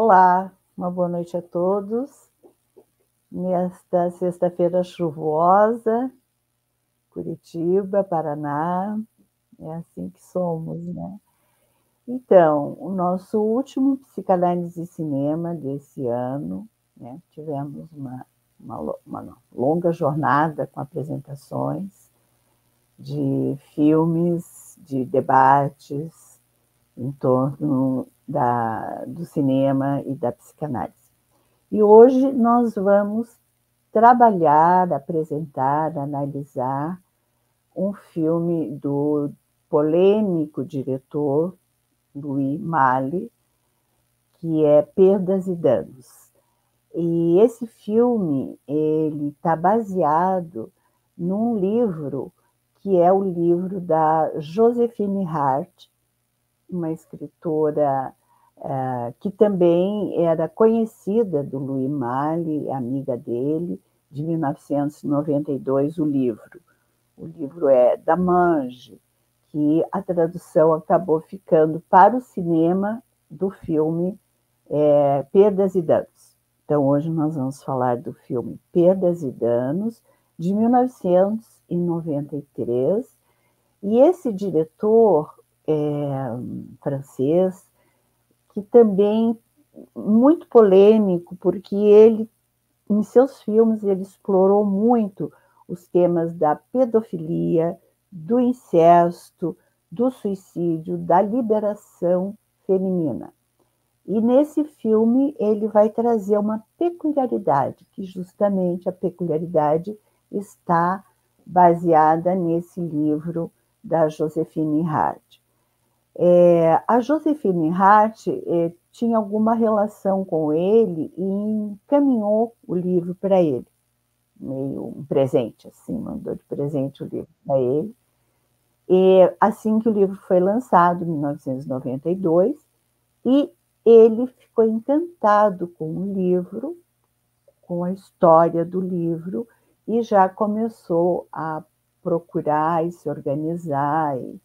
Olá, uma boa noite a todos. Nesta sexta-feira chuvosa, Curitiba, Paraná, é assim que somos, né? Então, o nosso último psicanálise e cinema desse ano, né? Tivemos uma, uma, uma longa jornada com apresentações de filmes, de debates em torno da, do cinema e da psicanálise. E hoje nós vamos trabalhar, apresentar, analisar um filme do polêmico diretor Louis Malle, que é Perdas e Danos. E esse filme ele está baseado num livro que é o livro da Josephine Hart, uma escritora uh, que também era conhecida do Louis Malle, amiga dele, de 1992, o livro. O livro é da Mange, que a tradução acabou ficando para o cinema do filme é, Perdas e Danos. Então, hoje nós vamos falar do filme Perdas e Danos, de 1993. E esse diretor é, francês, que também muito polêmico, porque ele, em seus filmes, ele explorou muito os temas da pedofilia, do incesto, do suicídio, da liberação feminina. E nesse filme ele vai trazer uma peculiaridade, que justamente a peculiaridade está baseada nesse livro da Josephine Hart. É, a Josephine Hart é, tinha alguma relação com ele e encaminhou o livro para ele, meio um presente, assim, mandou de presente o livro para ele. E assim que o livro foi lançado, em 1992, e ele ficou encantado com o livro, com a história do livro, e já começou a procurar e se organizar e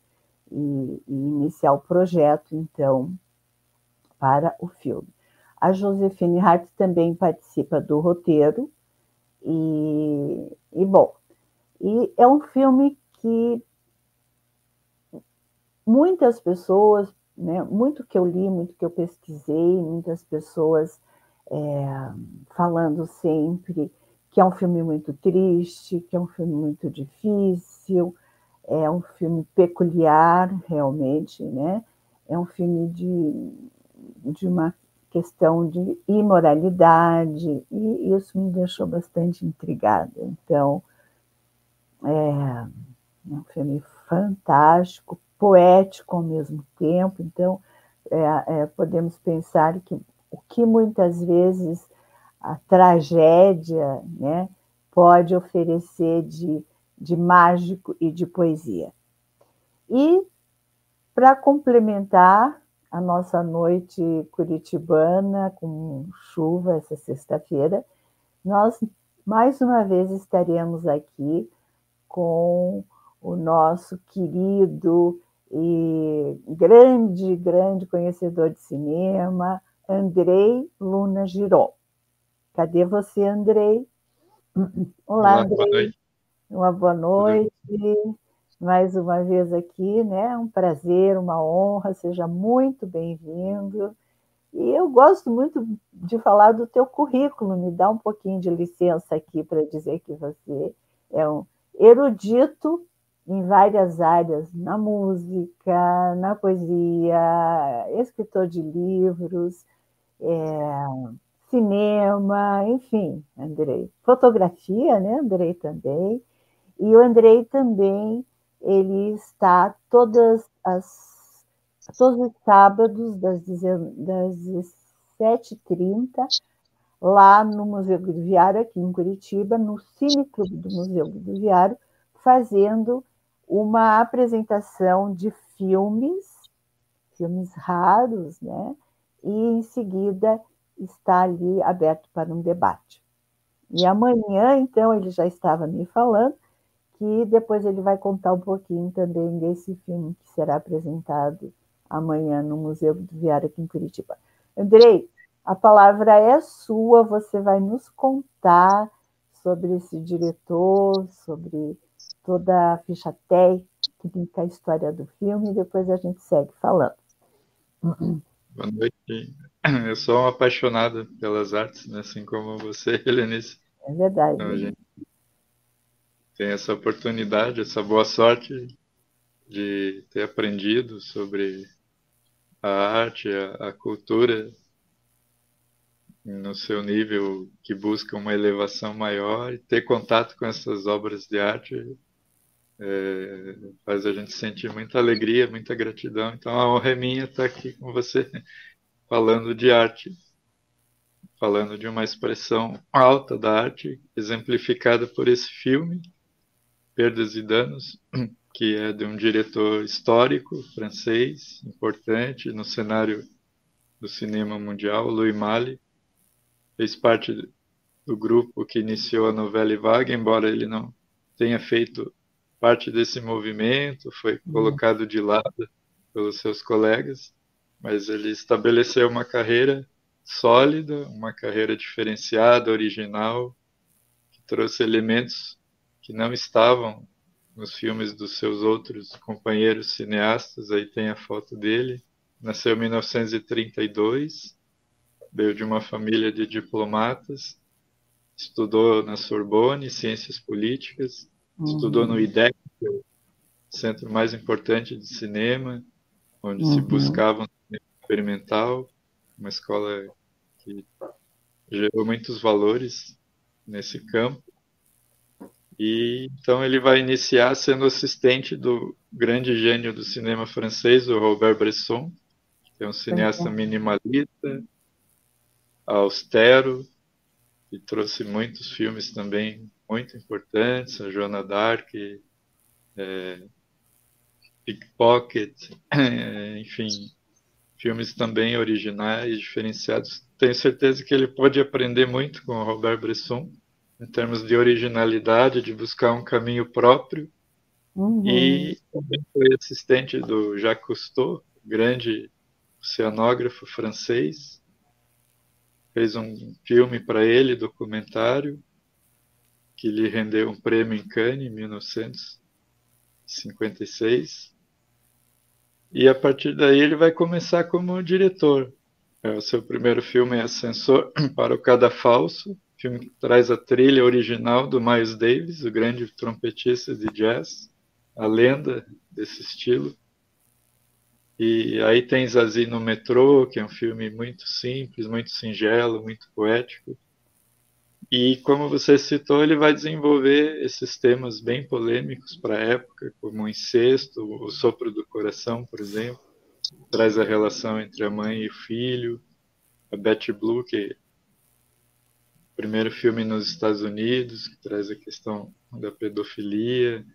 e, e iniciar o projeto, então, para o filme. A Josefine Hart também participa do roteiro, e, e bom, e é um filme que muitas pessoas, né, muito que eu li, muito que eu pesquisei, muitas pessoas é, falando sempre que é um filme muito triste, que é um filme muito difícil, é um filme peculiar, realmente, né? É um filme de, de uma questão de imoralidade, e isso me deixou bastante intrigada. Então, é um filme fantástico, poético ao mesmo tempo. Então, é, é, podemos pensar que o que muitas vezes a tragédia né, pode oferecer de de mágico e de poesia. E, para complementar a nossa noite curitibana com chuva essa sexta-feira, nós mais uma vez estaremos aqui com o nosso querido e grande, grande conhecedor de cinema, Andrei Luna Giron. Cadê você, Andrei? Olá, Olá Andrei. Uma boa noite. Mais uma vez aqui, né? Um prazer, uma honra, seja muito bem-vindo. E eu gosto muito de falar do teu currículo, me dá um pouquinho de licença aqui para dizer que você é um erudito em várias áreas, na música, na poesia, escritor de livros, é, cinema, enfim, Andrei. Fotografia, né, Andrei também. E o Andrei também, ele está todas as todos os sábados das, das 17h30 lá no Museu Viário, aqui em Curitiba, no Cine Clube do Museu Viário, fazendo uma apresentação de filmes, filmes raros, né? E em seguida está ali aberto para um debate. E amanhã, então, ele já estava me falando que depois ele vai contar um pouquinho também desse filme que será apresentado amanhã no Museu do Viário aqui em Curitiba. Andrei, a palavra é sua, você vai nos contar sobre esse diretor, sobre toda a ficha técnica, a história do filme, e depois a gente segue falando. Boa noite. Eu sou um apaixonado pelas artes, né? assim como você, Helenice. É verdade. Então, a gente tem essa oportunidade, essa boa sorte de ter aprendido sobre a arte, a, a cultura no seu nível que busca uma elevação maior e ter contato com essas obras de arte é, faz a gente sentir muita alegria, muita gratidão. Então a honra é minha estar aqui com você falando de arte, falando de uma expressão alta da arte, exemplificada por esse filme, Perdas e Danos, que é de um diretor histórico francês, importante no cenário do cinema mundial, Louis Malle. Fez parte do grupo que iniciou a novela Vague, embora ele não tenha feito parte desse movimento, foi uhum. colocado de lado pelos seus colegas, mas ele estabeleceu uma carreira sólida, uma carreira diferenciada, original, que trouxe elementos que não estavam nos filmes dos seus outros companheiros cineastas, aí tem a foto dele. Nasceu em 1932, veio de uma família de diplomatas, estudou na Sorbonne Ciências Políticas, uhum. estudou no IDEC, é centro mais importante de cinema, onde uhum. se buscava um cinema experimental, uma escola que gerou muitos valores nesse campo. E então ele vai iniciar sendo assistente do grande gênio do cinema francês, o Robert Bresson, que é um cineasta minimalista, austero, e trouxe muitos filmes também muito importantes, a Joana d'Arc, é, Pickpocket, é, enfim, filmes também originais, diferenciados. Tenho certeza que ele pode aprender muito com o Robert Bresson em termos de originalidade, de buscar um caminho próprio. Uhum. E também foi assistente do Jacques Cousteau, grande oceanógrafo francês. Fez um filme para ele, documentário, que lhe rendeu um prêmio em Cannes em 1956. E a partir daí ele vai começar como diretor. É, o seu primeiro filme é Ascensor para o Cadafalso, filme que traz a trilha original do Miles Davis, o grande trompetista de jazz, a lenda desse estilo. E aí tem Zazie no Metrô, que é um filme muito simples, muito singelo, muito poético. E como você citou, ele vai desenvolver esses temas bem polêmicos para a época, como o incesto, o sopro do coração, por exemplo. Traz a relação entre a mãe e o filho. A Betty Blue, que primeiro filme nos Estados Unidos, que traz a questão da pedofilia,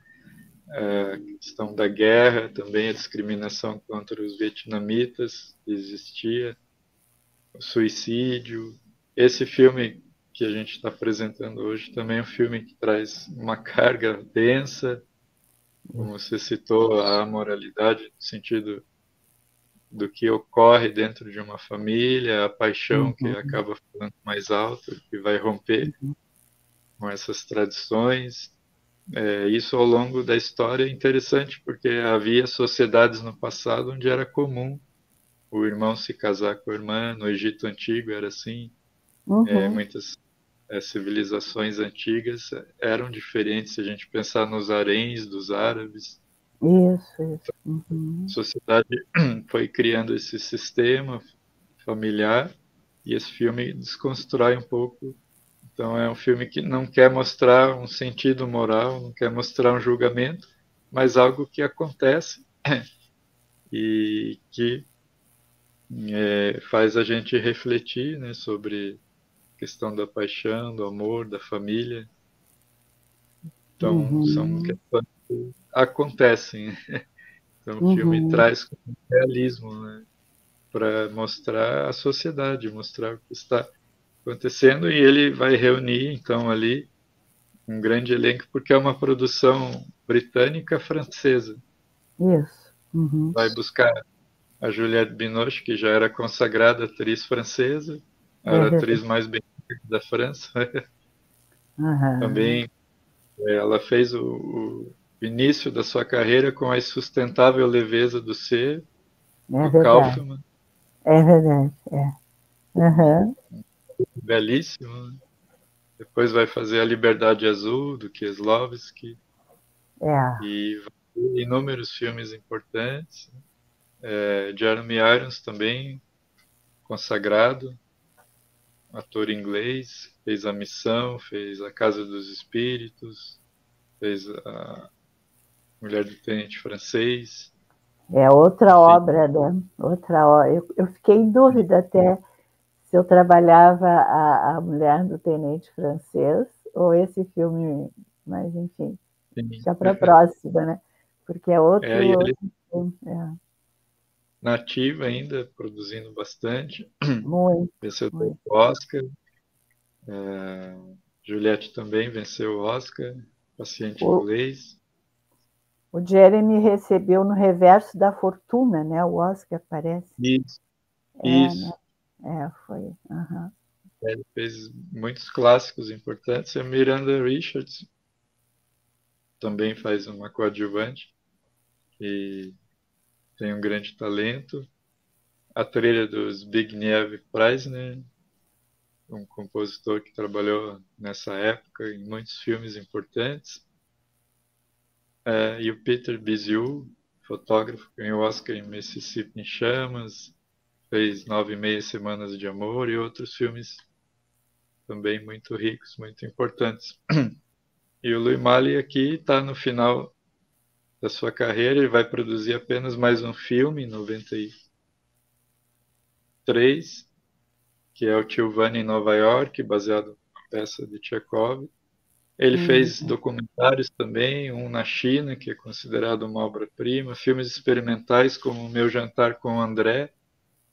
a questão da guerra, também a discriminação contra os vietnamitas que existia, o suicídio. Esse filme que a gente está apresentando hoje também é um filme que traz uma carga densa, como você citou, a moralidade no sentido do que ocorre dentro de uma família, a paixão uhum. que acaba falando mais alto, que vai romper uhum. com essas tradições. É, isso ao longo da história é interessante porque havia sociedades no passado onde era comum o irmão se casar com a irmã. No Egito Antigo era assim. É, uhum. É, muitas é, civilizações antigas eram diferentes. Se a gente pensar nos haréns dos árabes, isso, isso. Uhum. A sociedade foi criando esse sistema familiar e esse filme desconstrói um pouco. Então é um filme que não quer mostrar um sentido moral, não quer mostrar um julgamento, mas algo que acontece e que é, faz a gente refletir né, sobre a questão da paixão, do amor, da família. Então uhum. são questões acontecem. Então o filme uhum. traz um realismo né, para mostrar a sociedade, mostrar o que está acontecendo e ele vai reunir então ali um grande elenco porque é uma produção britânica francesa. Isso. Uhum. Vai buscar a Juliette Binoche, que já era consagrada atriz francesa, Era a atriz mais bem da França. Uhum. Também é, ela fez o, o, início da sua carreira com a insustentável leveza do ser, é do Kaufman. É verdade, é. Uhum. Belíssimo. Né? Depois vai fazer A Liberdade Azul, do Kieslowski. É. E inúmeros filmes importantes. É, Jeremy Irons também, consagrado, ator inglês, fez A Missão, fez A Casa dos Espíritos, fez A Mulher do Tenente Francês. É outra obra, né? Outra eu, eu fiquei em dúvida até se eu trabalhava a, a Mulher do Tenente Francês ou esse filme, mas enfim, já para a próxima, né? Porque é outro, é, outro filme. É. Nativa ainda, produzindo bastante. Muito. Venceu muito. o Oscar. É, Juliette também venceu o Oscar. Paciente o, inglês. O Jeremy recebeu no reverso da fortuna, né? O Oscar parece. Isso. É, Isso. Né? É, foi. Uhum. Ele fez muitos clássicos importantes. A Miranda Richards também faz uma coadjuvante e tem um grande talento. A trilha do Zbigniew Preisner, um compositor que trabalhou nessa época em muitos filmes importantes. É, e o Peter Biziu, fotógrafo, ganhou Oscar em Mississippi em Chamas, fez Nove e Meia Semanas de Amor e outros filmes também muito ricos, muito importantes. E o Louis Malle aqui está no final da sua carreira, ele vai produzir apenas mais um filme em 93, que é o Tio Vani em Nova York, baseado na peça de Tchekov. Ele uhum. fez documentários também, um na China, que é considerado uma obra-prima, filmes experimentais como Meu Jantar com o André,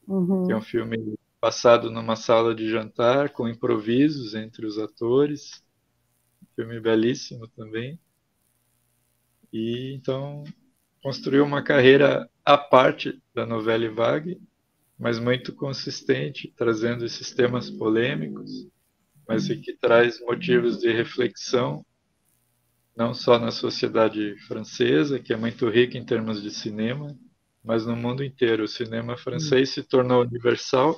uhum. que é um filme passado numa sala de jantar com improvisos entre os atores filme belíssimo também. E então construiu uma carreira à parte da novela vague, mas muito consistente, trazendo esses temas polêmicos, mas que traz motivos de reflexão, não só na sociedade francesa, que é muito rica em termos de cinema, mas no mundo inteiro. O cinema francês se tornou universal,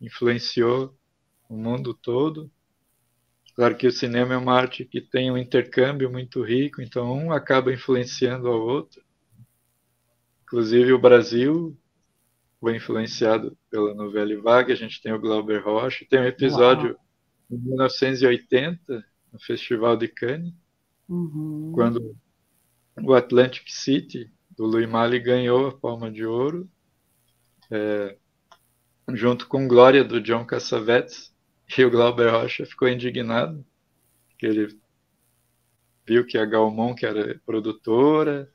influenciou o mundo todo, Claro que o cinema é uma arte que tem um intercâmbio muito rico, então um acaba influenciando ao outro. Inclusive o Brasil foi influenciado pela novela Vaga, a gente tem o Glauber Rocha, tem um episódio Uau. Em 1980, no Festival de Cannes, uhum. quando o Atlantic City, do Louis Malle, ganhou a Palma de Ouro, é, junto com Glória, do John Cassavetes, e o Glauber Rocha ficou indignado, que ele viu que a Galmon, que era produtora,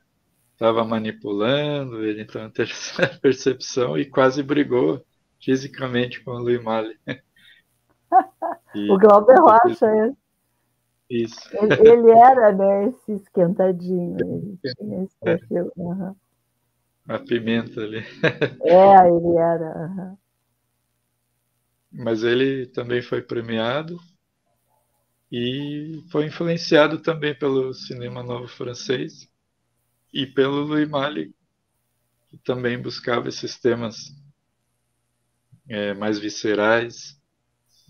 estava manipulando, ele então teve essa percepção e quase brigou fisicamente com o Louis Malle. o Glauber Rocha, é. Isso. Ele, ele, era, né, esse esquentadinho, ele esse é. perfil. Uhum. A pimenta ali. É, ele era. Uhum mas ele também foi premiado e foi influenciado também pelo cinema novo francês e pelo Louis Malle, que também buscava esses temas é, mais viscerais,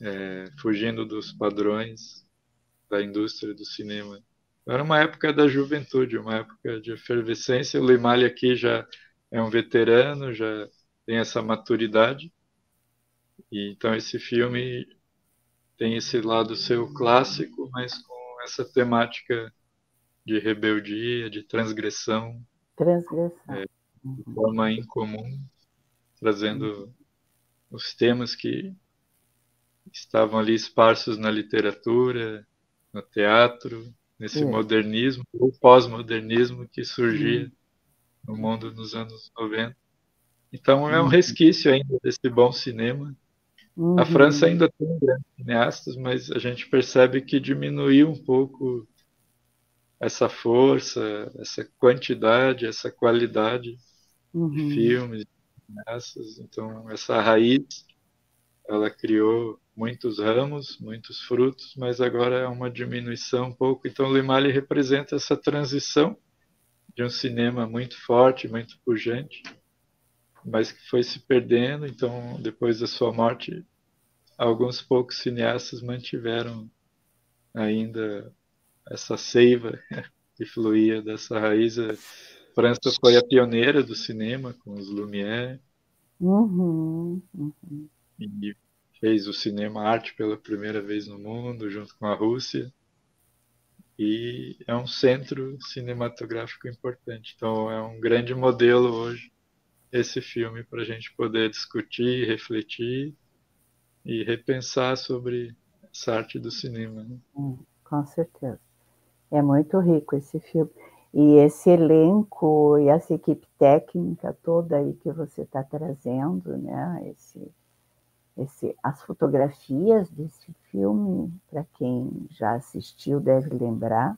é, fugindo dos padrões da indústria do cinema. Era uma época da juventude, uma época de efervescência. O Louis Malle aqui já é um veterano, já tem essa maturidade e, então esse filme tem esse lado seu clássico, mas com essa temática de rebeldia, de transgressão, transgressão. É, de forma incomum, trazendo os temas que estavam ali esparsos na literatura, no teatro, nesse Sim. modernismo ou pós-modernismo que surgia Sim. no mundo nos anos 90. Então é um uhum. resquício ainda desse bom cinema Uhum. A França ainda tem grandes cineastas, mas a gente percebe que diminuiu um pouco essa força, essa quantidade, essa qualidade uhum. de filmes, de cineastas. Então, essa raiz ela criou muitos ramos, muitos frutos, mas agora é uma diminuição um pouco. Então, o Limali representa essa transição de um cinema muito forte, muito pujante, mas que foi se perdendo. Então, depois da sua morte, alguns poucos cineastas mantiveram ainda essa seiva que fluía dessa raiz. A França foi a pioneira do cinema com os Lumière. Uhum, uhum. E fez o cinema arte pela primeira vez no mundo, junto com a Rússia. E é um centro cinematográfico importante. Então, é um grande modelo hoje esse filme para a gente poder discutir, refletir e repensar sobre essa arte do cinema. Né? Hum, com certeza. É muito rico esse filme. E esse elenco e essa equipe técnica toda aí que você está trazendo, né? Esse, esse, as fotografias desse filme, para quem já assistiu deve lembrar,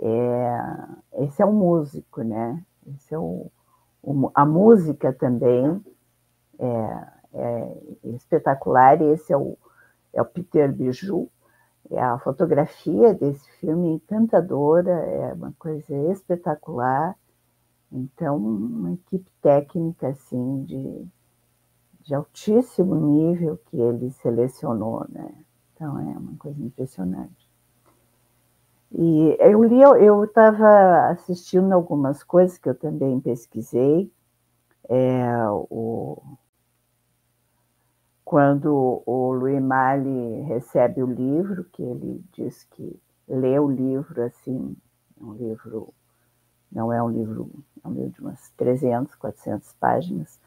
é, esse é o músico, né? Esse é o, o a música também é, é, espetacular. Esse é o, é o Peter Bijou. É a fotografia desse filme encantadora, é uma coisa espetacular. Então, uma equipe técnica assim de de altíssimo nível que ele selecionou, né? Então é uma coisa impressionante. E eu li, eu estava assistindo algumas coisas que eu também pesquisei. É, o, quando o Louis Malle recebe o livro, que ele diz que lê o livro assim, um livro, não é um livro, é um livro de umas 300, 400 páginas,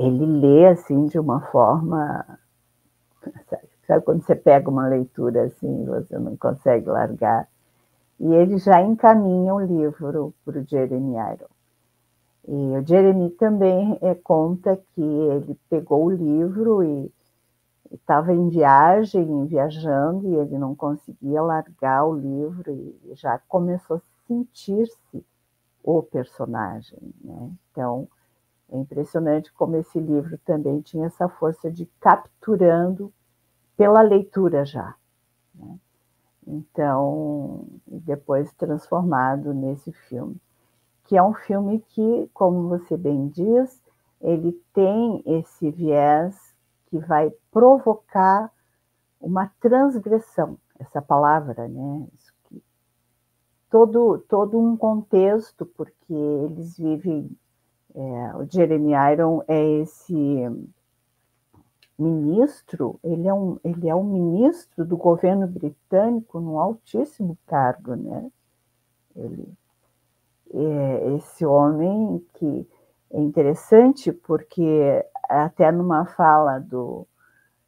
ele lê assim de uma forma. Sabe, sabe quando você pega uma leitura assim, você não consegue largar? E ele já encaminha o livro para o Jeremy Iron. E o Jeremy também é, conta que ele pegou o livro e estava em viagem, viajando, e ele não conseguia largar o livro e já começou a sentir-se o personagem. Né? Então, é impressionante como esse livro também tinha essa força de capturando pela leitura já. Né? Então, depois transformado nesse filme, que é um filme que, como você bem diz, ele tem esse viés que vai provocar uma transgressão, essa palavra, né? Todo, todo um contexto, porque eles vivem é, o Jeremy Iron é esse ministro, ele é, um, ele é um ministro do governo britânico num altíssimo cargo, né? Ele é esse homem que é interessante porque até numa fala do,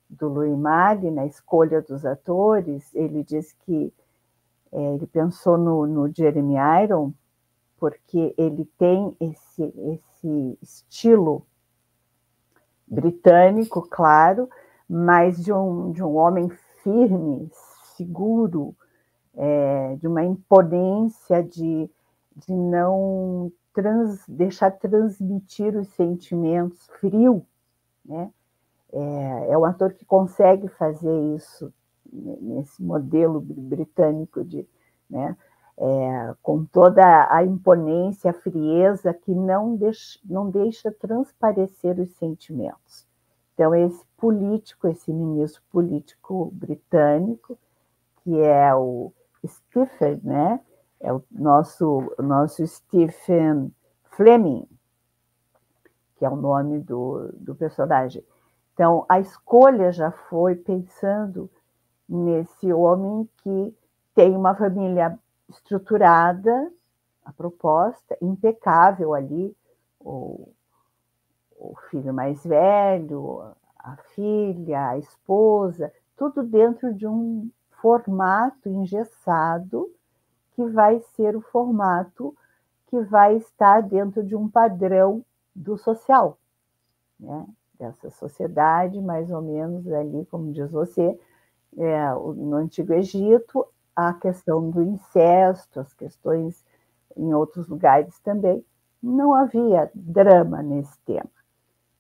do Louis Malle, na escolha dos atores, ele diz que é, ele pensou no, no Jeremy Iron porque ele tem esse, esse estilo britânico, claro, mas de um, de um homem firme, seguro, é, de uma imponência de, de não trans, deixar transmitir os sentimentos, frio, né? É, é um ator que consegue fazer isso nesse modelo britânico de, né? É, com toda a imponência, a frieza que não deixa, não deixa transparecer os sentimentos. Então, esse político, esse ministro político britânico, que é o Stephen, né? É o nosso, nosso Stephen Fleming, que é o nome do, do personagem. Então, a escolha já foi pensando nesse homem que tem uma família estruturada, a proposta, impecável ali, o, o filho mais velho, a filha, a esposa, tudo dentro de um formato engessado que vai ser o formato que vai estar dentro de um padrão do social, né? dessa sociedade, mais ou menos ali, como diz você, é, no Antigo Egito, a questão do incesto, as questões em outros lugares também, não havia drama nesse tema.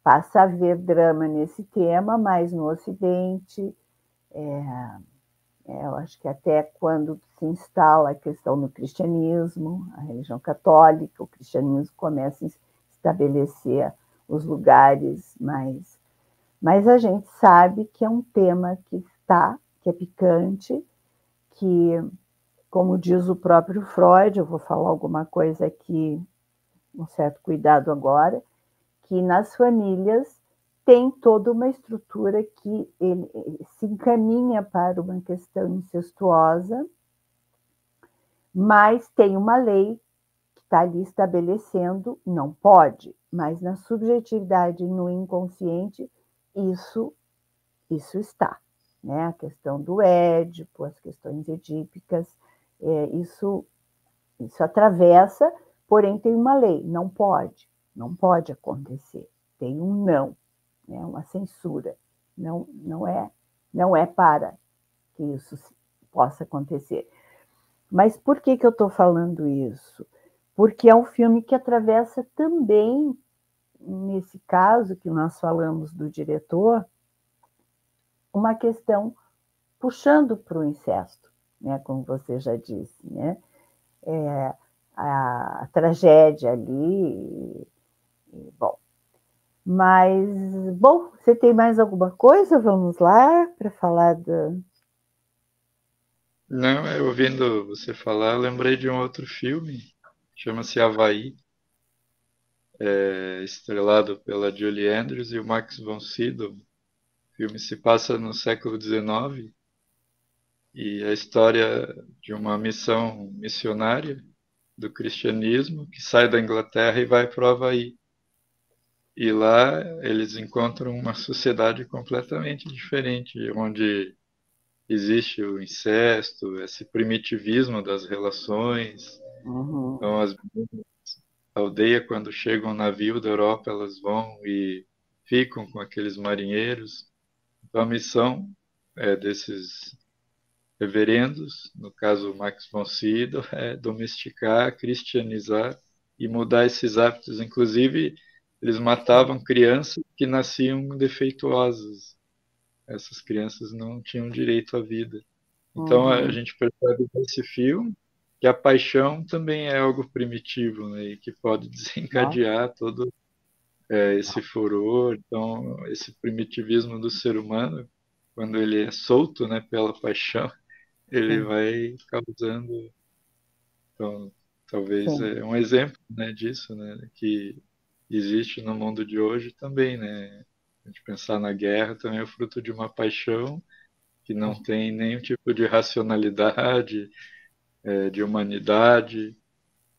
passa a haver drama nesse tema, mas no Ocidente, é, é, eu acho que até quando se instala a questão do cristianismo, a religião católica, o cristianismo começa a estabelecer os lugares mais. Mas a gente sabe que é um tema que está, que é picante, que, como diz o próprio Freud, eu vou falar alguma coisa aqui, um certo cuidado agora, que nas famílias tem toda uma estrutura que ele, se encaminha para uma questão incestuosa, mas tem uma lei que está ali estabelecendo, não pode, mas na subjetividade, no inconsciente, isso, isso está. Né? A questão do Édipo, as questões edípicas, é, isso, isso atravessa, porém tem uma lei, não pode. Não pode acontecer. Tem um não, né? uma censura. Não, não é, não é para que isso possa acontecer. Mas por que, que eu estou falando isso? Porque é um filme que atravessa também, nesse caso que nós falamos do diretor, uma questão puxando para o incesto, né? como você já disse. Né? É, a, a tragédia ali Bom, mas, bom, você tem mais alguma coisa? Vamos lá para falar da. Não, eu ouvindo você falar, lembrei de um outro filme, chama-se Havaí, é, estrelado pela Julie Andrews e o Max von Sydow. O filme se passa no século XIX e a história de uma missão missionária do cristianismo que sai da Inglaterra e vai para o Havaí. E lá eles encontram uma sociedade completamente diferente, onde existe o incesto, esse primitivismo das relações. Uhum. Então, as a aldeia, quando chegam ao navio da Europa, elas vão e ficam com aqueles marinheiros. Então, a missão é, desses reverendos, no caso Max von Sydow, é domesticar, cristianizar e mudar esses hábitos, inclusive eles matavam crianças que nasciam defeituosas. Essas crianças não tinham direito à vida. Então uhum. a gente percebe nesse filme que a paixão também é algo primitivo, né, e que pode desencadear uhum. todo é, esse furor. Então esse primitivismo do ser humano, quando ele é solto, né, pela paixão, ele Sim. vai causando. Então, talvez Sim. é um exemplo, né, disso, né, que existe no mundo de hoje também, né? A gente pensar na guerra também é fruto de uma paixão que não tem nenhum tipo de racionalidade, é, de humanidade.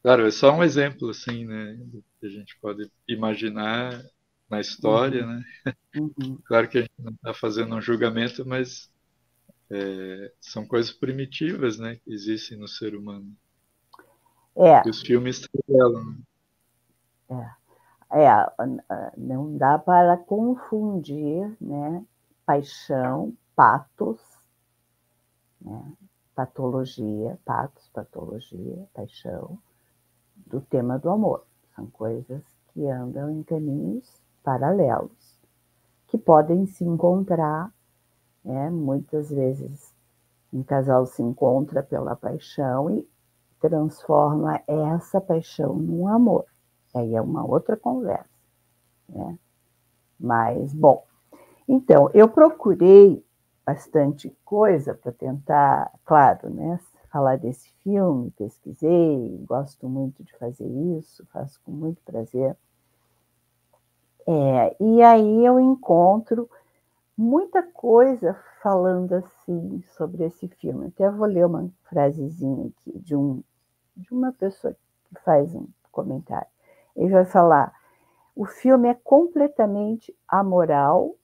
Claro, é só um exemplo, assim, né? Que a gente pode imaginar na história, uhum. né? Uhum. Claro que a gente não está fazendo um julgamento, mas é, são coisas primitivas, né? Que existem no ser humano. É. E os filmes revelam. Né? É. É, não dá para confundir né, paixão, patos, né, patologia, patos, patologia, paixão, do tema do amor. São coisas que andam em caminhos paralelos, que podem se encontrar, né, muitas vezes um casal se encontra pela paixão e transforma essa paixão num amor. Aí é uma outra conversa. Né? Mas, bom, então, eu procurei bastante coisa para tentar, claro, né, falar desse filme, pesquisei, gosto muito de fazer isso, faço com muito prazer. É, e aí eu encontro muita coisa falando assim sobre esse filme. Até vou ler uma frasezinha aqui de, um, de uma pessoa que faz um comentário. Ele vai falar: o filme é completamente amoral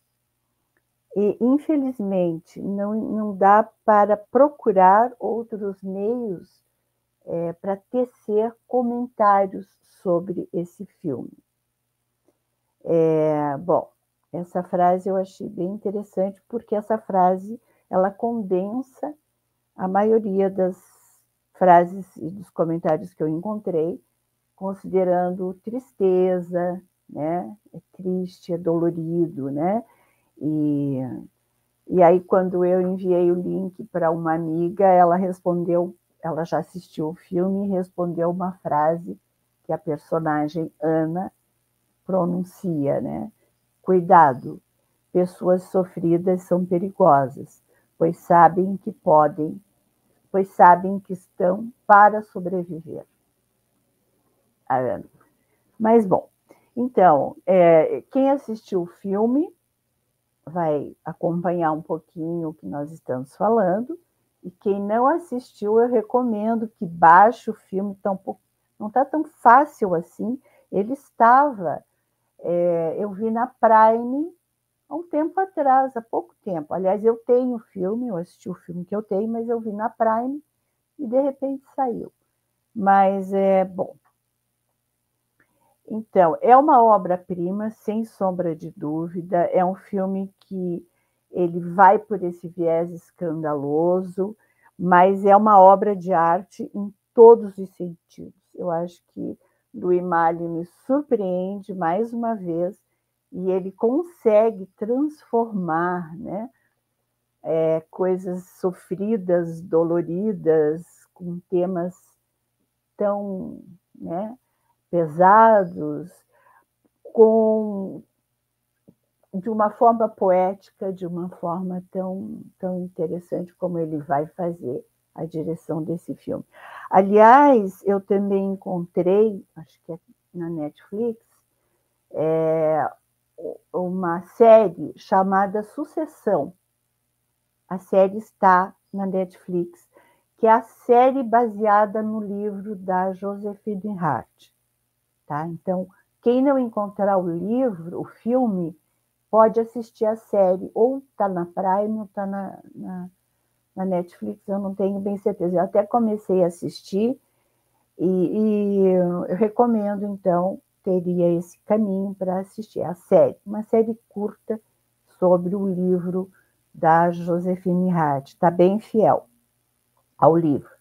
e, infelizmente, não, não dá para procurar outros meios é, para tecer comentários sobre esse filme. É, bom, essa frase eu achei bem interessante porque essa frase ela condensa a maioria das frases e dos comentários que eu encontrei considerando tristeza, né? É triste, é dolorido, né? E, e aí, quando eu enviei o link para uma amiga, ela respondeu, ela já assistiu o filme e respondeu uma frase que a personagem Ana pronuncia, né? Cuidado, pessoas sofridas são perigosas, pois sabem que podem, pois sabem que estão para sobreviver. Mas, bom, então, é, quem assistiu o filme vai acompanhar um pouquinho o que nós estamos falando, e quem não assistiu, eu recomendo que baixe o filme, tá um pouco, não está tão fácil assim. Ele estava, é, eu vi na Prime há um tempo atrás, há pouco tempo. Aliás, eu tenho o filme, eu assisti o filme que eu tenho, mas eu vi na Prime e de repente saiu. Mas é bom. Então, é uma obra-prima, sem sombra de dúvida. É um filme que ele vai por esse viés escandaloso, mas é uma obra de arte em todos os sentidos. Eu acho que Louis Malle nos surpreende mais uma vez e ele consegue transformar né, é, coisas sofridas, doloridas, com temas tão né, pesados, com de uma forma poética, de uma forma tão, tão interessante como ele vai fazer a direção desse filme. Aliás, eu também encontrei, acho que é na Netflix, é, uma série chamada Sucessão. A série está na Netflix, que é a série baseada no livro da Josephine Hart. Tá? Então, quem não encontrar o livro, o filme, pode assistir a série, ou está na Prime ou está na, na, na, Netflix, eu não tenho bem certeza. Eu até comecei a assistir e, e eu recomendo, então, teria esse caminho para assistir a série, uma série curta sobre o livro da Josefine Hart, está bem fiel ao livro.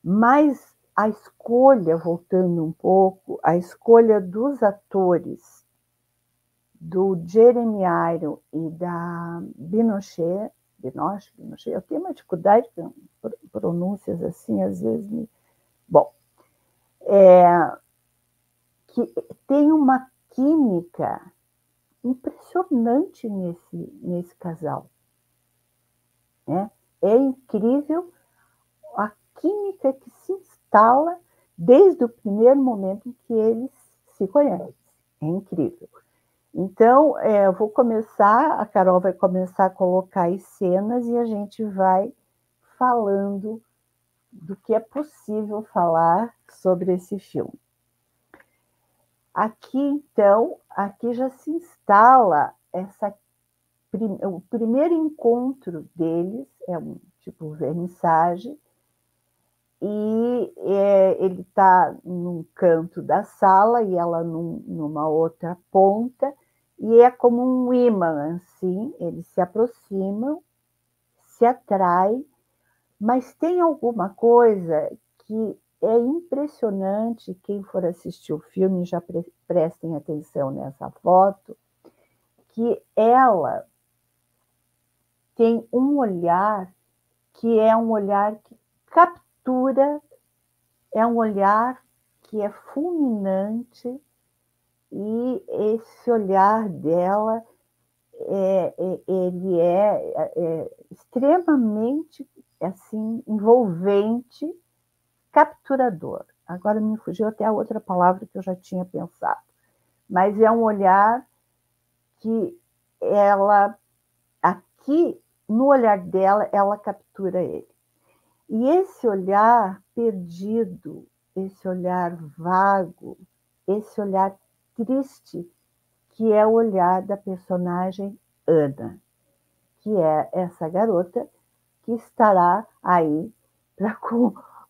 Mas a escolha, voltando um pouco, a escolha dos atores do Jeremy Iron e da Binochet, Binoche, Binochet, eu tenho uma dificuldade com pronúncias assim, às vezes me... Bom, é, que tem uma química impressionante nesse, nesse casal. Né? É incrível a química que se instala desde o primeiro momento em que eles se conhecem. É incrível. Então, é, eu vou começar, a Carol vai começar a colocar as cenas e a gente vai falando do que é possível falar sobre esse filme. Aqui, então, aqui já se instala essa o primeiro encontro deles é um tipo vernissage e é, ele está num canto da sala e ela num, numa outra ponta, e é como um imã, assim, eles se aproximam, se atraem, mas tem alguma coisa que é impressionante, quem for assistir o filme, já pre prestem atenção nessa foto, que ela tem um olhar que é um olhar que capta postura é um olhar que é fulminante e esse olhar dela é, é, ele é, é, extremamente assim envolvente, capturador. Agora me fugiu até a outra palavra que eu já tinha pensado, mas é um olhar que ela aqui no olhar dela ela captura ele. E esse olhar perdido, esse olhar vago, esse olhar triste, que é o olhar da personagem Ana, que é essa garota que estará aí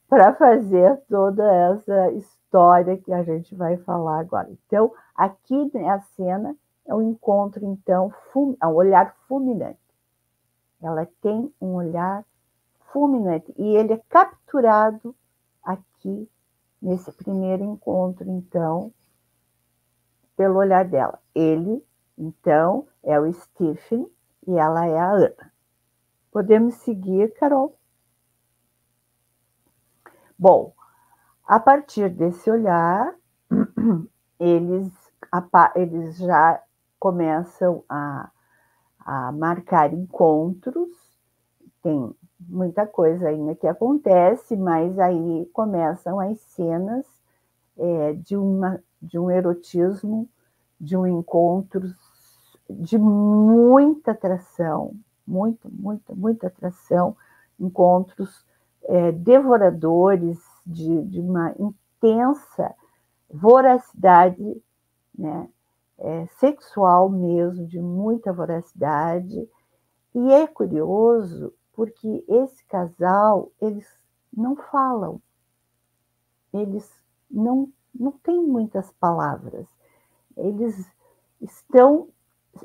para fazer toda essa história que a gente vai falar agora. Então, aqui na cena é um encontro, então, é um olhar fulminante. Ela tem um olhar fulminante. E ele é capturado aqui nesse primeiro encontro, então, pelo olhar dela. Ele, então, é o Stephen e ela é a Ana. Podemos seguir, Carol? Bom, a partir desse olhar, eles, eles já começam a, a marcar encontros, tem muita coisa ainda que acontece, mas aí começam as cenas é, de, uma, de um erotismo, de um encontro de muita atração, muito, muita, muita atração, encontros é, devoradores de, de, uma intensa voracidade né, é, sexual mesmo, de muita voracidade. E é curioso porque esse casal, eles não falam, eles não, não têm muitas palavras, eles estão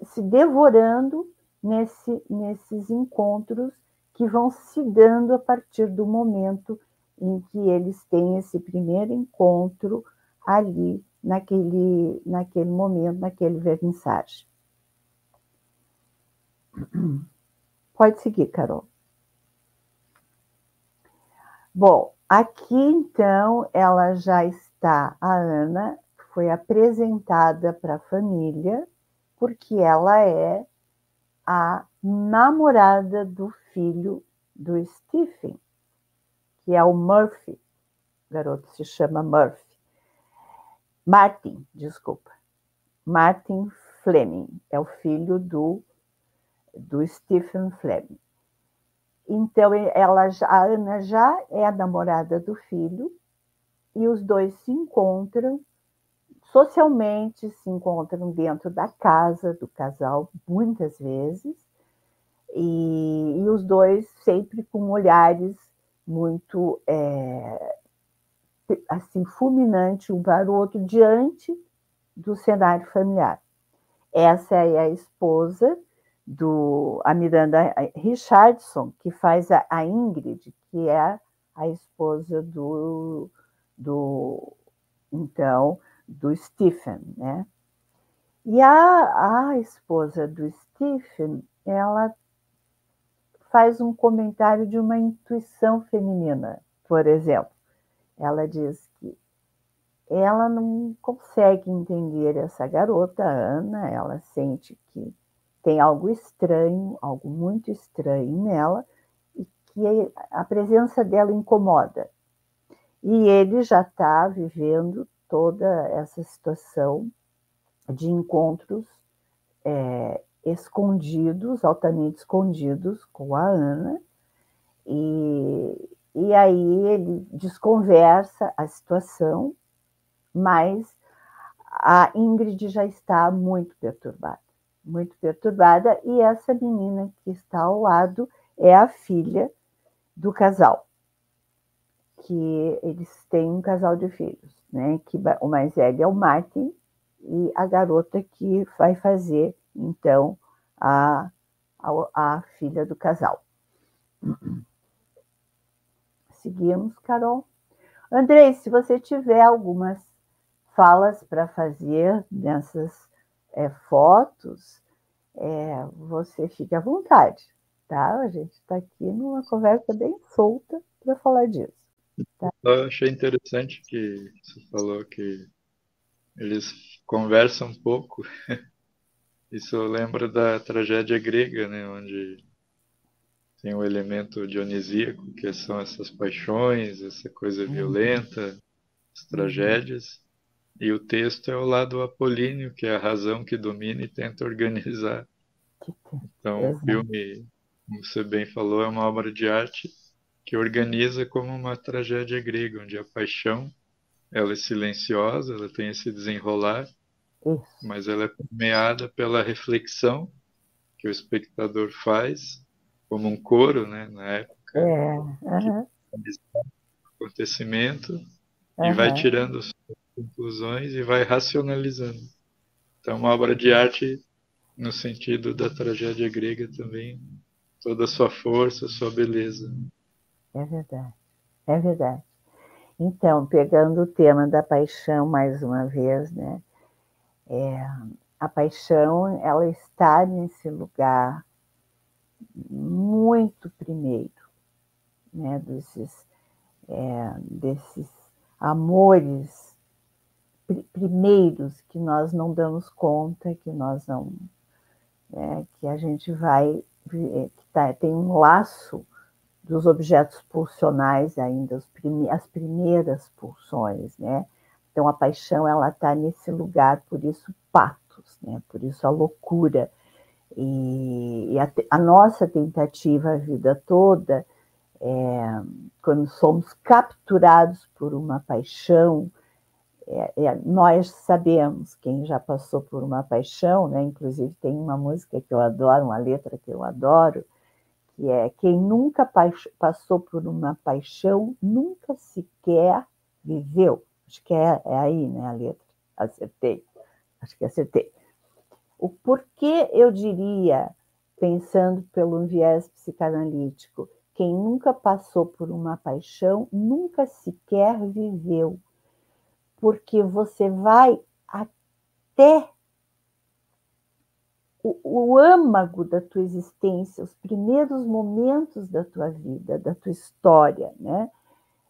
se devorando nesse, nesses encontros que vão se dando a partir do momento em que eles têm esse primeiro encontro ali naquele, naquele momento, naquele vernissage. Pode seguir, Carol. Bom, aqui então ela já está, a Ana foi apresentada para a família, porque ela é a namorada do filho do Stephen, que é o Murphy. O garoto se chama Murphy. Martin, desculpa. Martin Fleming é o filho do, do Stephen Fleming. Então, ela, a Ana já é a namorada do filho e os dois se encontram socialmente, se encontram dentro da casa do casal muitas vezes e, e os dois sempre com olhares muito é, assim fulminante um para o outro diante do cenário familiar. Essa é a esposa do a Miranda Richardson, que faz a, a Ingrid, que é a esposa do, do então do Stephen, né? E a, a esposa do Stephen, ela faz um comentário de uma intuição feminina, por exemplo. Ela diz que ela não consegue entender essa garota, Ana, ela sente que tem algo estranho, algo muito estranho nela, e que a presença dela incomoda. E ele já está vivendo toda essa situação de encontros é, escondidos, altamente escondidos com a Ana, e, e aí ele desconversa a situação, mas a Ingrid já está muito perturbada muito perturbada, e essa menina que está ao lado é a filha do casal, que eles têm um casal de filhos, né? Que o mais velho é o Martin e a garota que vai fazer então a, a, a filha do casal. Seguimos, Carol. Andrei, se você tiver algumas falas para fazer nessas é, fotos, é, você fique à vontade, tá? A gente está aqui numa conversa bem solta para falar disso. Tá? Eu achei interessante que você falou que eles conversam um pouco. Isso lembra da tragédia grega, né, onde tem o um elemento dionisíaco, que são essas paixões, essa coisa uhum. violenta, as tragédias. E o texto é o lado apolíneo, que é a razão que domina e tenta organizar. Então, o filme, como você bem falou, é uma obra de arte que organiza como uma tragédia grega, onde a paixão ela é silenciosa, ela tem esse desenrolar, Isso. mas ela é permeada pela reflexão que o espectador faz, como um coro, né, na época, é. Uhum. acontecimento, uhum. e vai tirando conclusões e vai racionalizando. Então, uma obra de arte no sentido da tragédia grega também, toda a sua força, sua beleza. É verdade, é verdade. Então, pegando o tema da paixão mais uma vez, né? É, a paixão, ela está nesse lugar muito primeiro, né, desses, é, desses amores primeiros que nós não damos conta, que nós não, é, que a gente vai, é, que tá, tem um laço dos objetos pulsionais ainda, as primeiras pulsões, né? Então a paixão ela está nesse lugar, por isso patos, né? Por isso a loucura e, e a, a, nossa tentativa a vida toda, é, quando somos capturados por uma paixão, é, é, nós sabemos, quem já passou por uma paixão, né? inclusive tem uma música que eu adoro, uma letra que eu adoro, que é quem nunca passou por uma paixão nunca sequer viveu. Acho que é, é aí, né, a letra. Acertei. Acho que acertei. O porquê eu diria, pensando pelo viés psicanalítico, quem nunca passou por uma paixão nunca sequer viveu, porque você vai até o, o âmago da tua existência, os primeiros momentos da tua vida, da tua história, né?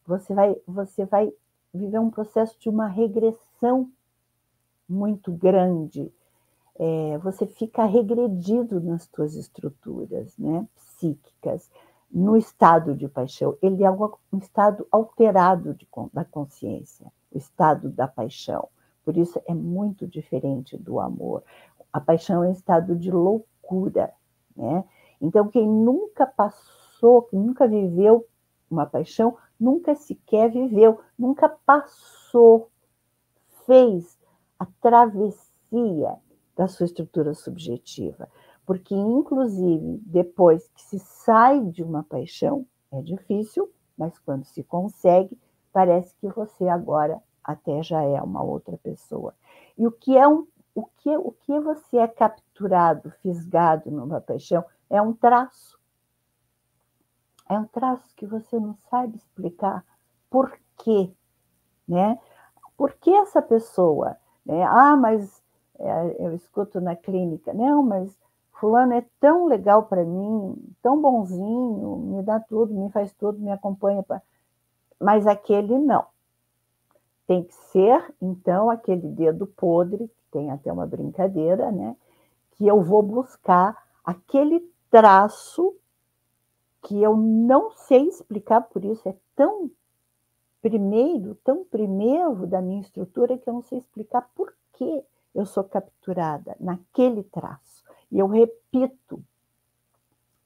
Você vai, você vai viver um processo de uma regressão muito grande é, você fica regredido nas tuas estruturas né, psíquicas, no estado de paixão. Ele é um, estado alterado de, da consciência, o estado da paixão. Por isso é muito diferente do amor. A paixão é um estado de loucura. Né? Então, quem nunca passou, quem nunca viveu uma paixão, nunca sequer viveu, nunca passou, fez a travessia da sua estrutura subjetiva. Porque, inclusive, depois que se sai de uma paixão, é difícil, mas quando se consegue, parece que você agora até já é uma outra pessoa. E o que é um, o que, o que você é capturado, fisgado numa paixão, é um traço. É um traço que você não sabe explicar por quê, né? Por que essa pessoa, né? Ah, mas é, eu escuto na clínica, não, mas fulano é tão legal para mim, tão bonzinho, me dá tudo, me faz tudo, me acompanha, pra... mas aquele não. Tem que ser, então, aquele dedo podre, que tem até uma brincadeira, né? Que eu vou buscar aquele traço que eu não sei explicar, por isso é tão primeiro, tão primeiro da minha estrutura que eu não sei explicar por quê eu sou capturada naquele traço. E eu repito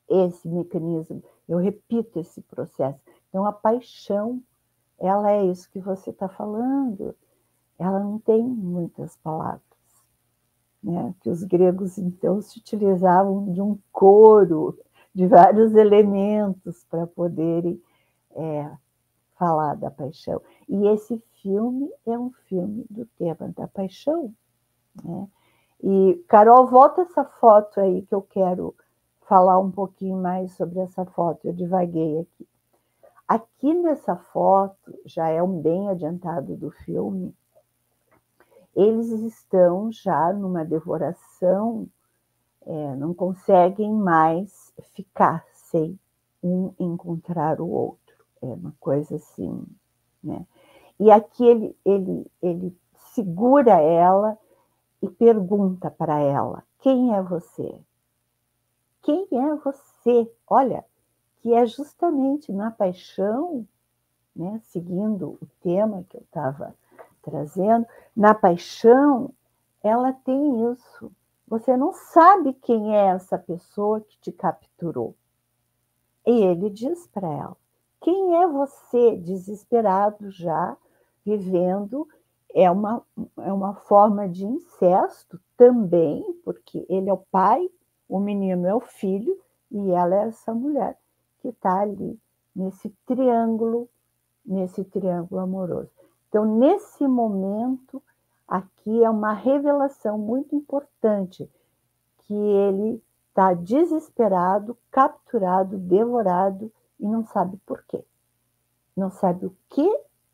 esse mecanismo, eu repito esse processo. Então, a paixão, ela é isso que você está falando. Ela não tem muitas palavras. Né? Que os gregos, então, se utilizavam de um coro, de vários elementos para poderem é, falar da paixão. E esse filme é um filme do tema da paixão. Né? E, Carol, volta essa foto aí que eu quero falar um pouquinho mais sobre essa foto. Eu divaguei aqui. Aqui nessa foto, já é um bem adiantado do filme, eles estão já numa devoração, é, não conseguem mais ficar sem um encontrar o outro. É uma coisa assim, né? E aqui ele, ele, ele segura ela e pergunta para ela: quem é você? Quem é você? Olha, que é justamente na paixão, né, seguindo o tema que eu estava trazendo, na paixão, ela tem isso. Você não sabe quem é essa pessoa que te capturou. E ele diz para ela: quem é você, desesperado já, vivendo é uma, é uma forma de incesto também, porque ele é o pai, o menino é o filho e ela é essa mulher que está ali nesse triângulo, nesse triângulo amoroso. Então, nesse momento, aqui é uma revelação muito importante que ele está desesperado, capturado, devorado e não sabe por quê. Não sabe o que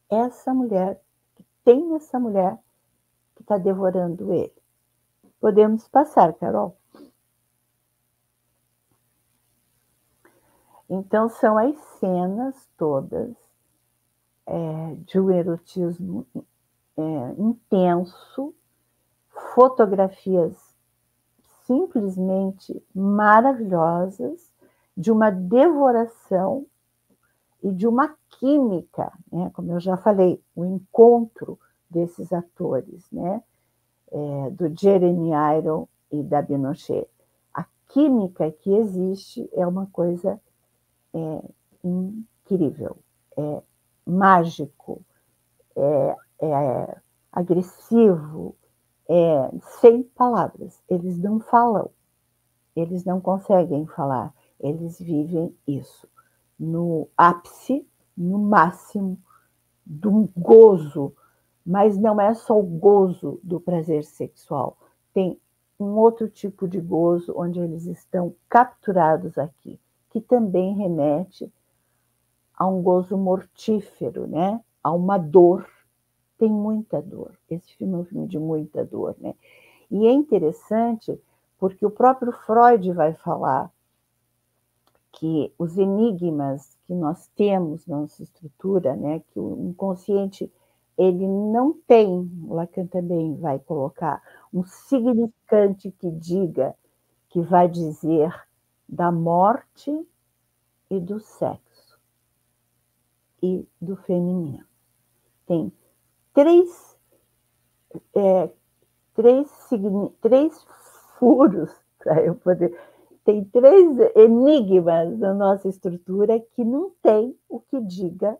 essa mulher tem essa mulher que está devorando ele. Podemos passar, Carol. Então, são as cenas todas é, de um erotismo é, intenso, fotografias simplesmente maravilhosas, de uma devoração e de uma química, né? como eu já falei, o encontro desses atores, né? É, do Jeremy Iron e da Binochet. A química que existe é uma coisa é, incrível, é mágico, é, é agressivo, é, sem palavras. Eles não falam, eles não conseguem falar, eles vivem isso no ápice, no máximo do gozo, mas não é só o gozo do prazer sexual, tem um outro tipo de gozo onde eles estão capturados aqui, que também remete a um gozo mortífero, né? A uma dor. Tem muita dor. Esse filme é um filme de muita dor, né? E é interessante porque o próprio Freud vai falar que os enigmas que nós temos na nossa estrutura, né, que o inconsciente ele não tem, Lacan também vai colocar, um significante que diga, que vai dizer da morte e do sexo e do feminino. Tem três, é, três, três furos para eu poder tem três enigmas na nossa estrutura que não tem o que diga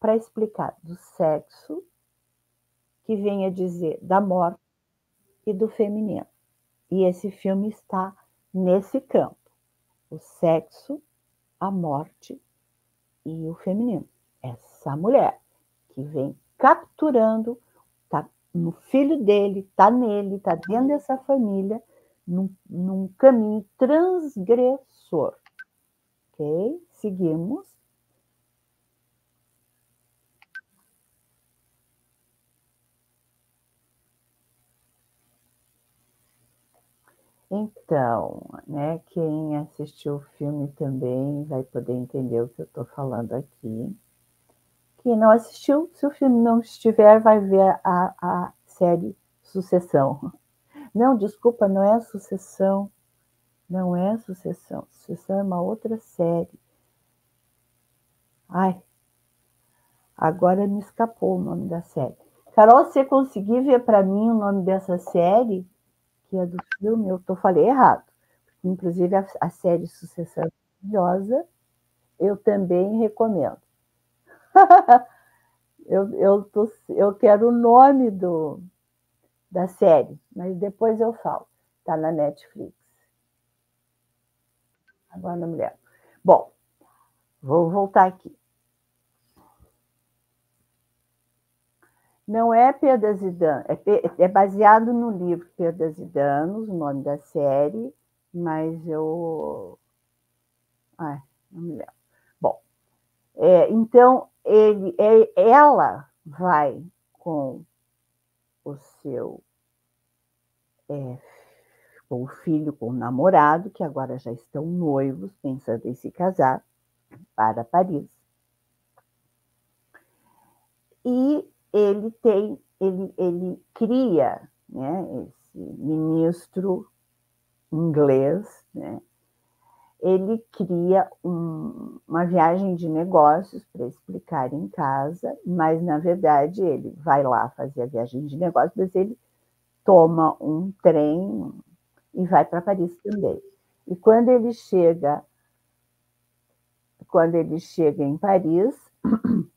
para explicar do sexo, que venha dizer da morte e do feminino. E esse filme está nesse campo: o sexo, a morte e o feminino. Essa mulher que vem capturando, tá no filho dele, tá nele, tá dentro dessa família num, num caminho transgressor. Ok? Seguimos. Então, né, quem assistiu o filme também vai poder entender o que eu estou falando aqui. Quem não assistiu, se o filme não estiver, vai ver a, a série Sucessão. Não, desculpa, não é sucessão. Não é sucessão. Sucessão é uma outra série. Ai, agora me escapou o nome da série. Carol, você conseguir ver para mim o nome dessa série, que é do filme, eu tô, falei errado. Inclusive, a, a série Sucessão maravilhosa, eu também recomendo. eu, eu, tô, eu quero o nome do, da série, mas depois eu falo. Está na Netflix. Agora não me. Bom, vou voltar aqui. Não é Perdas e Danos, é, é baseado no livro Perdas e Danos, o nome da série, mas eu. Ai, não me lembro. Bom, é, então ele, é, ela vai com o seu é, com o filho, com o namorado, que agora já estão noivos, pensando em se casar, para Paris. E ele tem, ele, ele cria né, esse ministro inglês, né, ele cria um, uma viagem de negócios para explicar em casa, mas na verdade ele vai lá fazer a viagem de negócios, mas ele toma um trem e vai para Paris também. E quando ele chega, quando ele chega em Paris,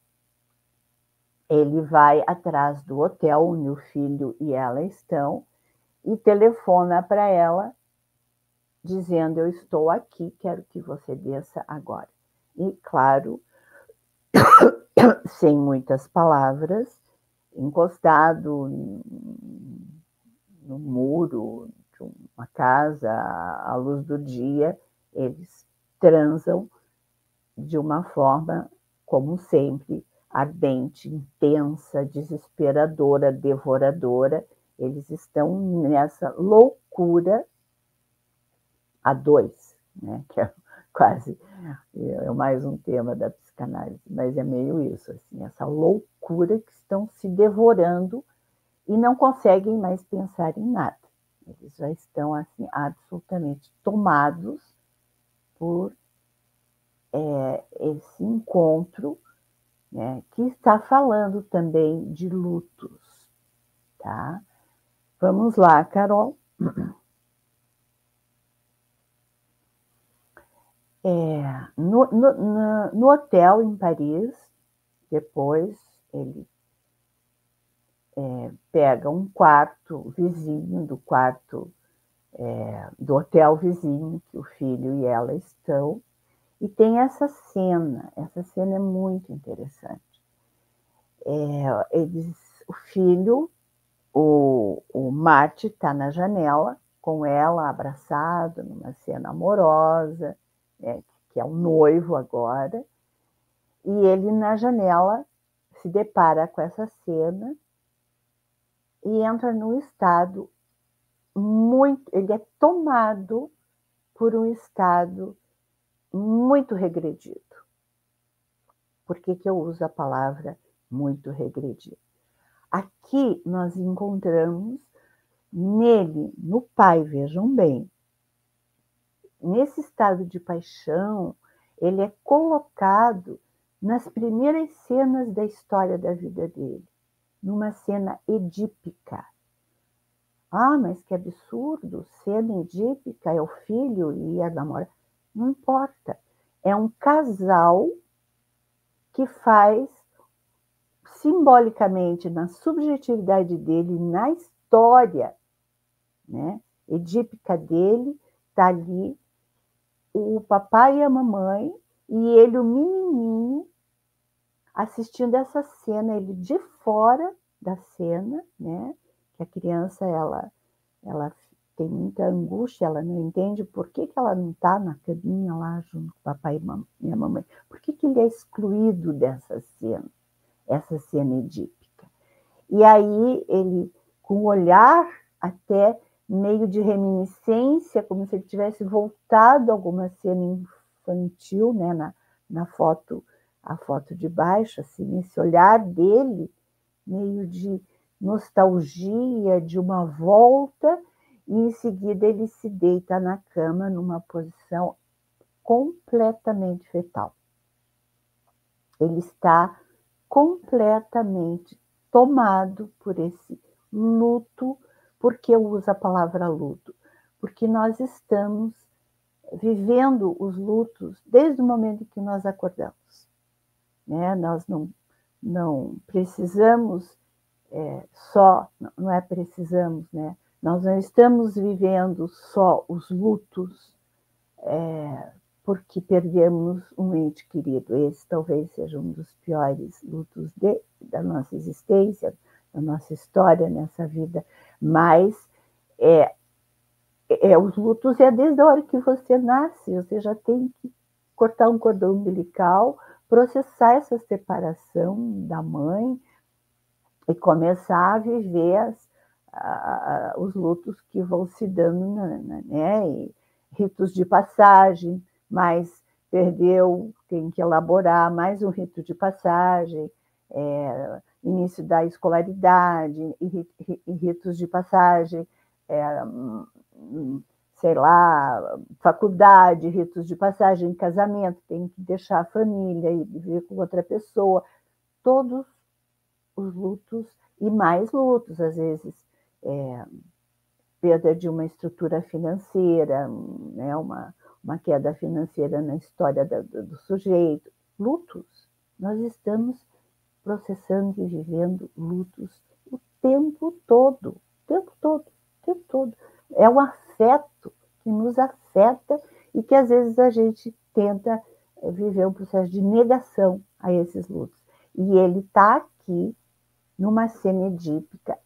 ele vai atrás do hotel onde o filho e ela estão e telefona para ela dizendo: Eu estou aqui, quero que você desça agora. E, claro, sem muitas palavras, encostado no muro de uma casa à luz do dia, eles transam de uma forma, como sempre, ardente, intensa, desesperadora, devoradora, Eles estão nessa loucura a dois, né? que é quase é mais um tema da psicanálise, mas é meio isso, assim, essa loucura que estão se devorando e não conseguem mais pensar em nada. Eles já estão assim absolutamente tomados por é, esse encontro, né, que está falando também de lutos, tá? Vamos lá, Carol. É, no, no, no, hotel em Paris, depois ele é, pega um quarto vizinho do quarto é, do hotel vizinho que o filho e ela estão, e tem essa cena, essa cena é muito interessante. É, eles, o filho, o, o Marte está na janela, com ela abraçado, numa cena amorosa, né, que é o noivo agora, e ele na janela se depara com essa cena e entra num estado muito, ele é tomado por um estado muito regredido. Por que, que eu uso a palavra muito regredido? Aqui nós encontramos nele, no pai, vejam bem, nesse estado de paixão, ele é colocado nas primeiras cenas da história da vida dele, numa cena edípica. Ah, mas que absurdo! Cena edípica é o filho e a namorada. Não importa. É um casal que faz simbolicamente na subjetividade dele, na história, né, edípica dele, está ali o papai e a mamãe e ele, o menininho, assistindo essa cena, ele de fora da cena, né? Que a criança ela ela tem muita angústia, ela não entende por que, que ela não está na caminha lá junto com o papai e a mamãe. Por que, que ele é excluído dessa cena, essa cena edípica? E aí ele, com o olhar até meio de reminiscência, como se ele tivesse voltado a alguma cena infantil, né, na, na foto, a foto de baixo, assim, esse olhar dele, meio de nostalgia, de uma volta, e em seguida ele se deita na cama numa posição completamente fetal. Ele está completamente tomado por esse luto por que eu uso a palavra luto? Porque nós estamos vivendo os lutos desde o momento em que nós acordamos. Né? Nós não, não precisamos é, só, não é precisamos, né? Nós não estamos vivendo só os lutos é, porque perdemos um ente querido. Esse talvez seja um dos piores lutos de, da nossa existência, da nossa história nessa vida mas é, é, os lutos é desde a hora que você nasce, você já tem que cortar um cordão umbilical, processar essa separação da mãe e começar a viver as, a, os lutos que vão se dando, né? E ritos de passagem, mas perdeu, tem que elaborar mais um rito de passagem, é, início da escolaridade, e ritos de passagem, é, sei lá, faculdade, ritos de passagem, casamento, tem que deixar a família e viver com outra pessoa. Todos os lutos e mais lutos, às vezes, é, perda de uma estrutura financeira, né, uma, uma queda financeira na história do, do sujeito. Lutos. Nós estamos processando e vivendo lutos o tempo todo, o tempo todo, o tempo todo. É um afeto que nos afeta e que às vezes a gente tenta viver um processo de negação a esses lutos. E ele está aqui numa cena edípica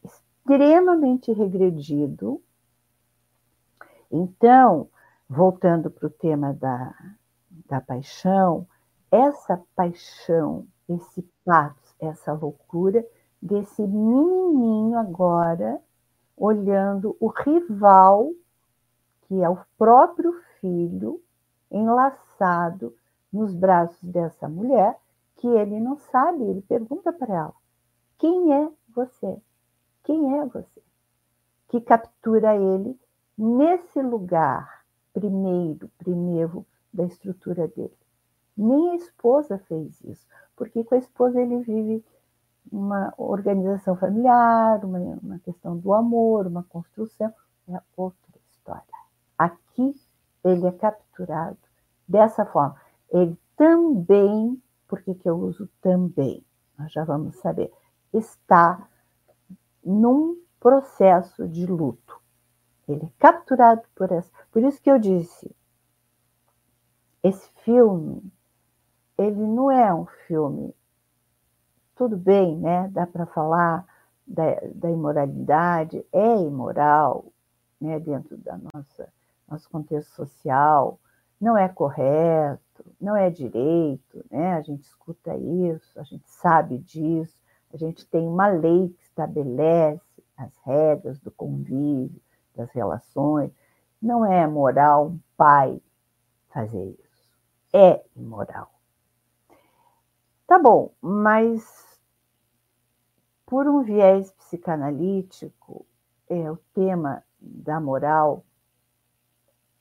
extremamente regredido. Então, voltando para o tema da, da paixão, essa paixão, esse pato essa loucura desse menininho agora olhando o rival, que é o próprio filho, enlaçado nos braços dessa mulher, que ele não sabe, ele pergunta para ela: quem é você? Quem é você? Que captura ele nesse lugar primeiro, primeiro da estrutura dele. Nem a esposa fez isso, porque com a esposa ele vive uma organização familiar, uma, uma questão do amor, uma construção, é outra história. Aqui ele é capturado dessa forma. Ele também, por que, eu uso também? Nós já vamos saber, está num processo de luto. Ele é capturado por essa. Por isso que eu disse, esse filme, ele não é um filme. Tudo bem, né? Dá para falar da, da, imoralidade, é imoral, né? Dentro da nossa nosso contexto social, não é correto, não é direito, né? A gente escuta isso, a gente sabe disso, a gente tem uma lei que estabelece as regras do convívio, das relações. Não é moral um pai fazer isso. É imoral. Tá bom, mas por um viés psicanalítico, é, o tema da moral,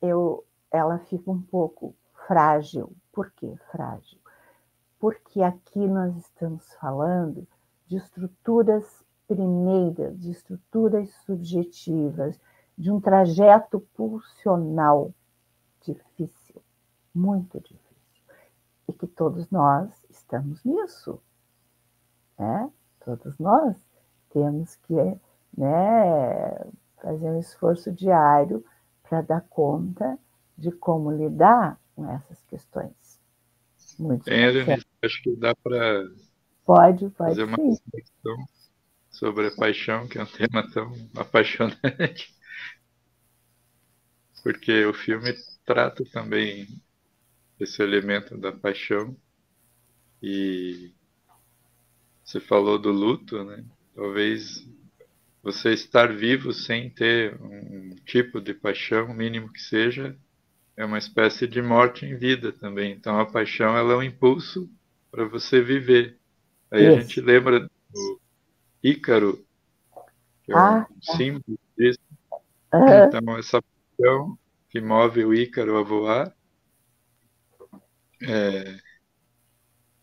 eu, ela fica um pouco frágil. Por que frágil? Porque aqui nós estamos falando de estruturas primeiras, de estruturas subjetivas, de um trajeto pulsional difícil, muito difícil. E que todos nós estamos nisso. Né? Todos nós temos que né, fazer um esforço diário para dar conta de como lidar com essas questões. Muito é, acho que dá para pode, pode fazer uma reflexão sobre a paixão, que é um tema tão apaixonante porque o filme trata também esse elemento da paixão e você falou do luto, né? Talvez você estar vivo sem ter um tipo de paixão, mínimo que seja, é uma espécie de morte em vida também. Então a paixão ela é um impulso para você viver. Aí Isso. a gente lembra Ícaro, que é ah, um tá. símbolo disso. Uhum. Então essa paixão que move o Ícaro a voar é,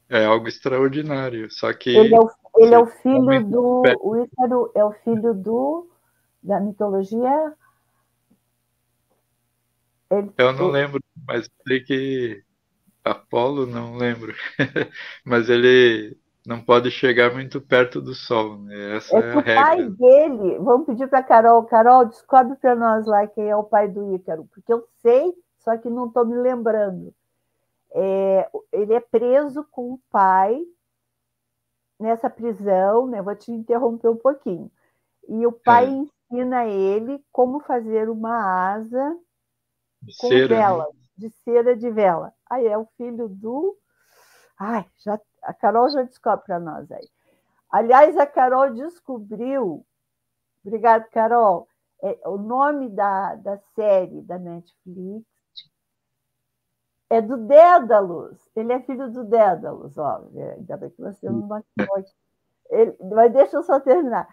é algo extraordinário. Só que ele é o, ele é o filho do o Ícaro é o filho do da mitologia. Ele, Eu não lembro, mas sei que Apolo não lembro, mas ele não pode chegar muito perto do Sol. Né? Essa é, é a regra. O pai dele, vamos pedir para Carol, Carol, descobre para nós lá quem é o pai do Ícaro, porque eu sei, só que não estou me lembrando. É, ele é preso com o pai nessa prisão, né? Vou te interromper um pouquinho. E o pai é. ensina ele como fazer uma asa de com cera, né? vela, né? de cera de vela. Aí é o filho do. Ai, já a Carol já descobre para nós aí. Aliás, a Carol descobriu, obrigado, Carol, é, o nome da, da série da Netflix é do Dédalus. Ele é filho do Dédalus, ó. Ainda bem que você não matou aqui. Ele, mas deixa eu só terminar.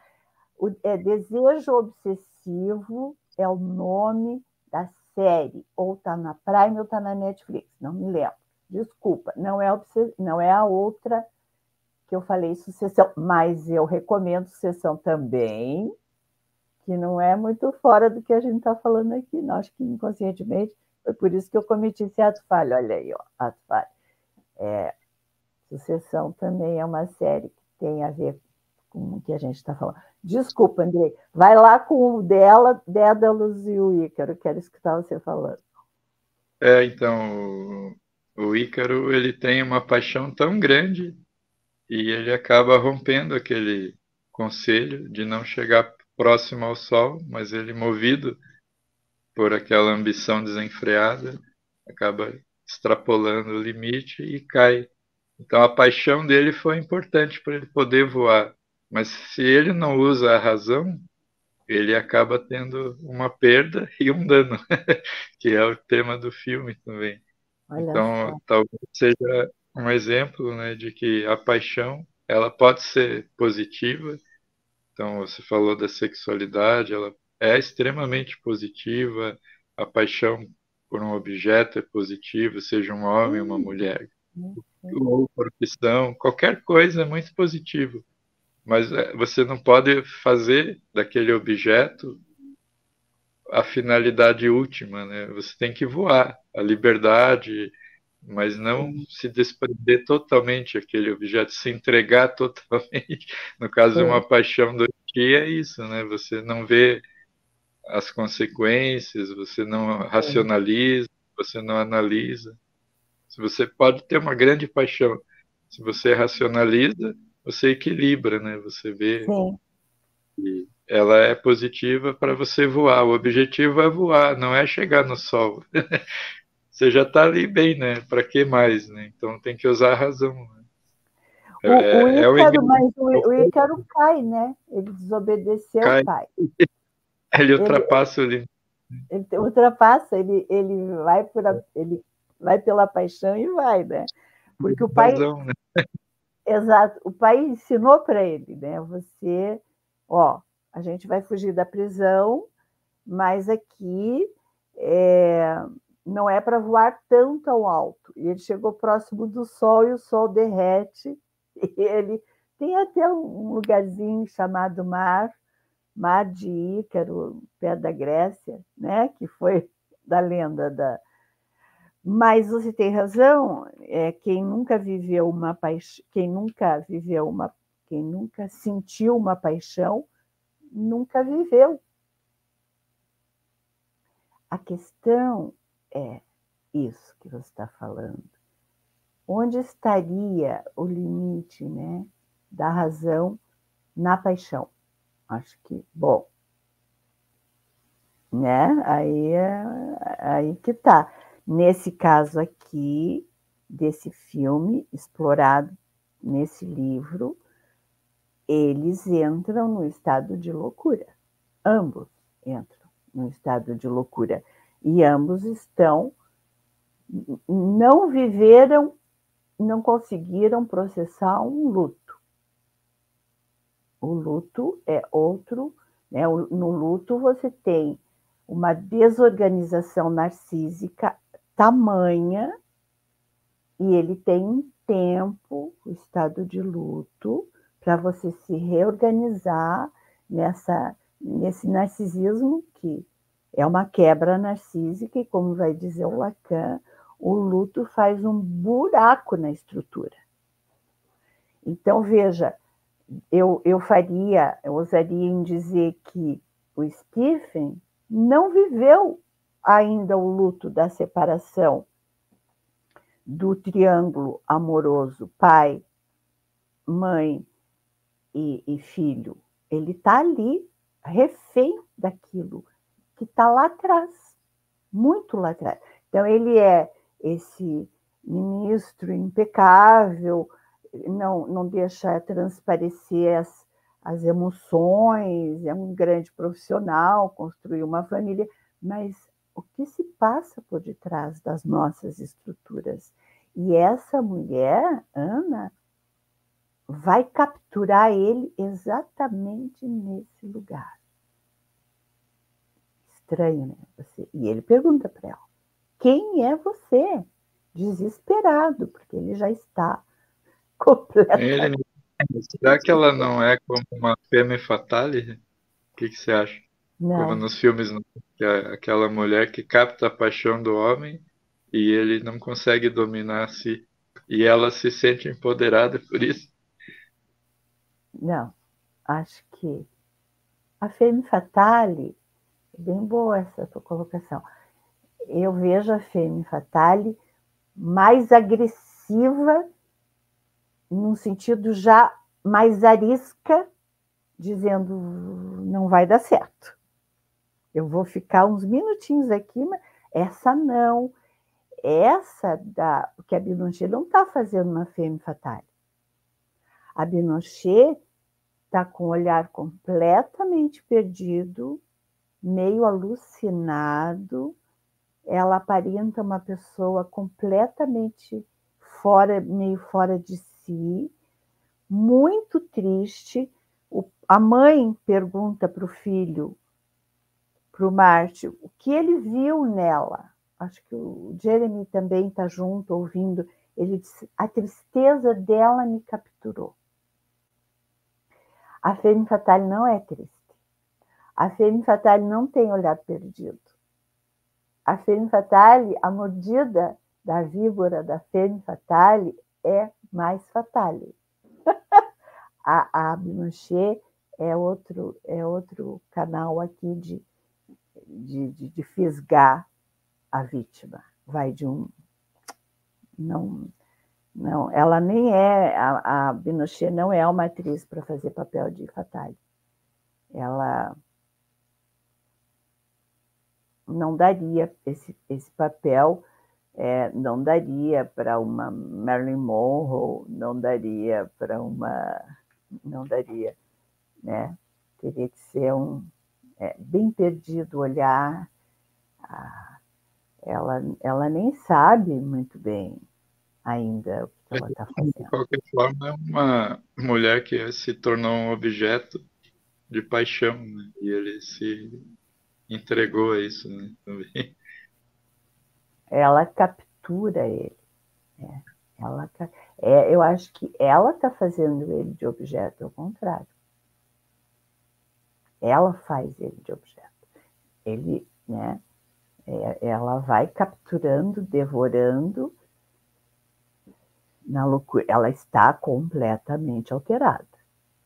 O, é Desejo Obsessivo é o nome da série. Ou está na Prime ou está na Netflix, não me lembro. Desculpa, não é, não é a outra que eu falei sucessão, mas eu recomendo sucessão também, que não é muito fora do que a gente está falando aqui, não. Acho que inconscientemente foi por isso que eu cometi esse ato falho. Olha aí, ó, ato falho. É, sucessão também é uma série que tem a ver com o que a gente está falando. Desculpa, Andrei. Vai lá com o dela, Dédalus e o Ícaro, quero escutar você falando. É, então, o Ícaro ele tem uma paixão tão grande e ele acaba rompendo aquele conselho de não chegar próximo ao Sol, mas ele movido por aquela ambição desenfreada acaba extrapolando o limite e cai. Então a paixão dele foi importante para ele poder voar, mas se ele não usa a razão, ele acaba tendo uma perda e um dano, que é o tema do filme também. Olha então, só. talvez seja um exemplo né, de que a paixão ela pode ser positiva. Então, você falou da sexualidade, ela é extremamente positiva. A paixão por um objeto é positiva, seja um homem uma mulher. Ou profissão, qualquer coisa é muito positivo. Mas é, você não pode fazer daquele objeto a finalidade última, né? Você tem que voar. A liberdade, mas não se desprender totalmente aquele objeto, se entregar totalmente. No caso de uma paixão do dia é isso, né? Você não vê as consequências, você não racionaliza, você não analisa. Se você pode ter uma grande paixão, se você racionaliza, você equilibra, né? Você vê que ela é positiva para você voar. O objetivo é voar, não é chegar no sol. você já está ali bem, né? Para que mais, né? Então tem que usar a razão. Né? O, é, o, Ícaro, é o mas o, o Ícaro cai, né? Ele desobedeceu cai. pai. Ele ultrapassa ele, o limite. Ele ultrapassa, ele, ele, vai por a, ele vai pela paixão e vai, né? Porque o pai. Razão, né? Exato, o pai ensinou para ele, né? Você, ó, a gente vai fugir da prisão, mas aqui é, não é para voar tanto ao alto. E ele chegou próximo do sol e o sol derrete. E ele tem até um lugarzinho chamado mar, mar de Ícaro, perto da Grécia, né? Que foi da lenda da. Mas você tem razão. É quem nunca viveu uma paixão, quem nunca viveu uma, quem nunca sentiu uma paixão, nunca viveu. A questão é isso que você está falando. Onde estaria o limite né, da razão na paixão? Acho que, bom, né? Aí, é, aí que tá. Nesse caso aqui, desse filme explorado nesse livro, eles entram no estado de loucura. Ambos entram no estado de loucura e ambos estão não viveram, não conseguiram processar um luto. O luto é outro, né? No luto você tem uma desorganização narcísica tamanha e ele tem um tempo, o estado de luto, para você se reorganizar nessa nesse narcisismo que é uma quebra narcísica, e como vai dizer o Lacan, o luto faz um buraco na estrutura. Então, veja, eu, eu faria, eu ousaria em dizer que o Stephen não viveu ainda o luto da separação do triângulo amoroso pai, mãe e, e filho. Ele está ali, refém daquilo que está lá atrás, muito lá atrás. Então, ele é esse ministro impecável, não, não deixa transparecer as, as emoções, é um grande profissional, construiu uma família, mas o que se passa por detrás das nossas estruturas? E essa mulher, Ana, vai capturar ele exatamente nesse lugar estranho, né? Você... E ele pergunta para ela: quem é você? Desesperado, porque ele já está completamente. Ele... Será que ela não é como uma femme fatale? O que, que você acha? Não. Como nos filmes, que é aquela mulher que capta a paixão do homem e ele não consegue dominar a si. E ela se sente empoderada por isso. Não, acho que a femme fatale Bem boa essa tua colocação. Eu vejo a Femme Fatale mais agressiva, num sentido já mais arisca, dizendo não vai dar certo. Eu vou ficar uns minutinhos aqui, mas essa não. Essa da que a Binochet não está fazendo na Femme Fatale. A Binochet está com o olhar completamente perdido, meio alucinado. Ela aparenta uma pessoa completamente fora, meio fora de si, muito triste. O, a mãe pergunta para o filho, para o Marte, o que ele viu nela. Acho que o Jeremy também está junto, ouvindo. Ele diz: a tristeza dela me capturou. A Femme Fatale não é triste. A Femme Fatale não tem olhar perdido. A Femme Fatale, a mordida da víbora da Femme Fatale é mais fatale. a, a é outro, é outro canal aqui de, de, de, de fisgar a vítima. Vai de um. Não, não, ela nem é, a, a não é uma atriz para fazer papel de fatale. Ela não daria esse, esse papel, é, não daria para uma Marilyn Monroe, não daria para uma. Não daria, né? Teria que ser um é, bem perdido olhar. Ah, ela, ela nem sabe muito bem ainda o que ela está fazendo. De qualquer forma, é uma mulher que se tornou um objeto de paixão, né? e ele se entregou a isso né? também. Ela captura ele. É, ela, é, eu acho que ela está fazendo ele de objeto, ao contrário. Ela faz ele de objeto. Ele, né? É, ela vai capturando, devorando na loucura. Ela está completamente alterada.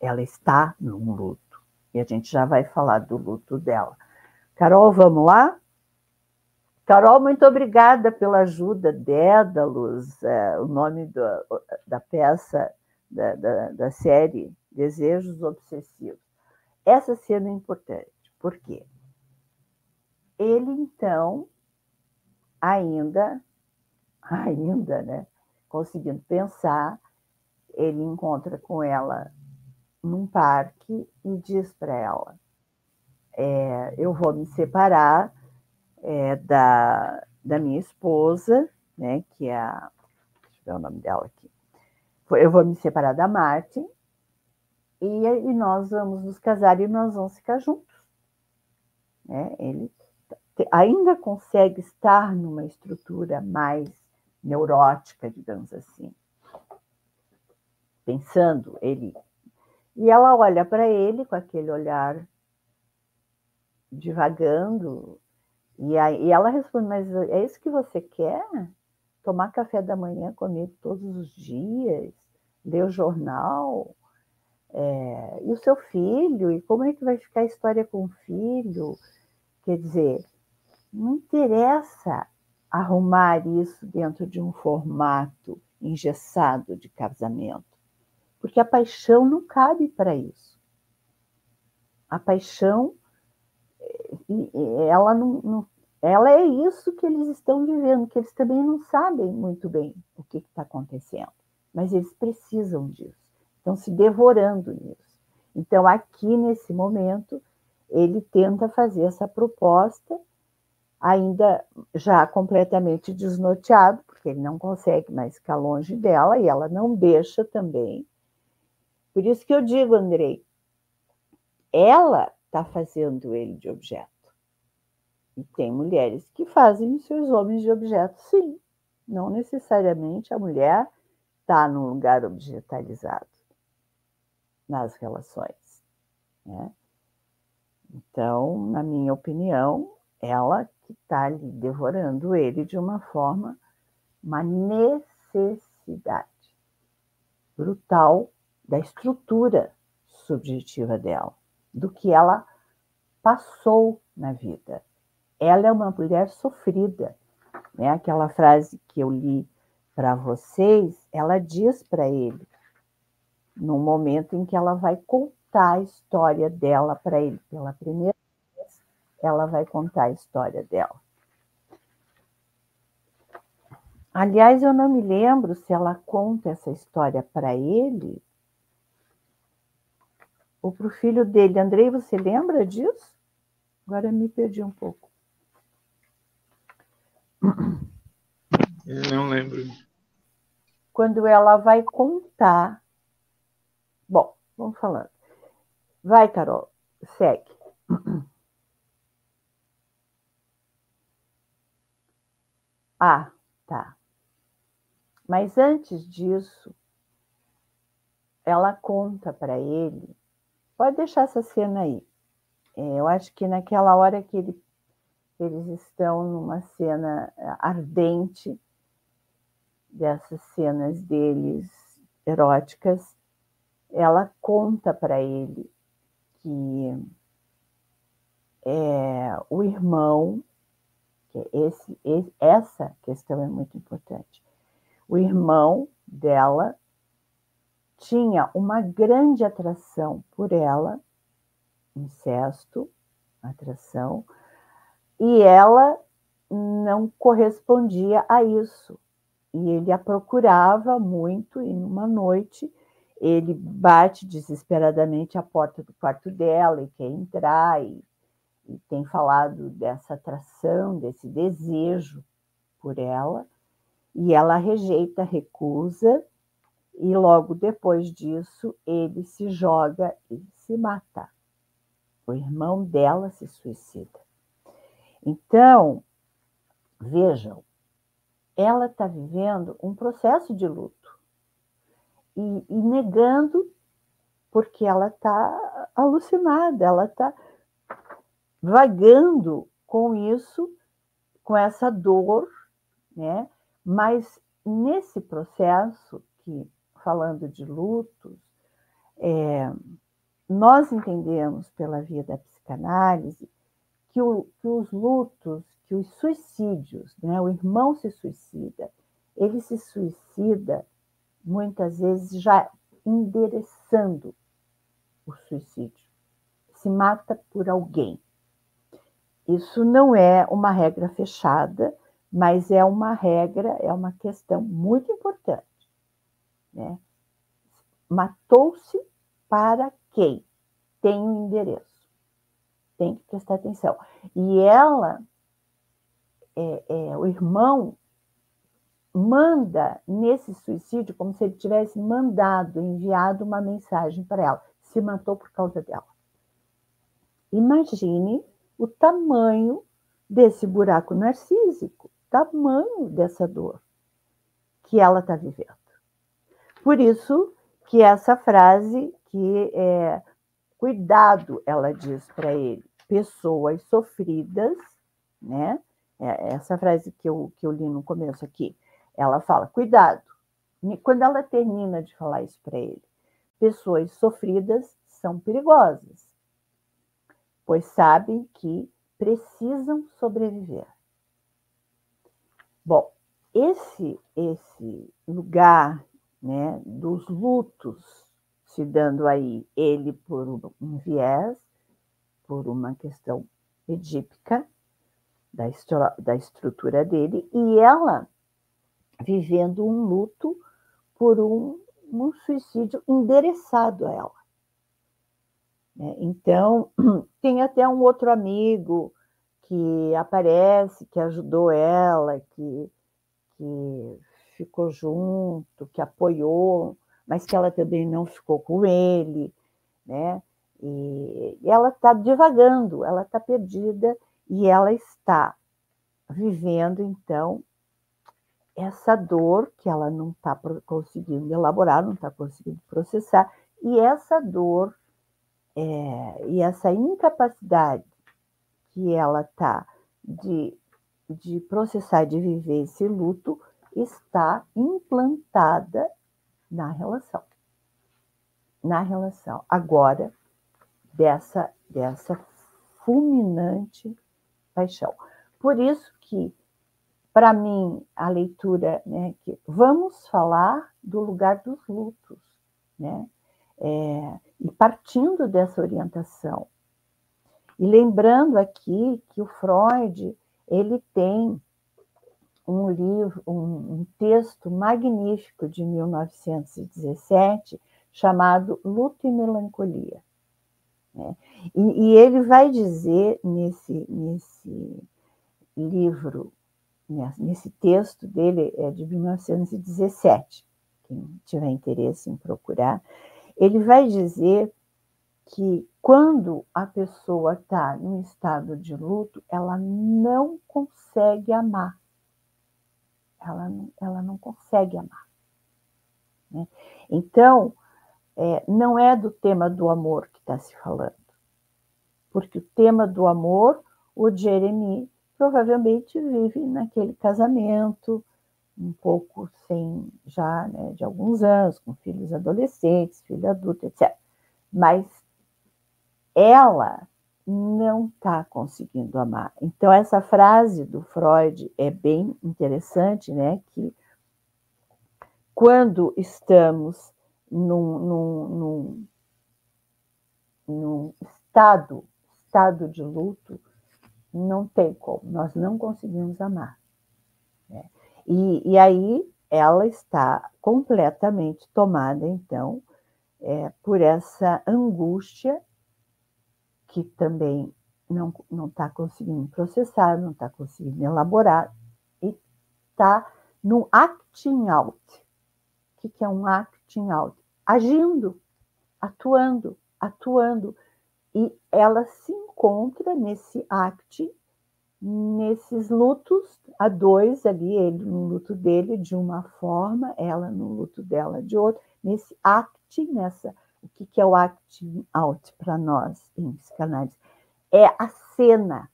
Ela está num luto. E a gente já vai falar do luto dela. Carol, vamos lá? Carol, muito obrigada pela ajuda. Dédalus, é, o nome do, da peça, da, da, da série Desejos Obsessivos. Essa cena é importante. Por quê? Ele, então, ainda, ainda, né? Conseguindo pensar, ele encontra com ela num parque e diz para ela: é, Eu vou me separar é, da, da minha esposa, né, que é a. Deixa eu ver o nome dela aqui. Eu vou me separar da Martin e, e nós vamos nos casar e nós vamos ficar juntos. Né? Ele ainda consegue estar numa estrutura mais neurótica, digamos assim. Pensando ele. E ela olha para ele com aquele olhar divagando, e, aí, e ela responde: Mas é isso que você quer? Tomar café da manhã comigo todos os dias? Ler o jornal? É, e o seu filho? E como é que vai ficar a história com o filho? Quer dizer, não interessa arrumar isso dentro de um formato engessado de casamento, porque a paixão não cabe para isso. A paixão, ela não, não, ela é isso que eles estão vivendo, que eles também não sabem muito bem o que está acontecendo, mas eles precisam disso, estão se devorando nisso. Então, aqui nesse momento, ele tenta fazer essa proposta ainda já completamente desnorteado, porque ele não consegue mais ficar longe dela e ela não deixa também. Por isso que eu digo, Andrei, ela está fazendo ele de objeto. E tem mulheres que fazem os seus homens de objeto, sim. Não necessariamente a mulher está num lugar objetalizado nas relações. Né? Então, na minha opinião, ela que está ali devorando ele de uma forma, uma necessidade brutal da estrutura subjetiva dela, do que ela passou na vida. Ela é uma mulher sofrida. Né? Aquela frase que eu li para vocês, ela diz para ele, no momento em que ela vai contar a história dela para ele pela primeira ela vai contar a história dela. Aliás, eu não me lembro se ela conta essa história para ele ou para o filho dele. Andrei, você lembra disso? Agora me perdi um pouco. Não lembro. Quando ela vai contar. Bom, vamos falando. Vai, Carol, segue. Ah, tá. Mas antes disso, ela conta para ele. Pode deixar essa cena aí. É, eu acho que naquela hora que ele, eles estão numa cena é, ardente, dessas cenas deles eróticas, ela conta para ele que é, o irmão, que esse, esse, essa questão é muito importante, o irmão dela tinha uma grande atração por ela, incesto, atração, e ela não correspondia a isso. E ele a procurava muito, e numa noite ele bate desesperadamente a porta do quarto dela e quer entrar, e, e tem falado dessa atração, desse desejo por ela, e ela rejeita, recusa, e logo depois disso ele se joga e se mata. O irmão dela se suicida. Então, vejam, ela está vivendo um processo de luto e, e negando porque ela está alucinada, ela está vagando com isso, com essa dor, né? Mas nesse processo que, falando de lutos, é, nós entendemos pela via da psicanálise que, o, que os lutos, que os suicídios, né? O irmão se suicida, ele se suicida muitas vezes já endereçando o suicídio. Se mata por alguém. Isso não é uma regra fechada, mas é uma regra, é uma questão muito importante. Né? Matou-se para quem? Tem um endereço. Tem que prestar atenção. E ela, é, é, o irmão manda nesse suicídio como se ele tivesse mandado, enviado uma mensagem para ela. Se matou por causa dela. Imagine o tamanho desse buraco narcísico, tamanho dessa dor que ela está vivendo. Por isso que essa frase que é cuidado, ela diz para ele, pessoas sofridas, né? É essa frase que eu, que eu li no começo aqui, ela fala: cuidado. Quando ela termina de falar isso para ele, pessoas sofridas são perigosas, pois sabem que precisam sobreviver. Bom, esse esse lugar, né, dos lutos se dando aí ele por um viés, por uma questão edípica da, da estrutura dele, e ela vivendo um luto por um, um suicídio endereçado a ela. Né? Então, tem até um outro amigo que aparece, que ajudou ela, que, que ficou junto, que apoiou, mas que ela também não ficou com ele, né? E, e ela está divagando, ela está perdida e ela está vivendo, então, essa dor que ela não está conseguindo elaborar, não está conseguindo processar, e essa dor é, e essa incapacidade que ela está de, de processar, de viver esse luto, está implantada na relação. Na relação. Agora, dessa, dessa fulminante paixão. Por isso que para mim, a leitura, né, que vamos falar do lugar dos lutos, né, é, e partindo dessa orientação. E lembrando aqui que o Freud, ele tem um livro, um, um texto magnífico de 1917 chamado Luto e Melancolia. Né? E, e, ele vai dizer nesse, nesse livro, nesse texto dele, é de 1917, quem tiver interesse em procurar, ele vai dizer que quando a pessoa está em estado de luto, ela não consegue amar. Ela, ela não consegue amar. Né? Então, é, não é do tema do amor que está se falando. Porque o tema do amor, o Jeremy provavelmente vive naquele casamento, um pouco sem já né, de alguns anos, com filhos adolescentes, filho adulto, etc. Mas ela não está conseguindo amar. Então, essa frase do Freud é bem interessante, né? Que quando estamos num, num, num, num estado, estado de luto, não tem como, nós não conseguimos amar. Né? E, e aí ela está completamente tomada, então, é, por essa angústia que também não está conseguindo processar, não está conseguindo elaborar, e está no acting out. O que, que é um acting out? Agindo, atuando, atuando. E ela se encontra nesse act, nesses lutos, a dois ali, ele no luto dele de uma forma, ela no luto dela de outra, nesse act, nessa o que, que é o acting out para nós em psicanálise? É a cena,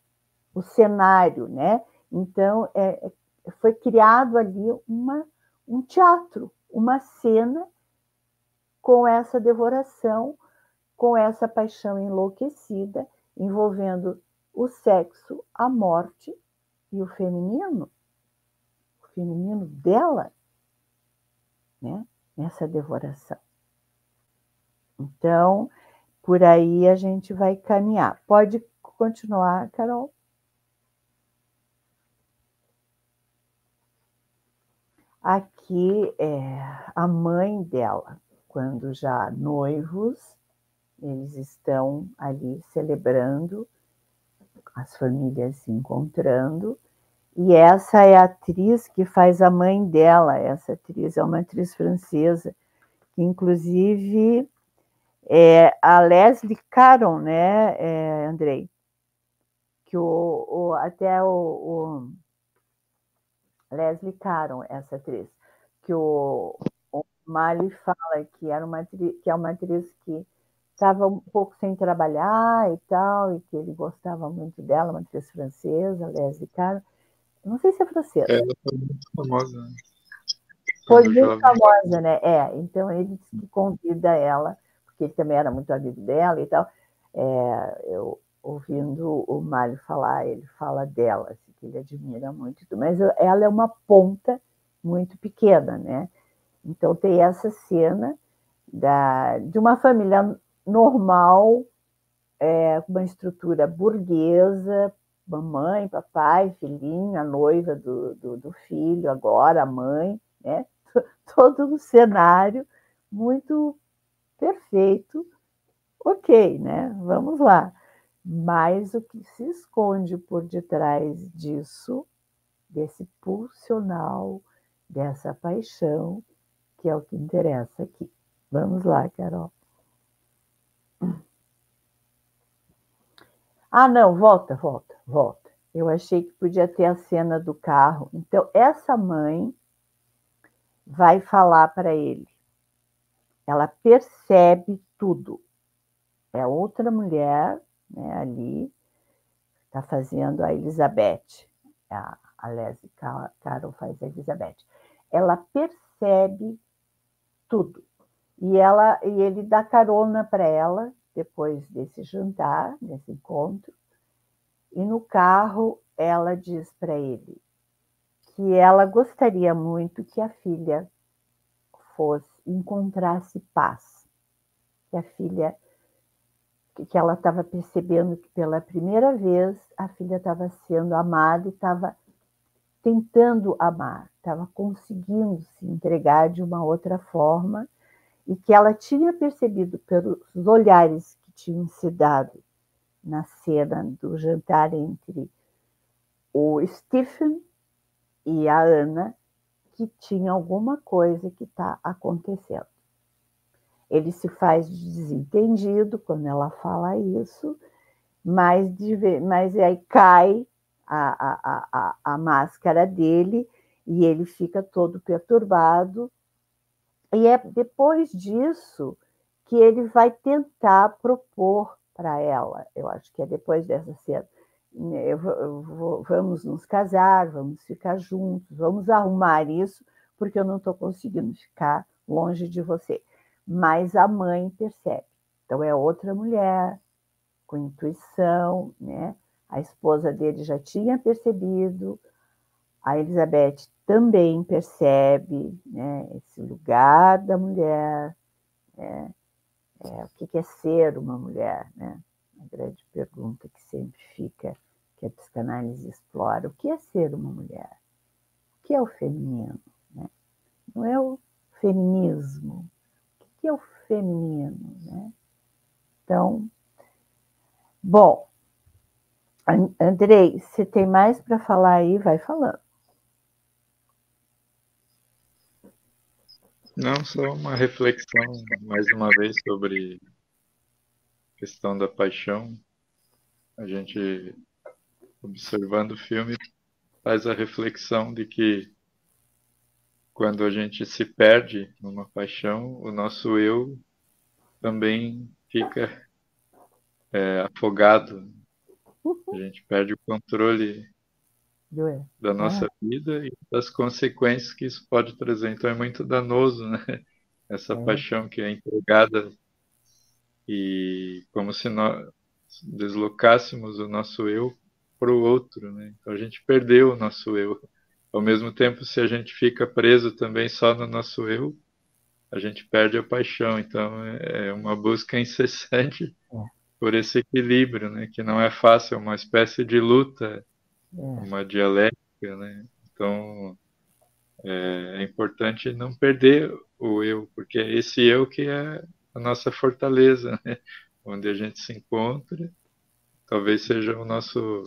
o cenário, né? Então, é, é, foi criado ali uma, um teatro, uma cena com essa devoração, com essa paixão enlouquecida, envolvendo o sexo, a morte e o feminino, o feminino dela, né? nessa devoração. Então, por aí a gente vai caminhar. Pode continuar, Carol? Aqui é a mãe dela, quando já noivos, eles estão ali celebrando, as famílias se encontrando, e essa é a atriz que faz a mãe dela. Essa atriz é uma atriz francesa, que inclusive é, a Leslie Caron, né, é, Andrei? Que o, o até o, o, Leslie Caron, essa atriz, que o, o Mali fala que era uma atriz, que é uma atriz que estava um pouco sem trabalhar e tal, e que ele gostava muito dela, uma atriz francesa, Leslie Caron. Não sei se é francesa. Ela foi muito famosa. Né? Foi muito famosa, né? É, então ele convida ela porque ele também era muito amigo dela e tal. É, eu ouvindo o Mário falar, ele fala dela, assim, que ele admira muito, mas ela é uma ponta muito pequena, né? Então tem essa cena da, de uma família normal, é, uma estrutura burguesa, mamãe, papai, filhinha, a noiva do, do, do filho, agora a mãe, né? Todo o cenário muito perfeito, ok, né? Vamos lá. Mas o que se esconde por detrás disso, desse pulsional, dessa paixão, que é o que interessa aqui. Vamos lá, Carol. Ah, não, volta, volta, volta. Eu achei que podia ter a cena do carro. Então, essa mãe vai falar para ele: ela percebe tudo. É outra mulher né, ali, está fazendo a Elizabeth, a, a Leslie Carol faz a Elizabeth. Ela percebe tudo. E, ela, e ele dá carona para ela depois desse jantar, desse encontro. E no carro ela diz para ele que ela gostaria muito que a filha fosse encontrasse paz. Que a filha, que ela estava percebendo que pela primeira vez a filha estava sendo amada e estava tentando amar, estava conseguindo se entregar de uma outra forma e que ela tinha percebido pelos olhares que tinham se dado na cena do jantar entre o Stephen e a Ana que tinha alguma coisa que está acontecendo. Ele se faz desentendido quando ela fala isso, mas, mas aí cai a, a, a, a máscara dele e ele fica todo perturbado. E é depois disso que ele vai tentar propor para ela. Eu acho que é depois dessa cena. Né, vamos nos casar, vamos ficar juntos, vamos arrumar isso, porque eu não estou conseguindo ficar longe de você. Mas a mãe percebe. Então é outra mulher com intuição, né? A esposa dele já tinha percebido, a Elizabeth também percebe né, esse lugar da mulher, né? é, o que é ser uma mulher, né? A grande pergunta que sempre fica que a psicanálise explora. O que é ser uma mulher? O que é o feminino? Né? Não é o feminismo. O que é o feminino? Né? Então, bom, Andrei, se tem mais para falar aí, vai falando. Não, só uma reflexão, mais uma vez, sobre a questão da paixão. A gente observando o filme, faz a reflexão de que quando a gente se perde numa paixão, o nosso eu também fica é, afogado. A gente perde o controle da nossa é. vida e das consequências que isso pode trazer. Então é muito danoso, né? Essa é. paixão que é entregada e como se nós deslocássemos o nosso eu para o outro, né? Então a gente perdeu o nosso eu. Ao mesmo tempo, se a gente fica preso também só no nosso eu, a gente perde a paixão. Então é, é uma busca incessante é. por esse equilíbrio, né? Que não é fácil, é uma espécie de luta. Uma dialética, né? Então é, é importante não perder o eu, porque é esse eu que é a nossa fortaleza, né? Onde a gente se encontra talvez seja o nosso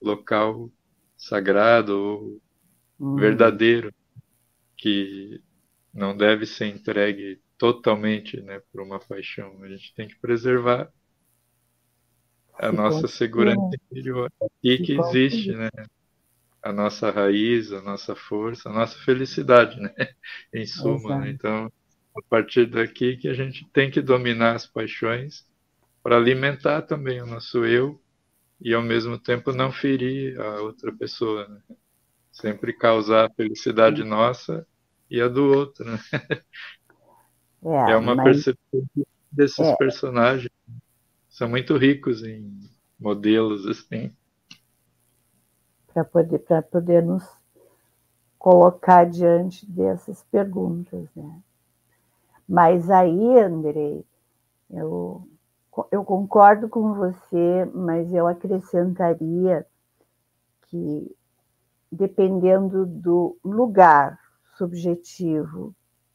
local sagrado ou hum. verdadeiro que não deve ser entregue totalmente né, por uma paixão. A gente tem que preservar a nossa segurança interior. Aqui que existe né, a nossa raiz, a nossa força, a nossa felicidade, né? em suma. Né? Então, a partir daqui que a gente tem que dominar as paixões para alimentar também o nosso eu e ao mesmo tempo não ferir a outra pessoa. Né? Sempre causar a felicidade nossa e a do outro. Né? É, é uma mas... percepção desses é. personagens. São muito ricos em modelos assim. Para poder, poder nos colocar diante dessas perguntas. Né? Mas aí, Andrei, eu eu concordo com você, mas eu acrescentaria que, dependendo do lugar subjetivo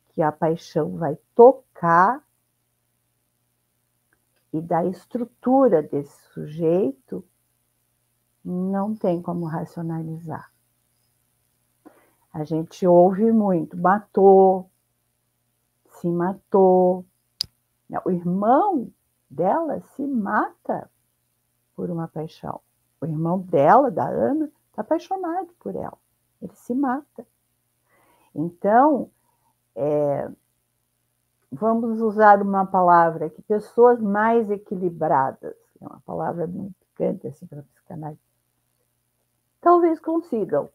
que a paixão vai tocar e da estrutura desse sujeito, não tem como racionalizar. A gente ouve muito, matou, se matou. O irmão dela se mata por uma paixão. O irmão dela, da Ana, está apaixonado por ela. Ele se mata. Então, é, vamos usar uma palavra que pessoas mais equilibradas, é uma palavra muito picante assim para psicanálise, talvez consigam,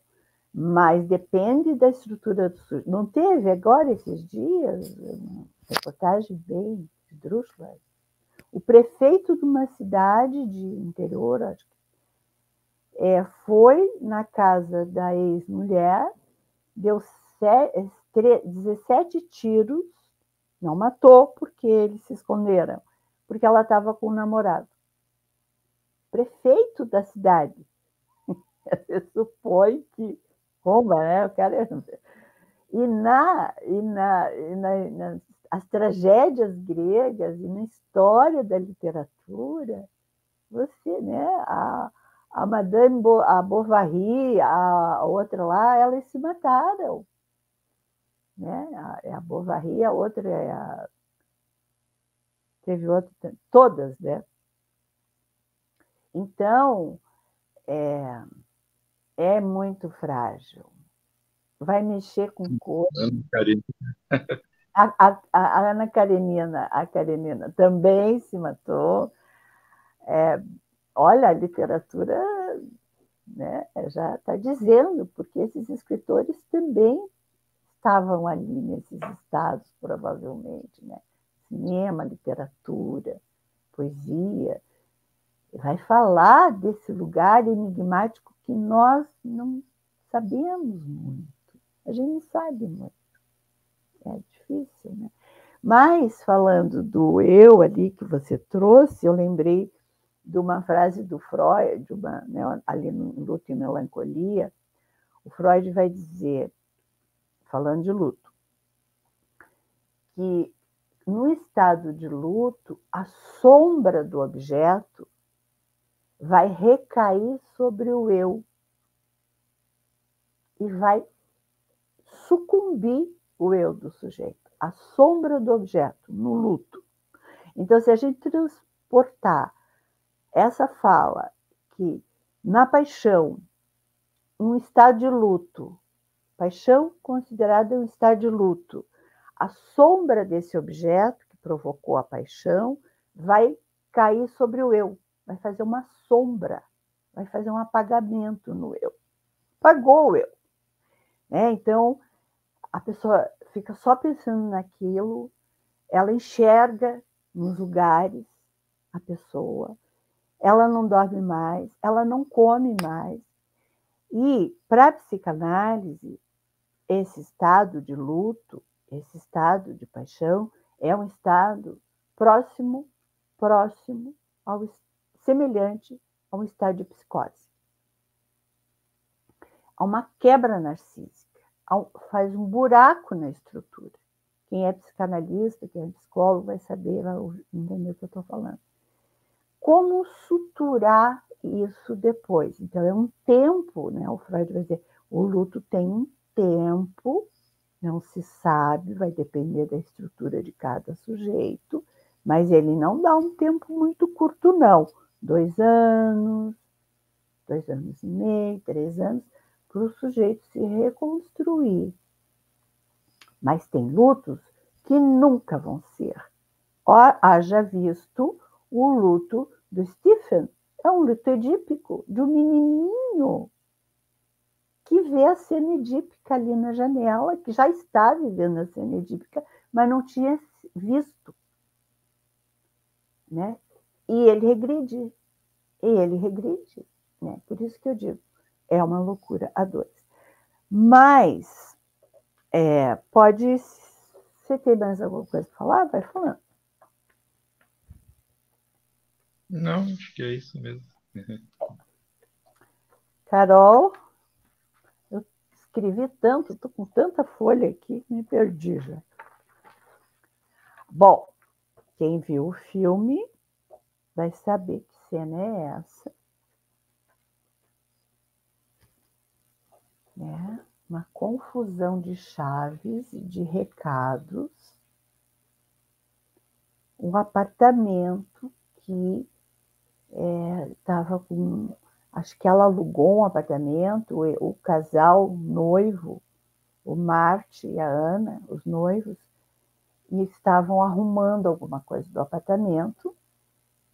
mas depende da estrutura do sujeito. Não teve agora esses dias uma reportagem bem esdrúxula o prefeito de uma cidade de interior, acho que, é, foi na casa da ex-mulher, deu 17 tiros, não matou porque eles se esconderam, porque ela estava com o um namorado. Prefeito da cidade. Você supõe que Roma, né? O cara... E na, e na, e na as tragédias gregas e na história da literatura, você, né, a, a Madame Bo, a Bovary, a outra lá, elas se mataram. Né? É a Bovary, a outra é a. Teve outra, todas, né? Então, é, é muito frágil. Vai mexer com corpo. A, a, a, Ana Karenina, a Karenina também se matou. É, olha, a literatura né, já está dizendo, porque esses escritores também estavam ali nesses estados, provavelmente. Né? Cinema, literatura, poesia. Vai falar desse lugar enigmático que nós não sabemos muito. A gente não sabe muito. É difícil, né? Mas, falando do eu ali que você trouxe, eu lembrei de uma frase do Freud, de uma, né, ali no Luto e Melancolia, o Freud vai dizer, falando de luto, que no estado de luto, a sombra do objeto vai recair sobre o eu e vai sucumbir o eu do sujeito, a sombra do objeto no luto. Então, se a gente transportar essa fala que na paixão, um estado de luto, paixão considerada um estado de luto, a sombra desse objeto que provocou a paixão vai cair sobre o eu, vai fazer uma sombra, vai fazer um apagamento no eu. Apagou o eu. Né? Então, a pessoa fica só pensando naquilo, ela enxerga nos lugares a pessoa, ela não dorme mais, ela não come mais. E, para a psicanálise, esse estado de luto, esse estado de paixão, é um estado próximo, próximo, ao, semelhante a um estado de psicose. Há uma quebra narcísica, faz um buraco na estrutura. Quem é psicanalista, quem é psicólogo, vai saber, vai entender o que eu estou falando como suturar isso depois. Então, é um tempo, né? O Freud vai dizer, o luto tem um tempo, não se sabe, vai depender da estrutura de cada sujeito, mas ele não dá um tempo muito curto, não. Dois anos, dois anos e meio, três anos, para o sujeito se reconstruir. Mas tem lutos que nunca vão ser. Haja visto o luto do Stephen é um luto edípico de um menininho que vê a cena edípica ali na janela, que já está vivendo a cena edípica, mas não tinha visto. Né? E ele regride. E ele regride. Né? Por isso que eu digo, é uma loucura a dois. Mas, é, pode. Você tem mais alguma coisa para falar? Vai falando. Não, acho que é isso mesmo. Carol, escrevi tanto, estou com tanta folha aqui que me perdi já. Bom, quem viu o filme vai saber que cena é essa. Né? Uma confusão de chaves e de recados. Um apartamento que estava é, com. Acho que ela alugou um apartamento, o casal noivo, o Marte e a Ana, os noivos, e estavam arrumando alguma coisa do apartamento,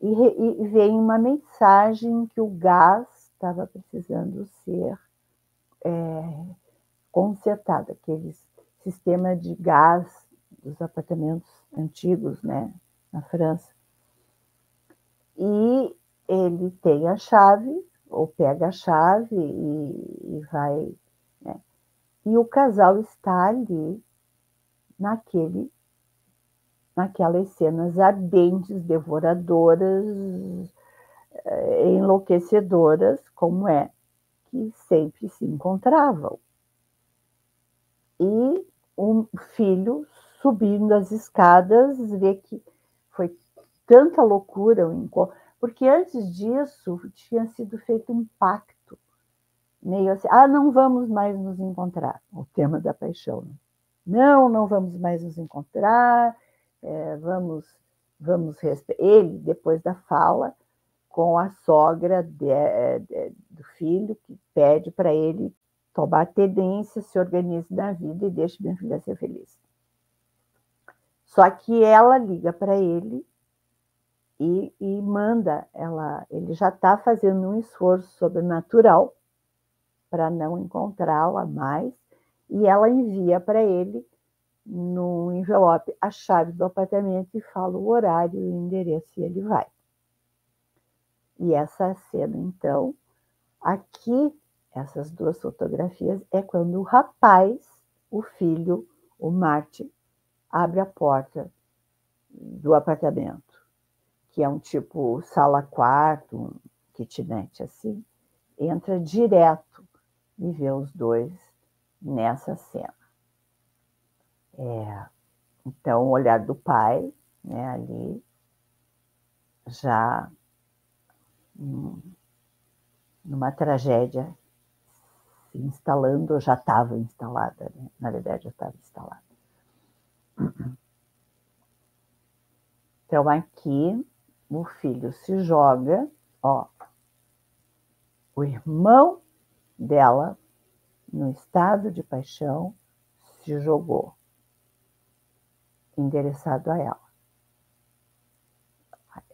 e, e veio uma mensagem que o gás estava precisando ser é, consertado, aqueles sistema de gás dos apartamentos antigos, né, na França. E ele tem a chave, ou pega a chave e, e vai. Né? E o casal está ali naquele, naquelas cenas ardentes, devoradoras, eh, enlouquecedoras, como é que sempre se encontravam. E um filho subindo as escadas, vê que foi tanta loucura o encontro, porque antes disso tinha sido feito um pacto, meio assim, ah, não vamos mais nos encontrar, o tema da paixão. Né? Não, não vamos mais nos encontrar, é, vamos, vamos ele depois da fala com a sogra de, de, do filho que pede para ele tomar tendência, se organize na vida e deixe minha filha ser feliz. Só que ela liga para ele e, e, manda ela, ele já está fazendo um esforço sobrenatural para não encontrá-la mais, e ela envia para ele no envelope a chave do apartamento e fala o horário e o endereço e ele vai. E essa cena, então, aqui, essas duas fotografias, é quando o rapaz, o filho, o Martin, abre a porta do apartamento, que é um tipo sala-quarto, um kitnet assim, entra direto e vê os dois nessa cena. É, então, o olhar do pai, né, ali, já numa tragédia se instalando, já estava instalada, né? na verdade já estava instalada. Então aqui o filho se joga, ó, o irmão dela, no estado de paixão, se jogou, endereçado a ela.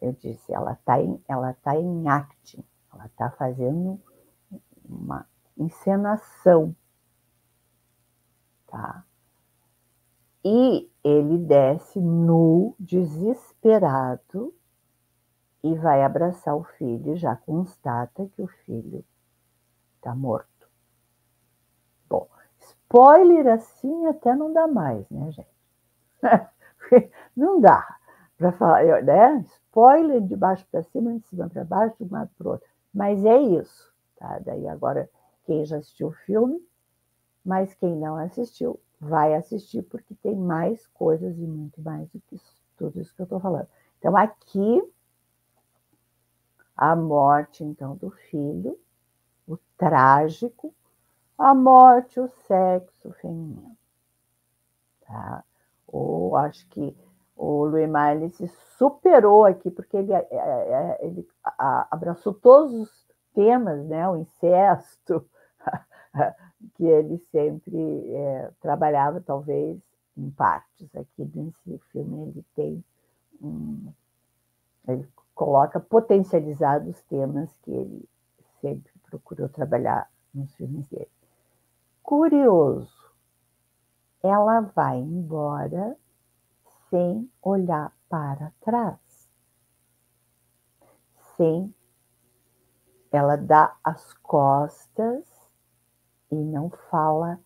Eu disse, ela está em, ela tá em acting, ela está fazendo uma encenação, tá? E ele desce nu, desesperado, e vai abraçar o filho, já constata que o filho está morto. Bom, spoiler assim até não dá mais, né, gente? não dá para falar, né? Spoiler de baixo para cima, de cima para baixo, de um lado para outro. Mas é isso, tá? Daí agora, quem já assistiu o filme, mas quem não assistiu, vai assistir, porque tem mais coisas e muito mais do que isso, tudo isso que eu estou falando. Então, aqui, a morte, então, do filho, o trágico, a morte, o sexo feminino. Tá? Ou acho que o Louis Maille se superou aqui, porque ele, é, é, é, ele abraçou todos os temas, né? o incesto, que ele sempre é, trabalhava, talvez, em partes. Aqui nesse filme ele tem um, ele coloca potencializados os temas que ele sempre procurou trabalhar nos filmes dele. Curioso, ela vai embora sem olhar para trás. Sem ela dá as costas e não fala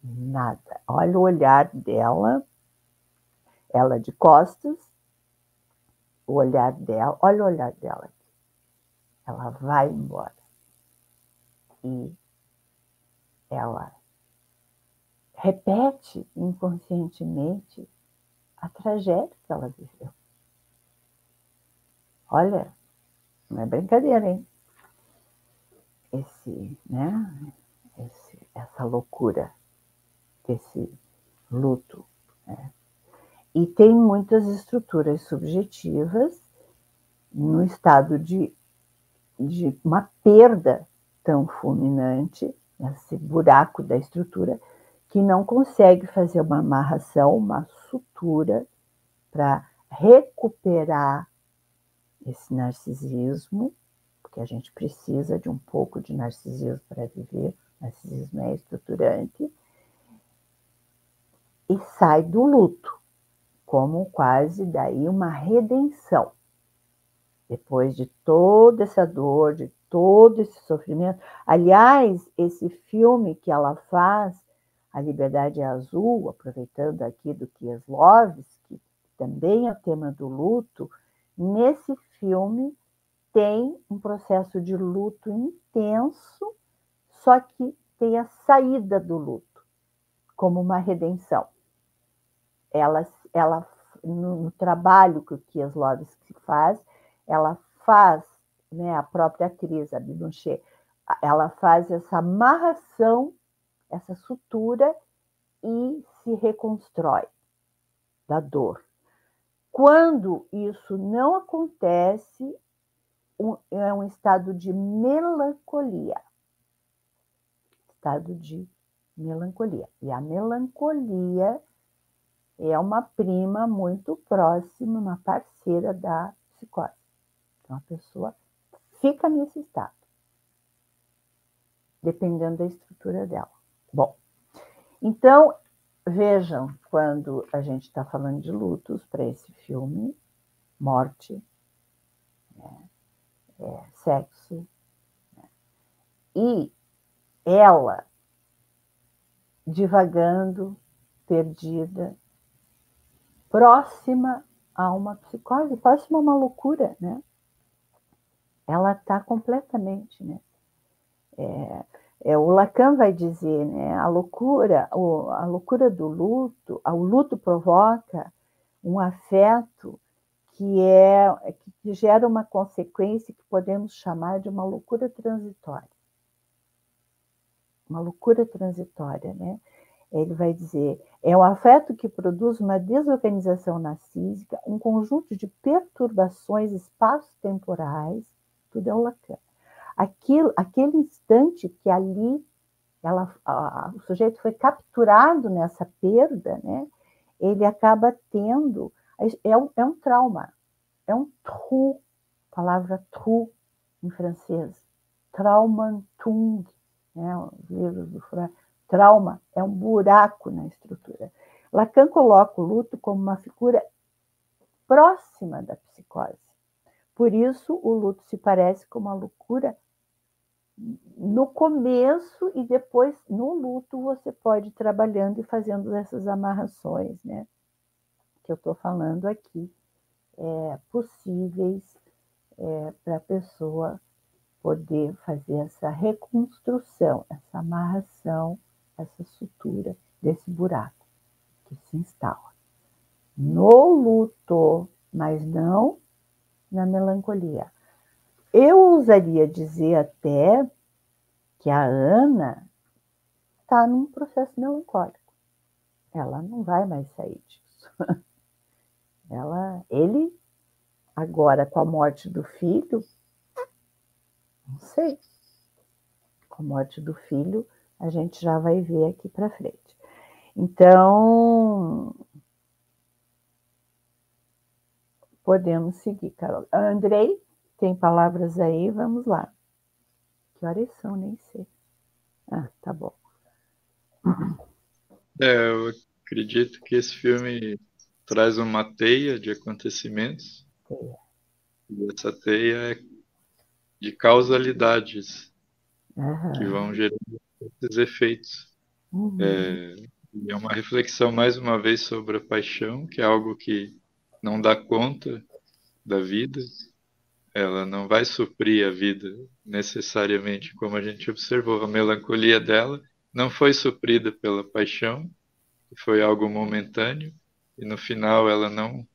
nada. Olha o olhar dela, ela de costas, o olhar dela, olha o olhar dela aqui. Ela vai embora. E ela repete inconscientemente a tragédia que ela viveu. Olha, não é brincadeira, hein? Esse, né? Esse, essa loucura, esse luto. Né? E tem muitas estruturas subjetivas no estado de, de uma perda tão fulminante, esse buraco da estrutura, que não consegue fazer uma amarração, uma sutura para recuperar esse narcisismo, porque a gente precisa de um pouco de narcisismo para viver, narcisismo é estruturante, e sai do luto, como quase daí uma redenção. Depois de toda essa dor, de todo esse sofrimento. Aliás, esse filme que ela faz a Liberdade é Azul, aproveitando aqui do Kieslowski, também é o tema do luto, nesse filme tem um processo de luto intenso, só que tem a saída do luto como uma redenção. ela, ela no, no trabalho que o Kieslowski faz, ela faz, né, a própria atriz, a Bidoncher, ela faz essa amarração, essa sutura e se reconstrói da dor. Quando isso não acontece, um, é um estado de melancolia. Estado de melancolia. E a melancolia é uma prima muito próxima, uma parceira da psicose. Então a pessoa fica nesse estado, dependendo da estrutura dela. Bom, então vejam quando a gente está falando de lutos para esse filme, morte, né, é, sexo, né, e ela divagando, perdida, próxima a uma psicose, próxima a uma loucura, né? Ela está completamente, né? É, é, o Lacan vai dizer, né? A loucura, o, a loucura do luto, o luto provoca um afeto que é que gera uma consequência que podemos chamar de uma loucura transitória. Uma loucura transitória, né? Ele vai dizer: é o afeto que produz uma desorganização narcísica, um conjunto de perturbações espaço-temporais, tudo é o Lacan. Aquilo, aquele instante que ali ela, a, o sujeito foi capturado nessa perda, né? ele acaba tendo. É um, é um trauma, é um trou, palavra trou em francês, traumantung, né? os livros do Freud Trauma é um buraco na estrutura. Lacan coloca o luto como uma figura próxima da psicose. Por isso, o luto se parece com uma loucura no começo e depois, no luto, você pode ir trabalhando e fazendo essas amarrações, né? Que eu estou falando aqui, é, possíveis é, para a pessoa poder fazer essa reconstrução, essa amarração essa sutura desse buraco que se instala. No luto, mas não na melancolia. Eu ousaria dizer até que a Ana está num processo melancólico. Ela não vai mais sair disso. Ela, ele, agora com a morte do filho, não sei. Com a morte do filho, a gente já vai ver aqui para frente. Então, podemos seguir, Carol. Andrei, tem palavras aí? Vamos lá. Que horas são? Nem sei. Ah, tá bom. É, eu acredito que esse filme traz uma teia de acontecimentos. Teia. E essa teia é de causalidades uhum. que vão gerando esses efeitos. Uhum. É, é uma reflexão, mais uma vez, sobre a paixão, que é algo que não dá conta da vida, ela não vai suprir a vida necessariamente, como a gente observou. A melancolia dela não foi suprida pela paixão, foi algo momentâneo, e no final ela não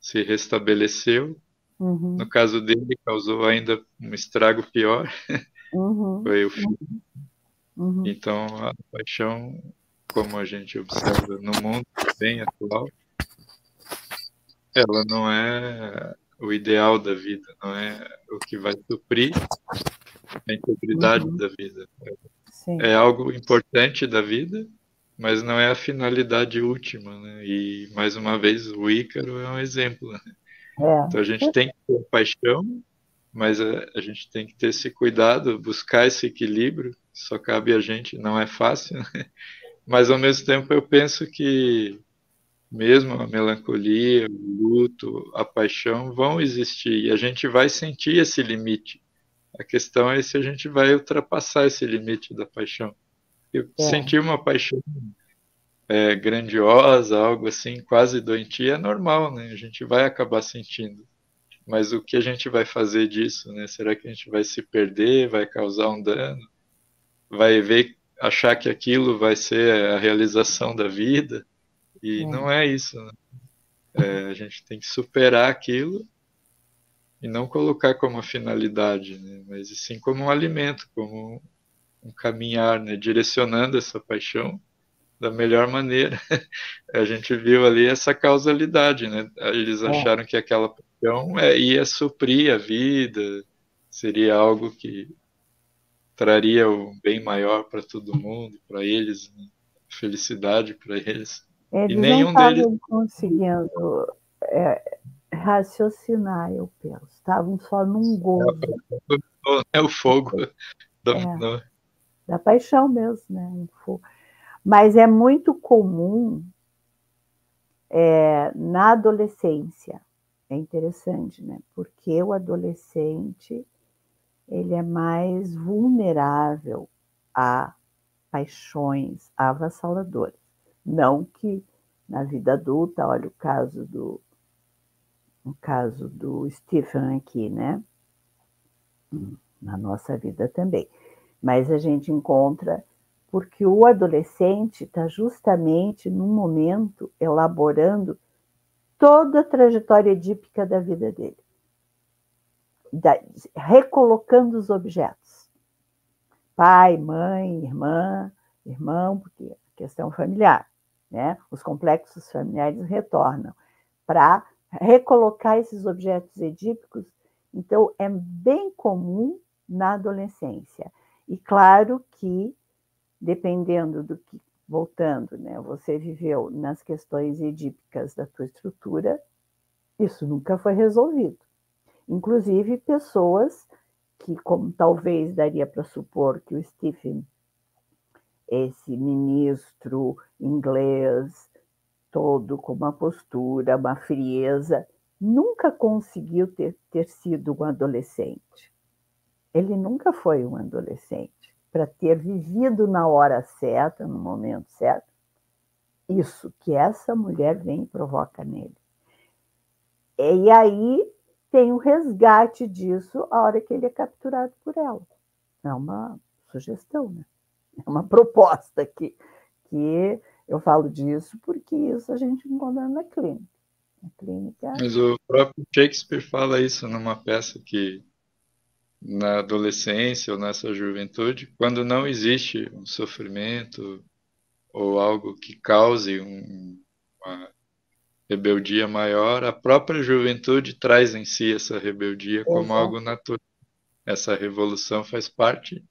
se restabeleceu. Uhum. No caso dele, causou ainda um estrago pior. Uhum. foi o fim. Uhum. Então, a paixão, como a gente observa no mundo bem atual, ela não é o ideal da vida, não é o que vai suprir a integridade uhum. da vida. Sim. É algo importante da vida, mas não é a finalidade última, né? E mais uma vez o Ícaro é um exemplo. Né? É. Então a gente tem que ter paixão, mas a, a, gente tem que ter esse cuidado, buscar esse equilíbrio só cabe a gente, não é fácil, né? mas ao mesmo tempo eu penso que mesmo a melancolia, o luto, a paixão vão existir e a gente vai sentir esse limite. A questão é se a gente vai ultrapassar esse limite da paixão. Eu é. sentir uma paixão é, grandiosa, algo assim, quase doentia, é normal, né? A gente vai acabar sentindo. Mas o que a gente vai fazer disso, né? Será que a gente vai se perder, vai causar um dano? vai ver, achar que aquilo vai ser a realização da vida. E é. não é isso. Né? É, a gente tem que superar aquilo e não colocar como finalidade, né? mas sim como um alimento, como um caminhar, né? direcionando essa paixão da melhor maneira. a gente viu ali essa causalidade, né? Eles é. acharam que aquela paixão é, ia suprir a vida, seria algo que traria o bem maior para todo mundo, para eles, né? felicidade para eles. Eles e nenhum não estavam deles... conseguindo é, raciocinar, eu penso. Estavam só num gol. É o fogo da, é, da paixão mesmo, né? Mas é muito comum é, na adolescência. É interessante, né? Porque o adolescente ele é mais vulnerável a paixões avassaladoras. Não que na vida adulta, olha o caso do o caso do Stephen aqui, né? Na nossa vida também. Mas a gente encontra porque o adolescente está justamente num momento elaborando toda a trajetória edípica da vida dele, da, recolocando os objetos. Pai, mãe, irmã, irmão, porque questão familiar, né? Os complexos familiares retornam para recolocar esses objetos edípicos. Então, é bem comum na adolescência. E claro que, dependendo do que, voltando, né, você viveu nas questões edípicas da tua estrutura, isso nunca foi resolvido. Inclusive, pessoas que, como talvez daria para supor que o Stephen esse ministro inglês, todo com uma postura, uma frieza, nunca conseguiu ter, ter sido um adolescente. Ele nunca foi um adolescente. Para ter vivido na hora certa, no momento certo, isso que essa mulher vem e provoca nele. E aí tem o resgate disso a hora que ele é capturado por ela. É uma sugestão, né? é uma proposta que, que eu falo disso porque isso a gente encontra na clínica. Na clínica. Mas o próprio Shakespeare fala isso numa peça que na adolescência ou nessa juventude, quando não existe um sofrimento ou algo que cause um, uma rebeldia maior, a própria juventude traz em si essa rebeldia Exato. como algo natural. Essa revolução faz parte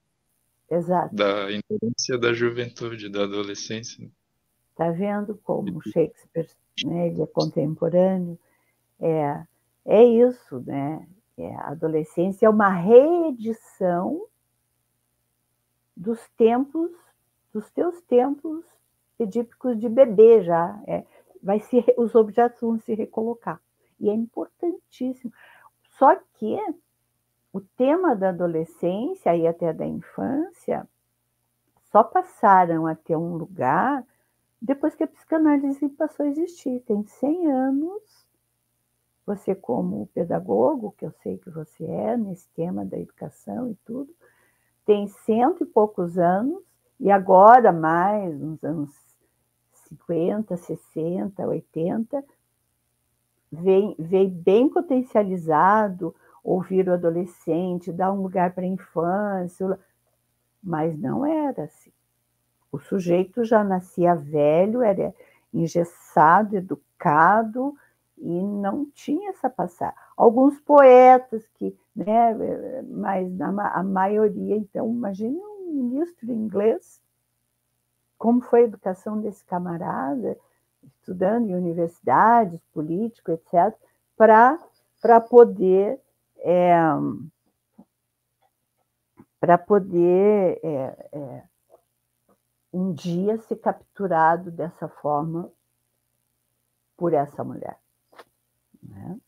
Exato. da inocência da juventude, da adolescência. Está vendo como Shakespeare né, ele é contemporâneo? É, é isso, né? É, a adolescência é uma reedição dos tempos, dos teus tempos edípicos de bebê já. É, vai se, os objetos vão se recolocar. E é importantíssimo. Só que o tema da adolescência e até da infância só passaram a ter um lugar depois que a psicanálise passou a existir. Tem 100 anos, você como pedagogo, que eu sei que você é, nesse tema da educação e tudo, tem cento e poucos anos, e agora mais, nos anos 50, 60, 80, vem, vem bem potencializado ouvir o adolescente, dar um lugar para a infância, mas não era assim. O sujeito já nascia velho, era engessado, educado e não tinha essa passagem. Alguns poetas que, né, mas a maioria, então, imagine um ministro inglês, como foi a educação desse camarada, estudando em universidades, político, etc., para poder é, para poder é, é, um dia ser capturado dessa forma por essa mulher. Né?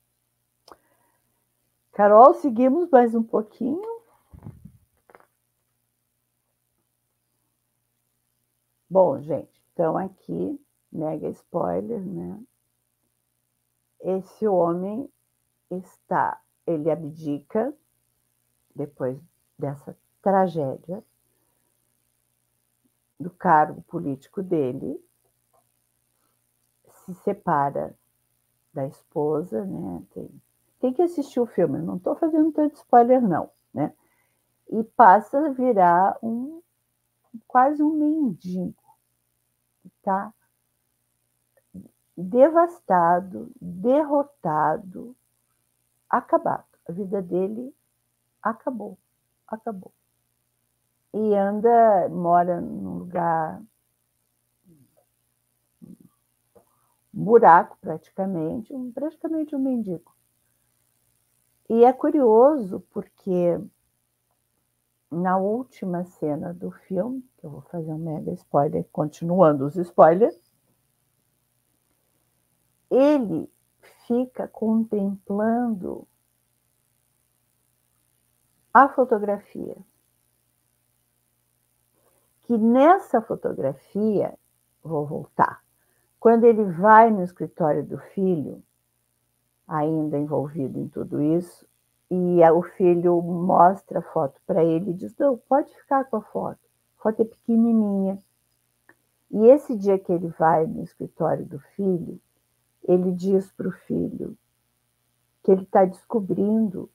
Carol, seguimos mais um pouquinho. Bom, gente, então aqui, mega spoiler, né? Esse homem está ele abdica depois dessa tragédia do cargo político dele se separa da esposa, né? Tem, tem que assistir o filme, não estou fazendo tanto spoiler, não, né? E passa a virar um quase um mendigo, tá? Devastado, derrotado, acabado. A vida dele acabou, acabou. E anda, mora num lugar buraco praticamente, um, praticamente um mendigo. E é curioso porque na última cena do filme, que eu vou fazer um mega spoiler, continuando os spoilers, ele fica contemplando a fotografia. Que nessa fotografia, vou voltar, quando ele vai no escritório do filho, ainda envolvido em tudo isso, e o filho mostra a foto para ele e diz: Não, pode ficar com a foto. A foto é pequenininha. E esse dia que ele vai no escritório do filho, ele diz para o filho que ele está descobrindo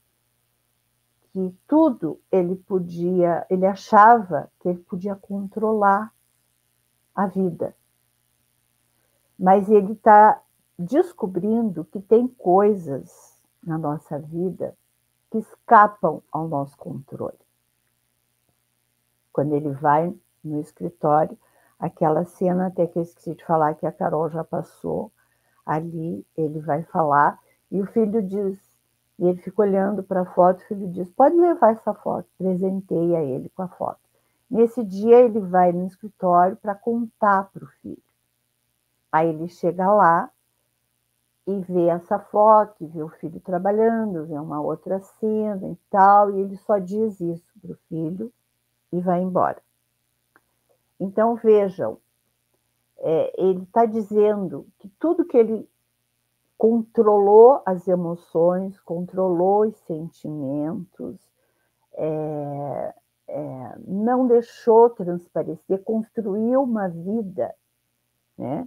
que tudo ele podia, ele achava que ele podia controlar a vida mas ele está descobrindo que tem coisas na nossa vida que escapam ao nosso controle. Quando ele vai no escritório, aquela cena até que eu esqueci de falar que a Carol já passou, ali ele vai falar e o filho diz, e ele fica olhando para a foto, o filho diz: "Pode levar essa foto". Presenteia ele com a foto. Nesse dia ele vai no escritório para contar para o filho Aí ele chega lá e vê essa foto, vê o filho trabalhando, vê uma outra cena e tal, e ele só diz isso para o filho e vai embora. Então vejam, é, ele está dizendo que tudo que ele controlou as emoções, controlou os sentimentos, é, é, não deixou transparecer, construiu uma vida, né?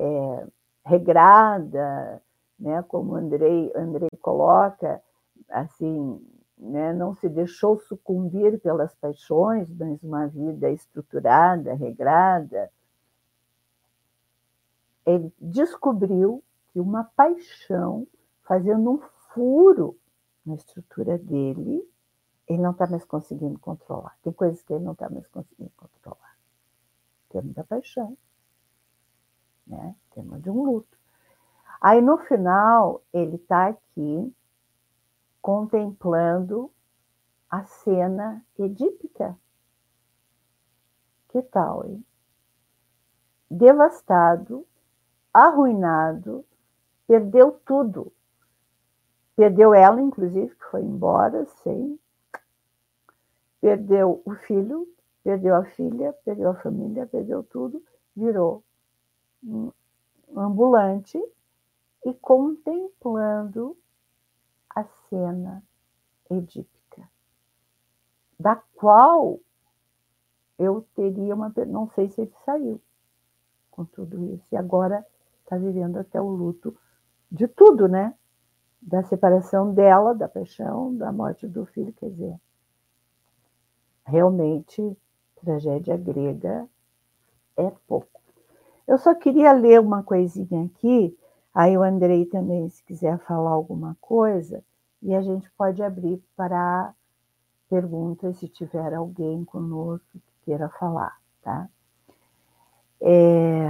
É, regrada, né, como Andrei, Andrei coloca, assim, né, não se deixou sucumbir pelas paixões, mas uma vida estruturada, regrada. Ele descobriu que uma paixão, fazendo um furo na estrutura dele, ele não está mais conseguindo controlar. Tem coisas que ele não está mais conseguindo controlar. Tem muita paixão né? Tema de um luto. Aí no final ele está aqui contemplando a cena edípica. Que tal, hein? Devastado, arruinado, perdeu tudo. Perdeu ela, inclusive, que foi embora sem. Perdeu o filho, perdeu a filha, perdeu a família, perdeu tudo, virou ambulante e contemplando a cena edípica, da qual eu teria uma. Não sei se ele saiu com tudo isso, e agora está vivendo até o luto de tudo, né? Da separação dela, da paixão, da morte do filho, quer dizer, realmente, tragédia grega é pouco. Eu só queria ler uma coisinha aqui, aí o Andrei também, se quiser falar alguma coisa, e a gente pode abrir para perguntas se tiver alguém conosco que queira falar, tá? É...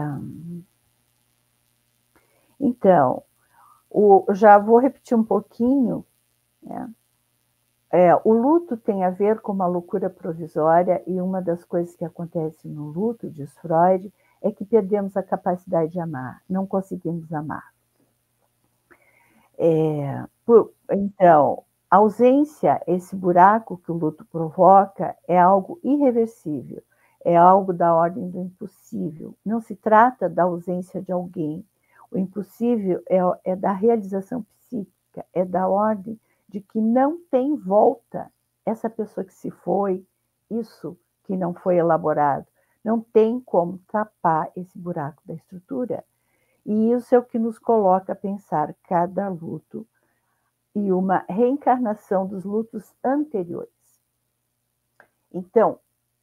Então, o, já vou repetir um pouquinho. Né? É, o luto tem a ver com uma loucura provisória, e uma das coisas que acontece no luto, diz Freud, é que perdemos a capacidade de amar, não conseguimos amar. É, por, então, a ausência, esse buraco que o luto provoca, é algo irreversível, é algo da ordem do impossível. Não se trata da ausência de alguém. O impossível é, é da realização psíquica, é da ordem de que não tem volta. Essa pessoa que se foi, isso que não foi elaborado, não tem como tapar esse buraco da estrutura. E isso é o que nos coloca a pensar cada luto e uma reencarnação dos lutos anteriores. Então,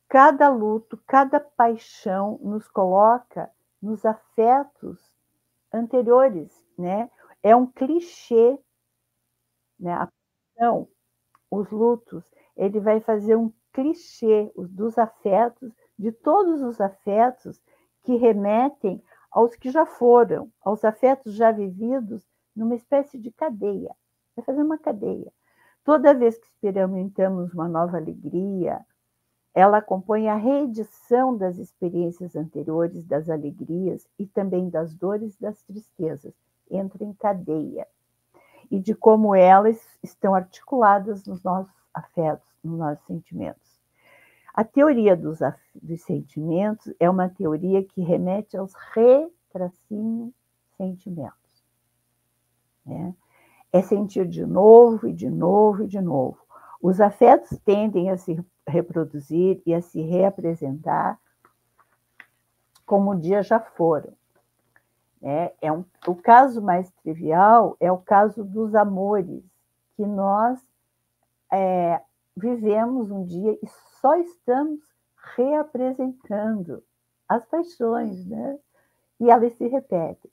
cada luto, cada paixão nos coloca nos afetos anteriores, né? É um clichê, né? A paixão, os lutos, ele vai fazer um clichê dos afetos, de todos os afetos que remetem aos que já foram, aos afetos já vividos, numa espécie de cadeia. Vai fazer uma cadeia. Toda vez que experimentamos uma nova alegria, ela acompanha a reedição das experiências anteriores, das alegrias e também das dores e das tristezas. Entra em cadeia. E de como elas estão articuladas nos nossos afetos, nos nossos sentimentos. A teoria dos, dos sentimentos é uma teoria que remete aos retracinhos sentimentos. Né? É sentir de novo e de novo e de novo. Os afetos tendem a se reproduzir e a se reapresentar como um dia já foram. É, é um, o caso mais trivial é o caso dos amores, que nós é, vivemos um dia e só estamos reapresentando as paixões, né? E elas se repetem.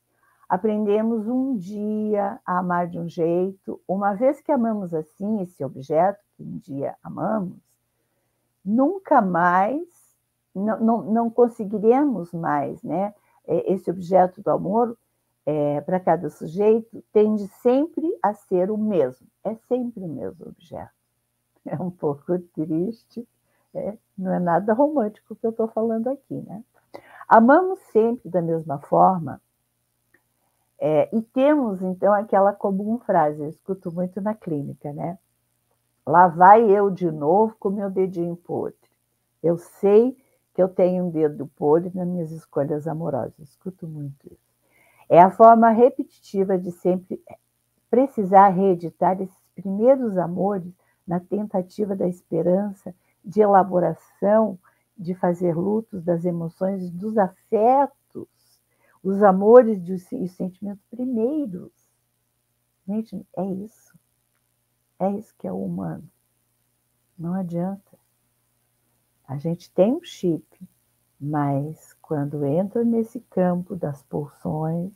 Aprendemos um dia a amar de um jeito, uma vez que amamos assim esse objeto que um dia amamos, nunca mais, não, não, não conseguiremos mais, né? É, esse objeto do amor, é, para cada sujeito, tende sempre a ser o mesmo, é sempre o mesmo objeto. É um pouco triste, é, não é nada romântico que eu estou falando aqui, né? Amamos sempre da mesma forma, é, e temos, então, aquela comum frase, eu escuto muito na clínica, né? Lá vai eu de novo com meu dedinho podre. Eu sei que eu tenho um dedo podre nas minhas escolhas amorosas. Escuto muito isso. É a forma repetitiva de sempre precisar reeditar esses primeiros amores na tentativa da esperança, de elaboração, de fazer lutos das emoções, dos afetos, os amores e os sentimentos primeiros. Gente, é isso. É isso que é o humano. Não adianta. A gente tem um chip, mas quando entra nesse campo das pulsões,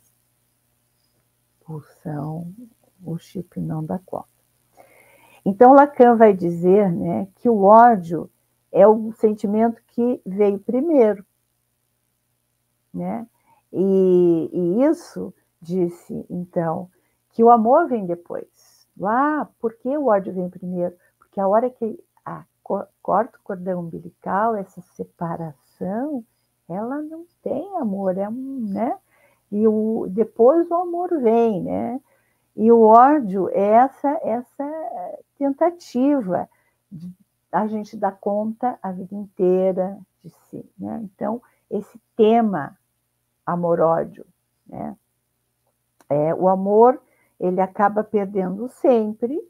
pulsão, o chip não dá conta. Então, Lacan vai dizer né, que o ódio é o sentimento que veio primeiro. Né? E, e isso disse, então, que o amor vem depois. Lá, por que o ódio vem primeiro? Porque a hora que a, corta o cordão umbilical, essa separação, ela não tem amor, é um, né? E o, depois o amor vem, né? E o ódio é essa, essa tentativa de a gente dar conta a vida inteira de si, né? Então, esse tema amor-ódio, né? É, o amor ele acaba perdendo sempre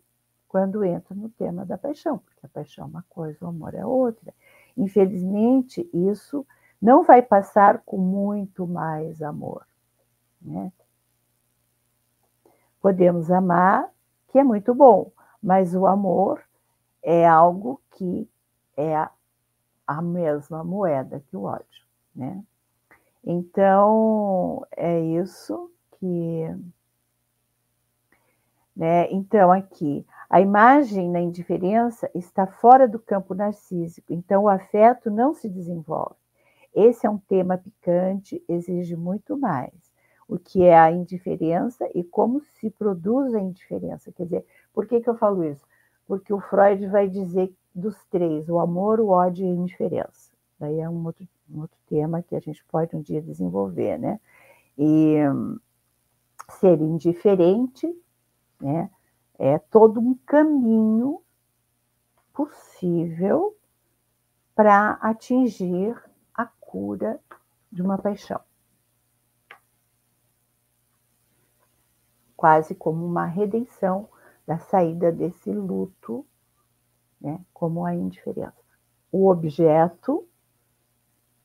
quando entra no tema da paixão, porque a paixão é uma coisa, o amor é outra. Infelizmente, isso não vai passar com muito mais amor. Né? Podemos amar, que é muito bom, mas o amor é algo que é a mesma moeda que o ódio. Né? Então, é isso que né? Então, aqui, a imagem na indiferença está fora do campo narcísico, então o afeto não se desenvolve. Esse é um tema picante, exige muito mais. O que é a indiferença e como se produz a indiferença. Quer dizer, por que, que eu falo isso? Porque o Freud vai dizer dos três, o amor, o ódio e a indiferença. Daí é um outro, um outro tema que a gente pode um dia desenvolver, né? E ser indiferente né? É todo um caminho possível para atingir a cura de uma paixão. Quase como uma redenção da saída desse luto, né? como a indiferença. O objeto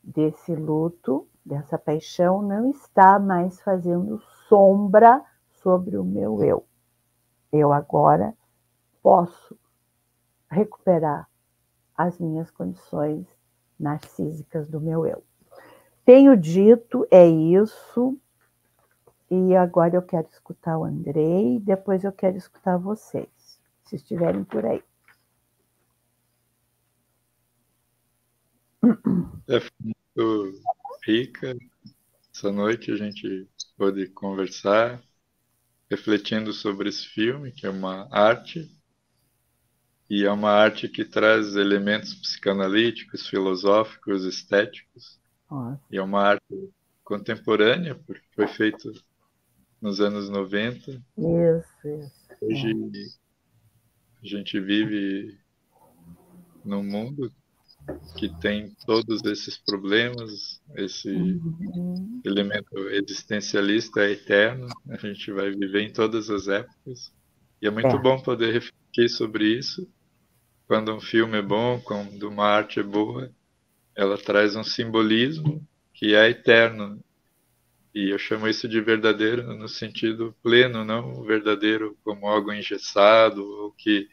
desse luto dessa paixão não está mais fazendo sombra sobre o meu eu. Eu agora posso recuperar as minhas condições narcísicas do meu eu. Tenho dito, é isso. E agora eu quero escutar o Andrei, depois eu quero escutar vocês, se estiverem por aí. É muito rica. Essa noite a gente pôde conversar, refletindo sobre esse filme, que é uma arte, e é uma arte que traz elementos psicanalíticos, filosóficos, estéticos, e é uma arte contemporânea, porque foi feito nos anos 90. Isso, isso. Hoje é. a gente vive num mundo que tem todos esses problemas, esse uhum. elemento existencialista é eterno, a gente vai viver em todas as épocas. E é muito é. bom poder refletir sobre isso. Quando um filme é bom, quando uma arte é boa, ela traz um simbolismo que é eterno. E eu chamo isso de verdadeiro no sentido pleno, não verdadeiro como algo engessado ou que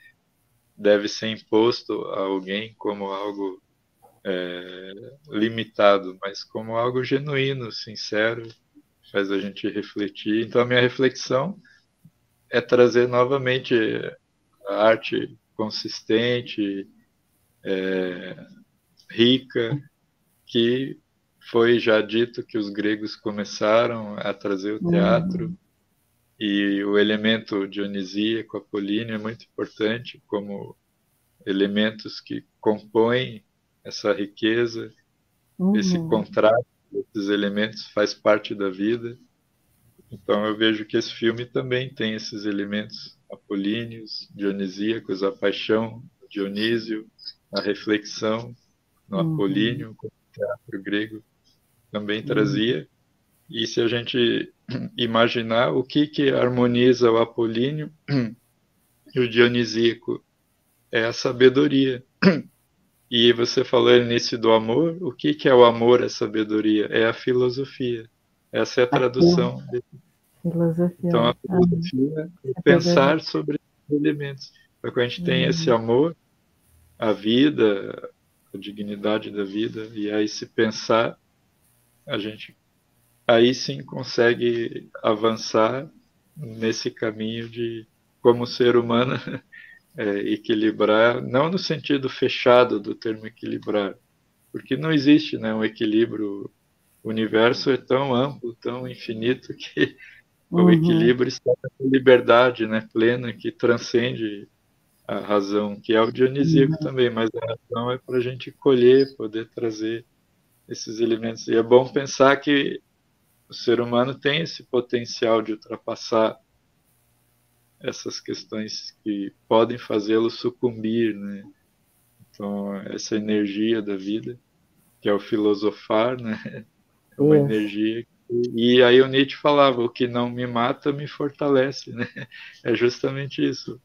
deve ser imposto a alguém como algo é, limitado, mas como algo genuíno, sincero, faz a gente refletir. Então, a minha reflexão é trazer novamente a arte consistente, é, rica, que foi já dito que os gregos começaram a trazer o teatro. Uhum. E o elemento dionisíaco, apolíneo, é muito importante como elementos que compõem essa riqueza, uhum. esse contraste, esses elementos faz parte da vida. Então eu vejo que esse filme também tem esses elementos apolíneos, dionisíacos, a paixão, Dionísio, a reflexão no uhum. apolíneo, como teatro grego também uhum. trazia. E se a gente imaginar o que, que harmoniza o apolíneo e o dionisíaco, é a sabedoria. E você falou no início do amor, o que, que é o amor, a sabedoria? É a filosofia. Essa é a tradução. Filosofia. Então, a filosofia é pensar sobre os elementos. Então, quando a gente tem esse uhum. amor, a vida, a dignidade da vida, e aí se pensar, a gente aí sim consegue avançar nesse caminho de como ser humano é, equilibrar, não no sentido fechado do termo equilibrar, porque não existe né, um equilíbrio. O universo é tão amplo, tão infinito, que uhum. o equilíbrio está na liberdade né, plena que transcende a razão, que é o dionisíaco uhum. também, mas a razão é para a gente colher, poder trazer esses elementos. E é bom pensar que o ser humano tem esse potencial de ultrapassar essas questões que podem fazê-lo sucumbir, né? Então, essa energia da vida, que é o filosofar, né? É uma energia e aí o Nietzsche falava, o que não me mata me fortalece, né? É justamente isso.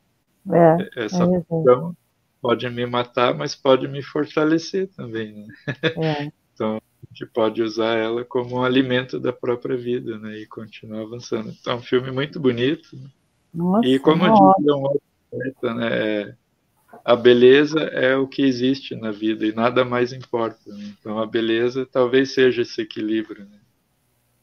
É, Essa é função pode me matar, mas pode me fortalecer também, né? É. Então, a gente pode usar ela como um alimento da própria vida, né? E continuar avançando. Então, é um filme muito bonito, né? Nossa, e como eu disse, um outro né, a beleza é o que existe na vida e nada mais importa. Né? Então a beleza talvez seja esse equilíbrio, né?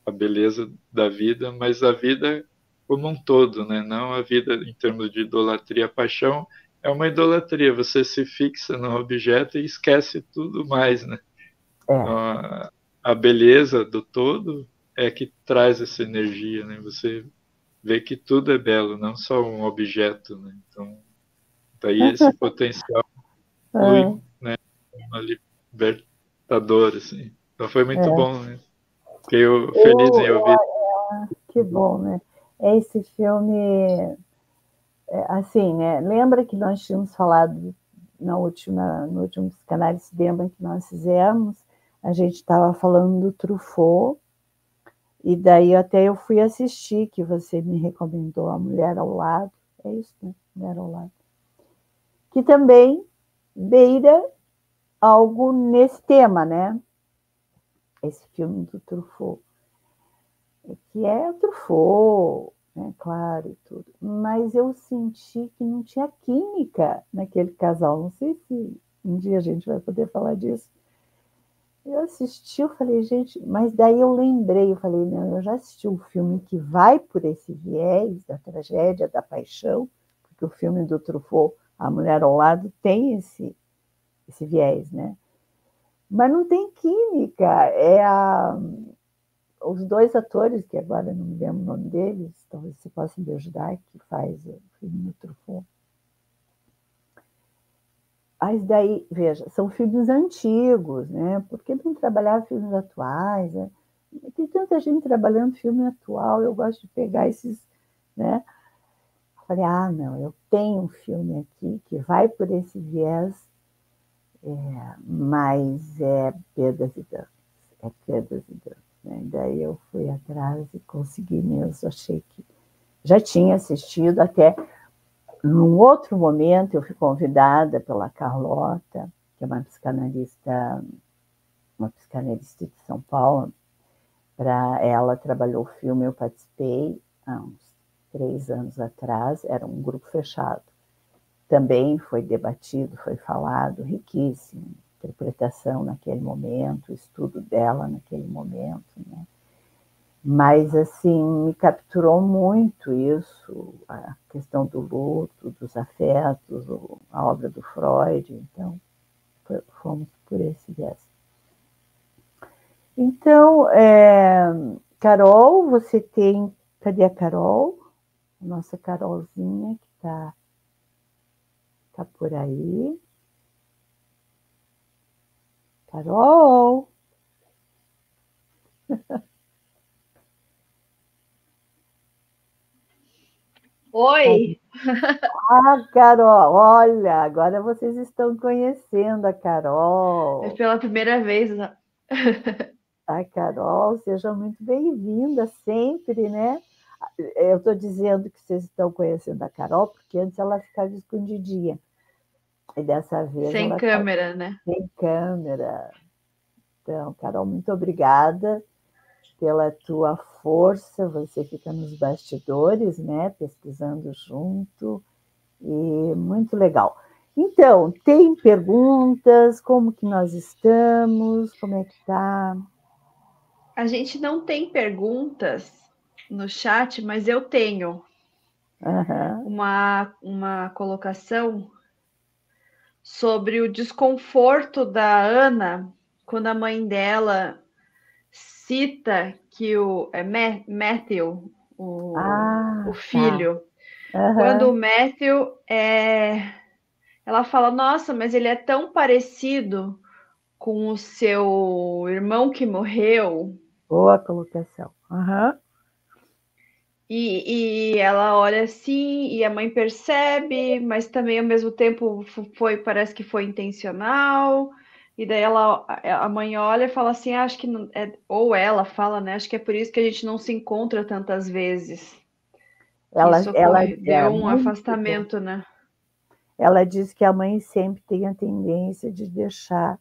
a beleza da vida, mas a vida como um todo, né? não a vida em termos de idolatria. Paixão é uma idolatria, você se fixa no objeto e esquece tudo mais. Né? É. A, a beleza do todo é que traz essa energia, né? Você ver que tudo é belo, não só um objeto, né? Então, daí esse potencial flui, é. né? Uma libertadora, assim. Então foi muito é. bom, né? Fiquei feliz em ouvir. É, que bom, né? Esse filme, é, assim, né? Lembra que nós tínhamos falado na última, no último canais de Dema que nós fizemos, a gente estava falando do Truffaut, e daí até eu fui assistir, que você me recomendou, A Mulher ao Lado. É isso, né? Mulher ao Lado. Que também beira algo nesse tema, né? esse filme do Truffaut, que é o Truffaut, né, claro e tudo, mas eu senti que não tinha química naquele casal. Não sei se um dia a gente vai poder falar disso. Eu assisti, eu falei, gente, mas daí eu lembrei, eu falei, não, eu já assisti um filme que vai por esse viés da tragédia, da paixão, porque o filme do Truffaut, A Mulher ao Lado, tem esse, esse viés, né? Mas não tem química. É a, os dois atores, que agora não me lembro o nome deles, talvez você possa me ajudar, que faz o filme do Truffaut. Mas daí, veja, são filmes antigos, né? Por que não trabalhar filmes atuais? Né? Tem tanta gente trabalhando filme atual, eu gosto de pegar esses, né? Falei, ah, não, eu tenho um filme aqui que vai por esse viés, é, mas é perdas e danos, é perdas e danos. Né? Daí eu fui atrás e consegui mesmo, achei que já tinha assistido até num outro momento, eu fui convidada pela Carlota, que é uma psicanalista, uma psicanalista de São Paulo, para ela trabalhou o filme, eu participei há uns três anos atrás, era um grupo fechado. Também foi debatido, foi falado, riquíssimo, interpretação naquele momento, estudo dela naquele momento, né? Mas, assim, me capturou muito isso, a questão do luto, dos afetos, a obra do Freud. Então, fomos por esse viés. Então, é, Carol, você tem. Cadê a Carol? Nossa Carolzinha que está tá por aí. Carol! Oi! Ah, Carol, olha, agora vocês estão conhecendo a Carol. É pela primeira vez. Né? A Carol, seja muito bem-vinda sempre, né? Eu estou dizendo que vocês estão conhecendo a Carol, porque antes ela ficava escondidinha. E dessa vez. Sem câmera, tá... né? Sem câmera. Então, Carol, muito obrigada pela tua força, você fica nos bastidores, né, pesquisando junto, e muito legal. Então, tem perguntas? Como que nós estamos? Como é que está? A gente não tem perguntas no chat, mas eu tenho uhum. uma, uma colocação sobre o desconforto da Ana quando a mãe dela cita que o é Matthew, o, ah, o tá. filho, tá. uhum. quando o Matthew é, ela fala, nossa, mas ele é tão parecido com o seu irmão que morreu. Boa colocação. Uhum. E, e ela olha assim, e a mãe percebe, mas também ao mesmo tempo foi, parece que foi intencional. E daí ela, a mãe olha e fala assim, ah, acho que não, é, ou ela fala, né? Acho que é por isso que a gente não se encontra tantas vezes. Ela, isso ela deu é, um afastamento, né? Ela diz que a mãe sempre tem a tendência de deixar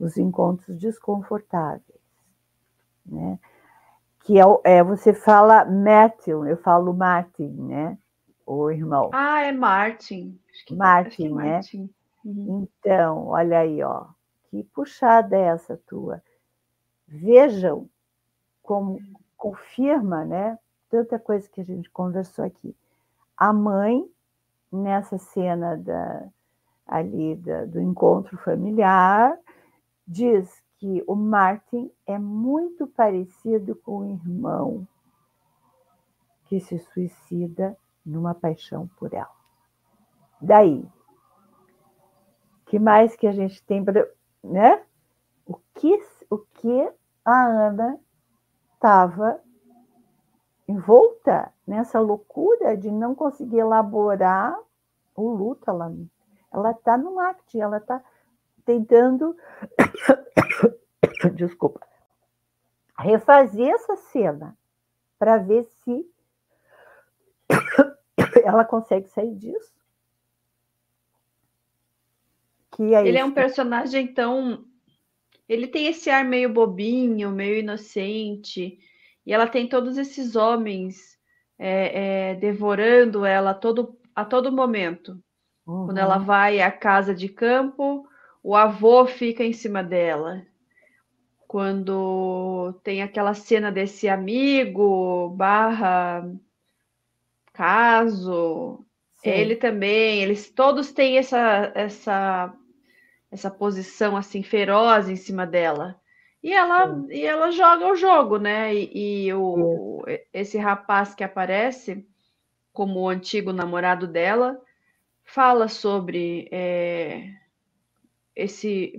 os encontros desconfortáveis, né? Que é, é você fala Matthew, eu falo Martin, né? O irmão. Ah, é Martin. Martin, é né? Martin. Uhum. Então, olha aí, ó que puxada é essa tua? Vejam como confirma, né? Tanta coisa que a gente conversou aqui. A mãe, nessa cena da, ali da, do encontro familiar, diz que o Martin é muito parecido com o irmão que se suicida numa paixão por ela. Daí, que mais que a gente tem né? O que, o que a Ana estava envolta nessa loucura de não conseguir elaborar o luto. Ela está no act, ela está tentando, desculpa, refazer essa cena para ver se ela consegue sair disso. Que é Ele isso? é um personagem tão ele tem esse ar meio bobinho, meio inocente, e ela tem todos esses homens é, é, devorando ela a todo, a todo momento. Uhum. Quando ela vai à casa de campo, o avô fica em cima dela. Quando tem aquela cena desse amigo barra caso, Sim. ele também, eles todos têm essa, essa, essa posição assim feroz em cima dela. E ela, e ela joga o jogo, né? E, e o, esse rapaz que aparece como o antigo namorado dela fala sobre é, esse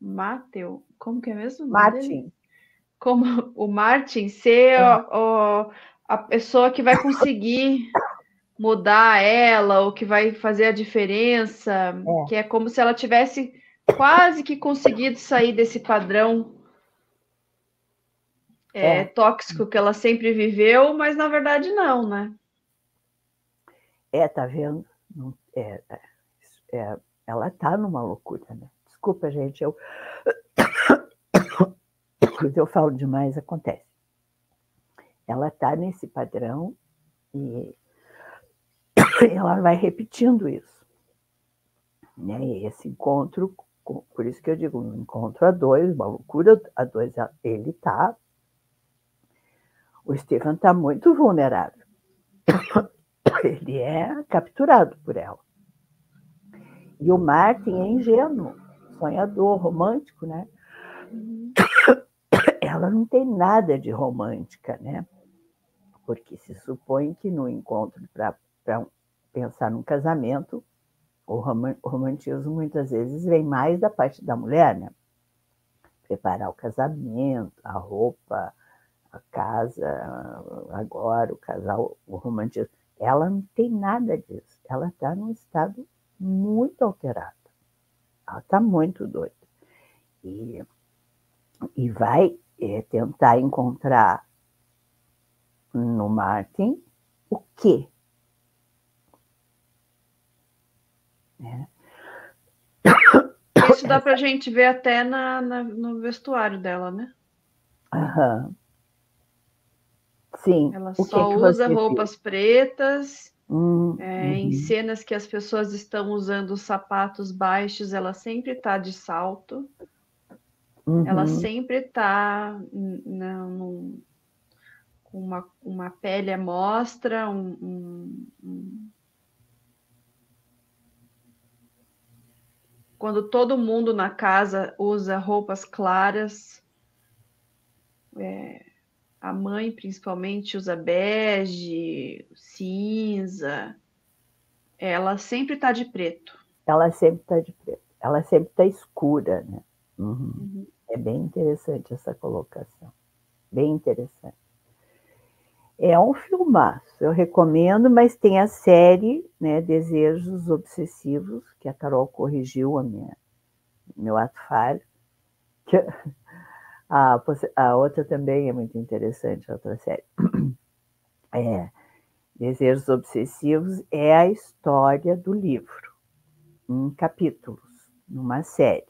Mateu, como que é mesmo? Martin. Como o Martin ser o, o, a pessoa que vai conseguir mudar ela, ou que vai fazer a diferença, é. que é como se ela tivesse quase que conseguido sair desse padrão é, é. tóxico que ela sempre viveu, mas na verdade não, né? É, tá vendo? É, é, é ela tá numa loucura, né? Desculpa, gente, eu. Quando eu falo demais, acontece. Ela tá nesse padrão e ela vai repetindo isso. Né? Esse encontro, por isso que eu digo, um encontro a dois, uma loucura a dois, ele tá. O Stephen tá muito vulnerável. Ele é capturado por ela. E o Martin é ingênuo, sonhador, romântico, né? Ela não tem nada de romântica, né? Porque se supõe que no encontro para pensar num casamento, o romantismo muitas vezes vem mais da parte da mulher, né? Preparar o casamento, a roupa, a casa, agora o casal, o romantismo. Ela não tem nada disso. Ela está num estado muito alterada. Ela está muito doida. E, e vai é, tentar encontrar no Martin o quê? É. Isso dá para a gente ver até na, na, no vestuário dela, né? Aham. Sim. Ela só que que usa roupas viu? pretas Hum, é, uhum. Em cenas que as pessoas estão usando sapatos baixos, ela sempre está de salto. Uhum. Ela sempre está com uma, uma pele à mostra, um, um, um... Quando todo mundo na casa usa roupas claras, é, a mãe, principalmente, usa bege, cinza. Ela sempre está de preto. Ela sempre está de preto. Ela sempre está escura, né? Uhum. Uhum. É bem interessante essa colocação. Bem interessante. É um filmaço, eu recomendo, mas tem a série, né, Desejos Obsessivos, que a Carol corrigiu a minha, meu ato falho, que, a, a outra também é muito interessante, a outra série. É, Desejos Obsessivos é a história do livro, em capítulos, numa série.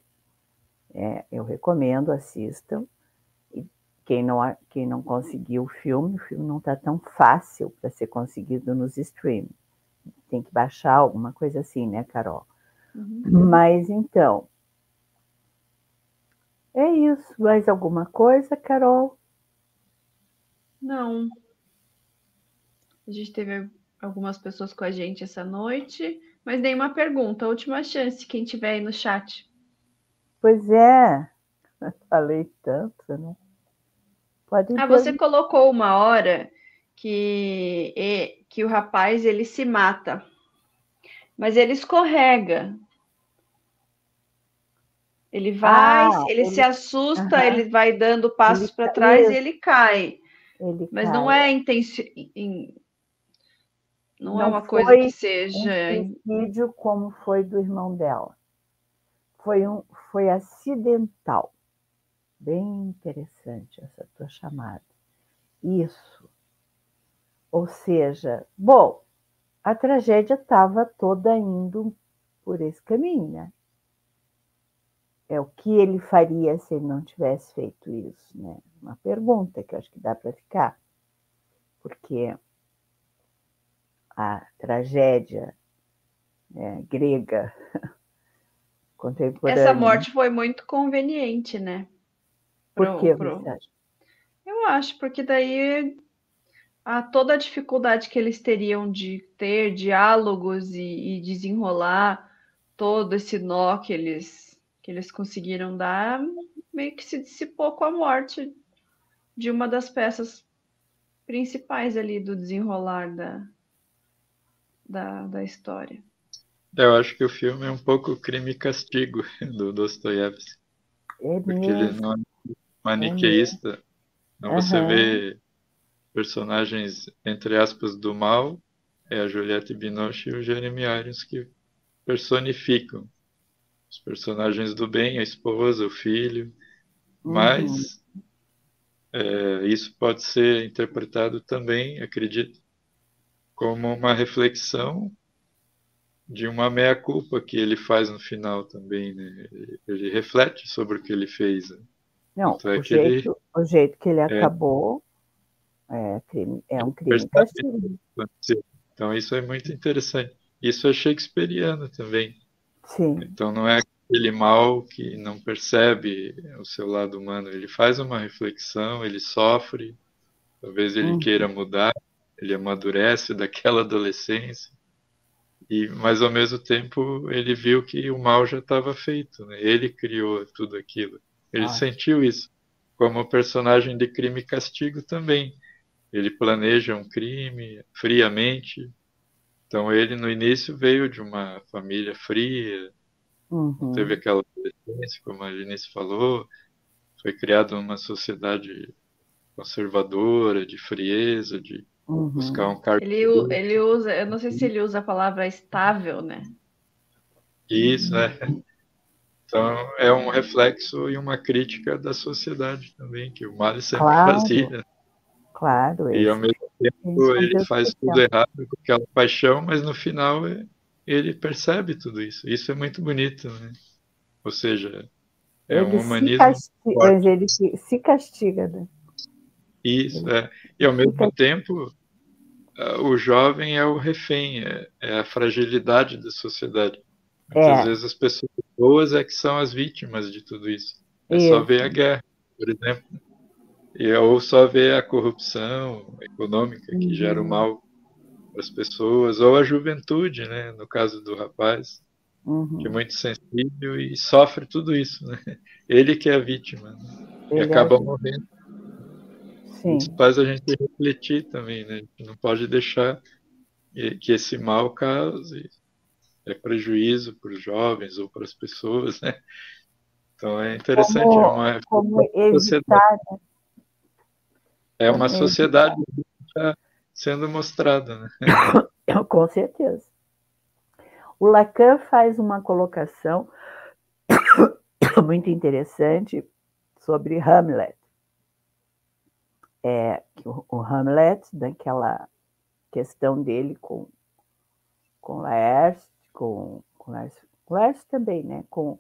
É, eu recomendo, assistam. Quem não, quem não conseguiu o filme, o filme não está tão fácil para ser conseguido nos streams. Tem que baixar alguma coisa assim, né, Carol? Uhum. Mas então, é isso. Mais alguma coisa, Carol? Não. A gente teve algumas pessoas com a gente essa noite, mas nenhuma pergunta. Última chance, quem tiver aí no chat. Pois é. Falei tanto, né? Pode ah, você colocou uma hora que, que o rapaz ele se mata, mas ele escorrega. Ele vai, ah, ele, ele, se assusta, uh -huh. ele vai dando passos para trás e ele cai. Ele Mas cai. não é intenção. Não, não, é uma coisa que seja. Um suicídio como foi do irmão dela. Foi, um, foi acidental. Bem interessante essa tua chamada. Isso. Ou seja, bom, a tragédia estava toda indo por esse caminho, né? é o que ele faria se ele não tivesse feito isso, né? Uma pergunta que eu acho que dá para ficar, porque a tragédia né, grega contemporânea. Essa morte foi muito conveniente, né? Pro, Por que pro... Eu acho, porque daí a toda a dificuldade que eles teriam de ter diálogos e, e desenrolar todo esse nó que eles, que eles conseguiram dar, meio que se dissipou com a morte de uma das peças principais ali do desenrolar da, da, da história. Eu acho que o filme é um pouco crime e castigo do Dostoiévski. É porque ele não maniqueísta. Então uhum. você vê personagens, entre aspas, do mal, é a Juliette Binoche e o Jeremy Irons que personificam os personagens do bem, a esposa, o filho. Uhum. Mas é, isso pode ser interpretado também, acredito, como uma reflexão de uma meia-culpa que ele faz no final também, né? Ele reflete sobre o que ele fez. Né? Não, então é o, jeito, ele, o jeito que ele é, acabou é, crime, é um crime castigo. Então isso é muito interessante. Isso é shakespeariano também. Sim. Então não é aquele mal que não percebe o seu lado humano. Ele faz uma reflexão, ele sofre, talvez ele uhum. queira mudar, ele amadurece daquela adolescência e, mas ao mesmo tempo ele viu que o mal já estava feito, né? ele criou tudo aquilo. Ele ah. sentiu isso. Como personagem de crime e castigo também. Ele planeja um crime friamente. Então ele no início veio de uma família fria, uhum. teve aquela adolescência, como a Janice falou, foi criado numa sociedade conservadora, de frieza, de Uhum. Buscar um cargo. Ele, ele usa, eu não sei se ele usa a palavra estável, né? Isso, é. Então é um reflexo e uma crítica da sociedade também, que o Mali sempre claro. fazia. Claro. E ao mesmo tempo ele faz tudo errado com aquela paixão, mas no final é, ele percebe tudo isso. Isso é muito bonito, né? Ou seja, é ele um humanismo. Se castiga, ele se castiga, né? Isso, é. E ao mesmo tempo, o jovem é o refém, é, é a fragilidade da sociedade. É. vezes as pessoas boas é que são as vítimas de tudo isso. É isso. só ver a guerra, por exemplo. E, ou só ver a corrupção econômica que uhum. gera o mal as pessoas, ou a juventude, né? no caso do rapaz, uhum. que é muito sensível e sofre tudo isso. Né? Ele que é a vítima. Né? E acaba é morrendo. Sim. Isso faz a gente refletir também, né? A gente não pode deixar que esse mal cause é prejuízo para os jovens ou para as pessoas, né? Então é interessante, como, é uma, como evitar, sociedade. Né? É uma sociedade que está sendo mostrada, né? Com certeza. O Lacan faz uma colocação muito interessante sobre Hamlet é, o, o Hamlet, daquela questão dele com, com Laércio, com, com Laércio, também, né? Com,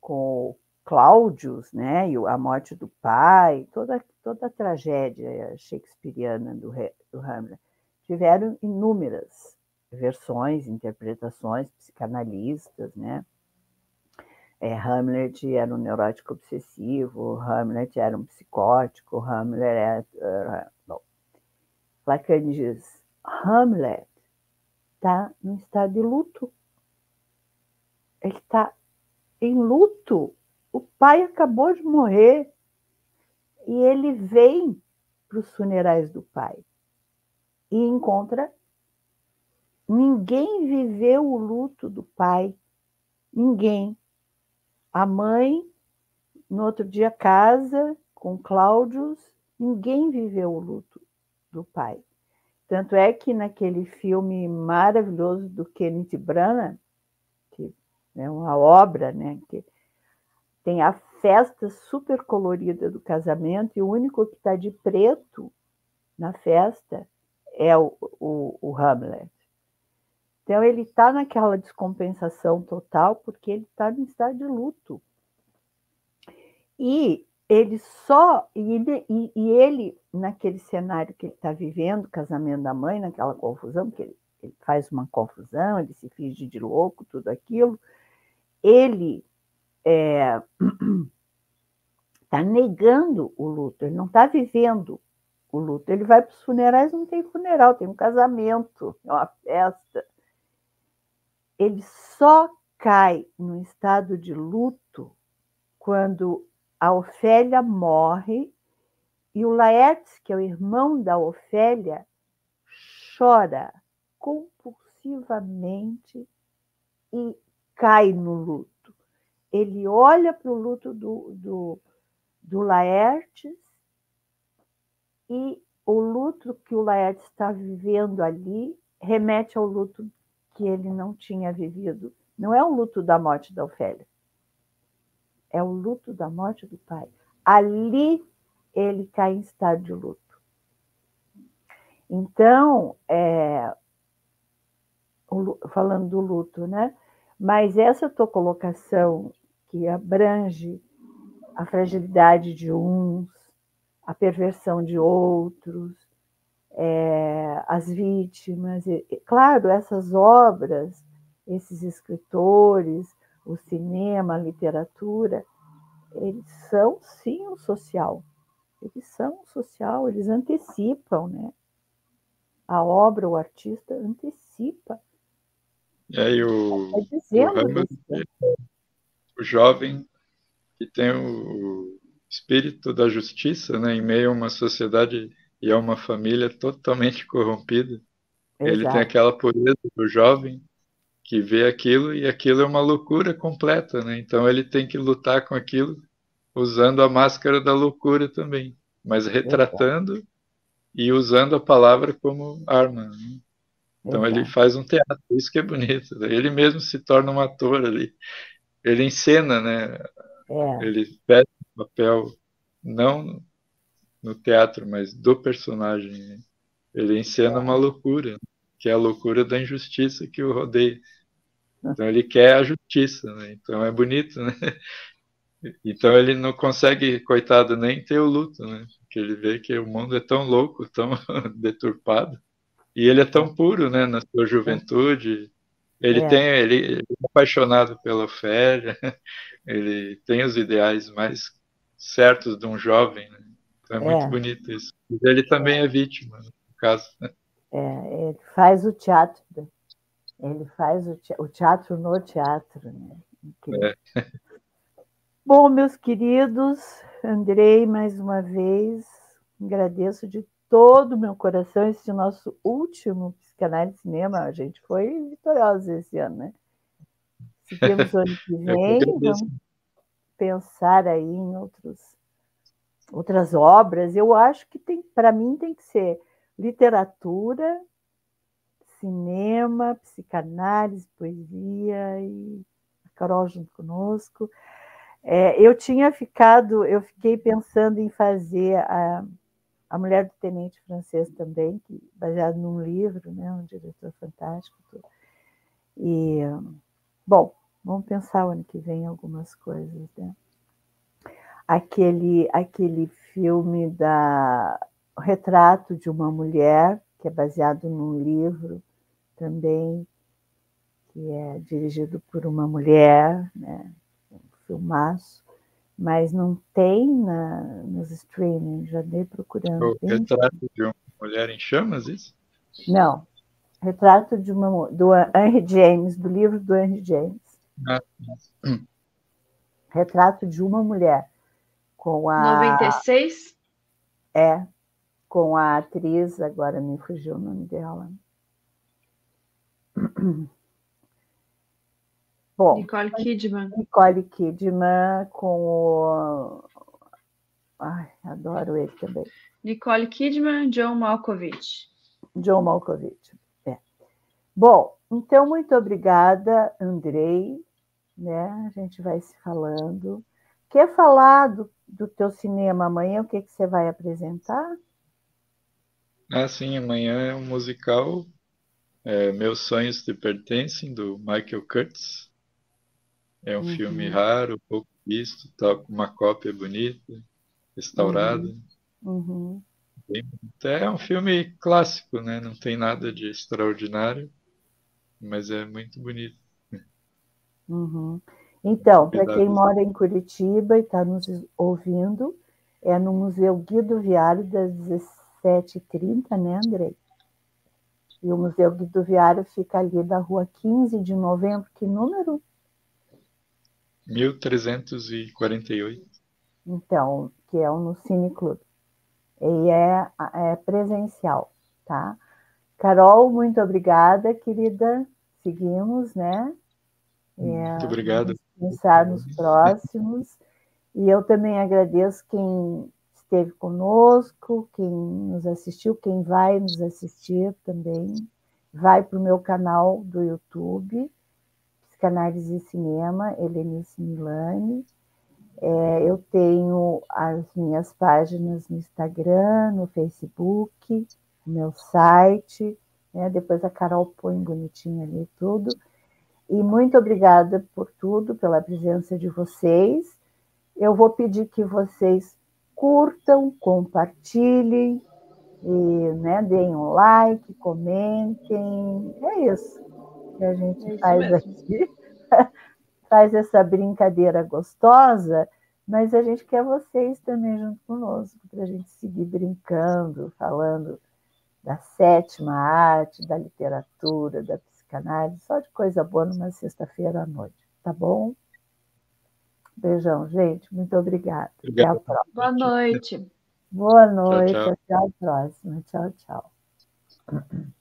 com Cláudios, né? E a morte do pai, toda, toda a tragédia shakespeariana do, do Hamlet. Tiveram inúmeras versões, interpretações psicanalistas, né? É, Hamlet era um neurótico obsessivo, Hamlet era um psicótico, Hamlet era. Uh, bom. Lacan diz: Hamlet está no estado de luto. Ele está em luto. O pai acabou de morrer e ele vem para os funerais do pai e encontra ninguém viveu o luto do pai, ninguém. A mãe, no outro dia, casa com Cláudios, ninguém viveu o luto do pai. Tanto é que naquele filme maravilhoso do Kenneth Branagh, que é uma obra, né, que tem a festa super colorida do casamento e o único que está de preto na festa é o, o, o Hamlet. Então, ele está naquela descompensação total porque ele está no estado de luto. E ele só. E e, e ele, naquele cenário que ele está vivendo, casamento da mãe, naquela confusão, que ele, ele faz uma confusão, ele se finge de louco, tudo aquilo, ele está é, tá negando o luto, ele não está vivendo o luto. Ele vai para os funerais, não tem funeral, tem um casamento, é uma festa. Ele só cai no estado de luto quando a Ofélia morre e o Laertes, que é o irmão da Ofélia, chora compulsivamente e cai no luto. Ele olha para o luto do, do, do Laertes e o luto que o Laertes está vivendo ali remete ao luto que ele não tinha vivido. Não é o luto da morte da Ofélia, é o luto da morte do pai. Ali ele cai em estado de luto. Então, é, falando do luto, né? Mas essa tua colocação que abrange a fragilidade de uns, a perversão de outros, é, as vítimas. E, claro, essas obras, esses escritores, o cinema, a literatura, eles são sim o social. Eles são o social, eles antecipam, né? A obra, o artista antecipa. E aí o, tá o, o jovem que tem o espírito da justiça, né, em meio a uma sociedade e a uma família totalmente corrompida. Exato. Ele tem aquela pureza do jovem que vê aquilo e aquilo é uma loucura completa, né? Então ele tem que lutar com aquilo usando a máscara da loucura também, mas retratando Exato. e usando a palavra como arma. Né? Então Exato. ele faz um teatro, isso que é bonito. Né? Ele mesmo se torna um ator ali. Ele encena, né? É. Ele veste o papel não no teatro, mas do personagem. Né? Ele encena é. uma loucura, que é a loucura da injustiça que o rodeia. Então ele quer a justiça, né? Então é bonito, né? Então ele não consegue, coitado, nem ter o luto, né? Porque ele vê que o mundo é tão louco, tão deturpado, e ele é tão puro, né? Na sua juventude, ele é. tem, ele, ele, é apaixonado pela Ofélia, ele tem os ideais mais certos de um jovem, né? Então é, é. muito bonito isso. Ele também é vítima, no caso. Né? É, ele faz o teatro ele faz o teatro no teatro, né? É. Bom, meus queridos, Andrei, mais uma vez, agradeço de todo o meu coração esse nosso último psicanálise cinema. A gente foi vitorioso esse ano, né? Seguimos o ano que vem, vamos pensar aí em outros, outras obras. Eu acho que tem, para mim, tem que ser literatura cinema, psicanálise, poesia e a Carol junto conosco. É, eu tinha ficado, eu fiquei pensando em fazer a, a Mulher do Tenente Francês também, que, baseado num livro, né, um diretor fantástico. E, bom, vamos pensar o ano que vem algumas coisas. Né? Aquele, aquele filme da o Retrato de uma Mulher, que é baseado num livro também, que é dirigido por uma mulher, né? um filmaço, mas não tem na, nos streaming, já dei procurando. O retrato de uma mulher em chamas, isso? Não, retrato de uma do Henry James, do livro do Henry James. Ah, hum. Retrato de uma mulher com a 96? É, com a atriz, agora me fugiu o nome dela. Bom, Nicole Kidman. Nicole Kidman com o. Ai, adoro ele também. Nicole Kidman, John Malkovich. John Malkovich. É. Bom, então muito obrigada, Andrei. Né? A gente vai se falando. Quer falar do, do teu cinema amanhã? O que, que você vai apresentar? Ah, sim, amanhã é um musical é, Meus Sonhos Te Pertencem, do Michael Curtis. É um uhum. filme raro, pouco visto, tal, com uma cópia bonita, restaurada. Uhum. É um filme clássico, né? Não tem nada de extraordinário, mas é muito bonito. Uhum. Então, para quem mora em Curitiba e está nos ouvindo, é no Museu Guido Viário das 17h30, né, Andrei? E o Museu Guido Viário fica ali da rua 15 de novembro, que número? 1348. Então, que é o no Cine Clube. E é, é presencial, tá? Carol, muito obrigada, querida. Seguimos, né? É, muito obrigado. Pensar nos próximos. E eu também agradeço quem esteve conosco, quem nos assistiu, quem vai nos assistir também. Vai para o meu canal do YouTube, Psicanálise e Cinema, Helenice Milani. É, eu tenho as minhas páginas no Instagram, no Facebook, meu site. Né? Depois a Carol põe bonitinho ali tudo. E muito obrigada por tudo, pela presença de vocês. Eu vou pedir que vocês curtam, compartilhem, e, né, deem um like, comentem. É isso que a gente é faz mesmo. aqui. faz essa brincadeira gostosa, mas a gente quer vocês também junto conosco, para a gente seguir brincando, falando da sétima arte, da literatura, da psicanálise, só de coisa boa numa sexta-feira à noite, tá bom? Beijão, gente. Muito obrigada. Até a próxima. Boa noite. Boa noite. Tchau, tchau. Até a próxima. Tchau, tchau.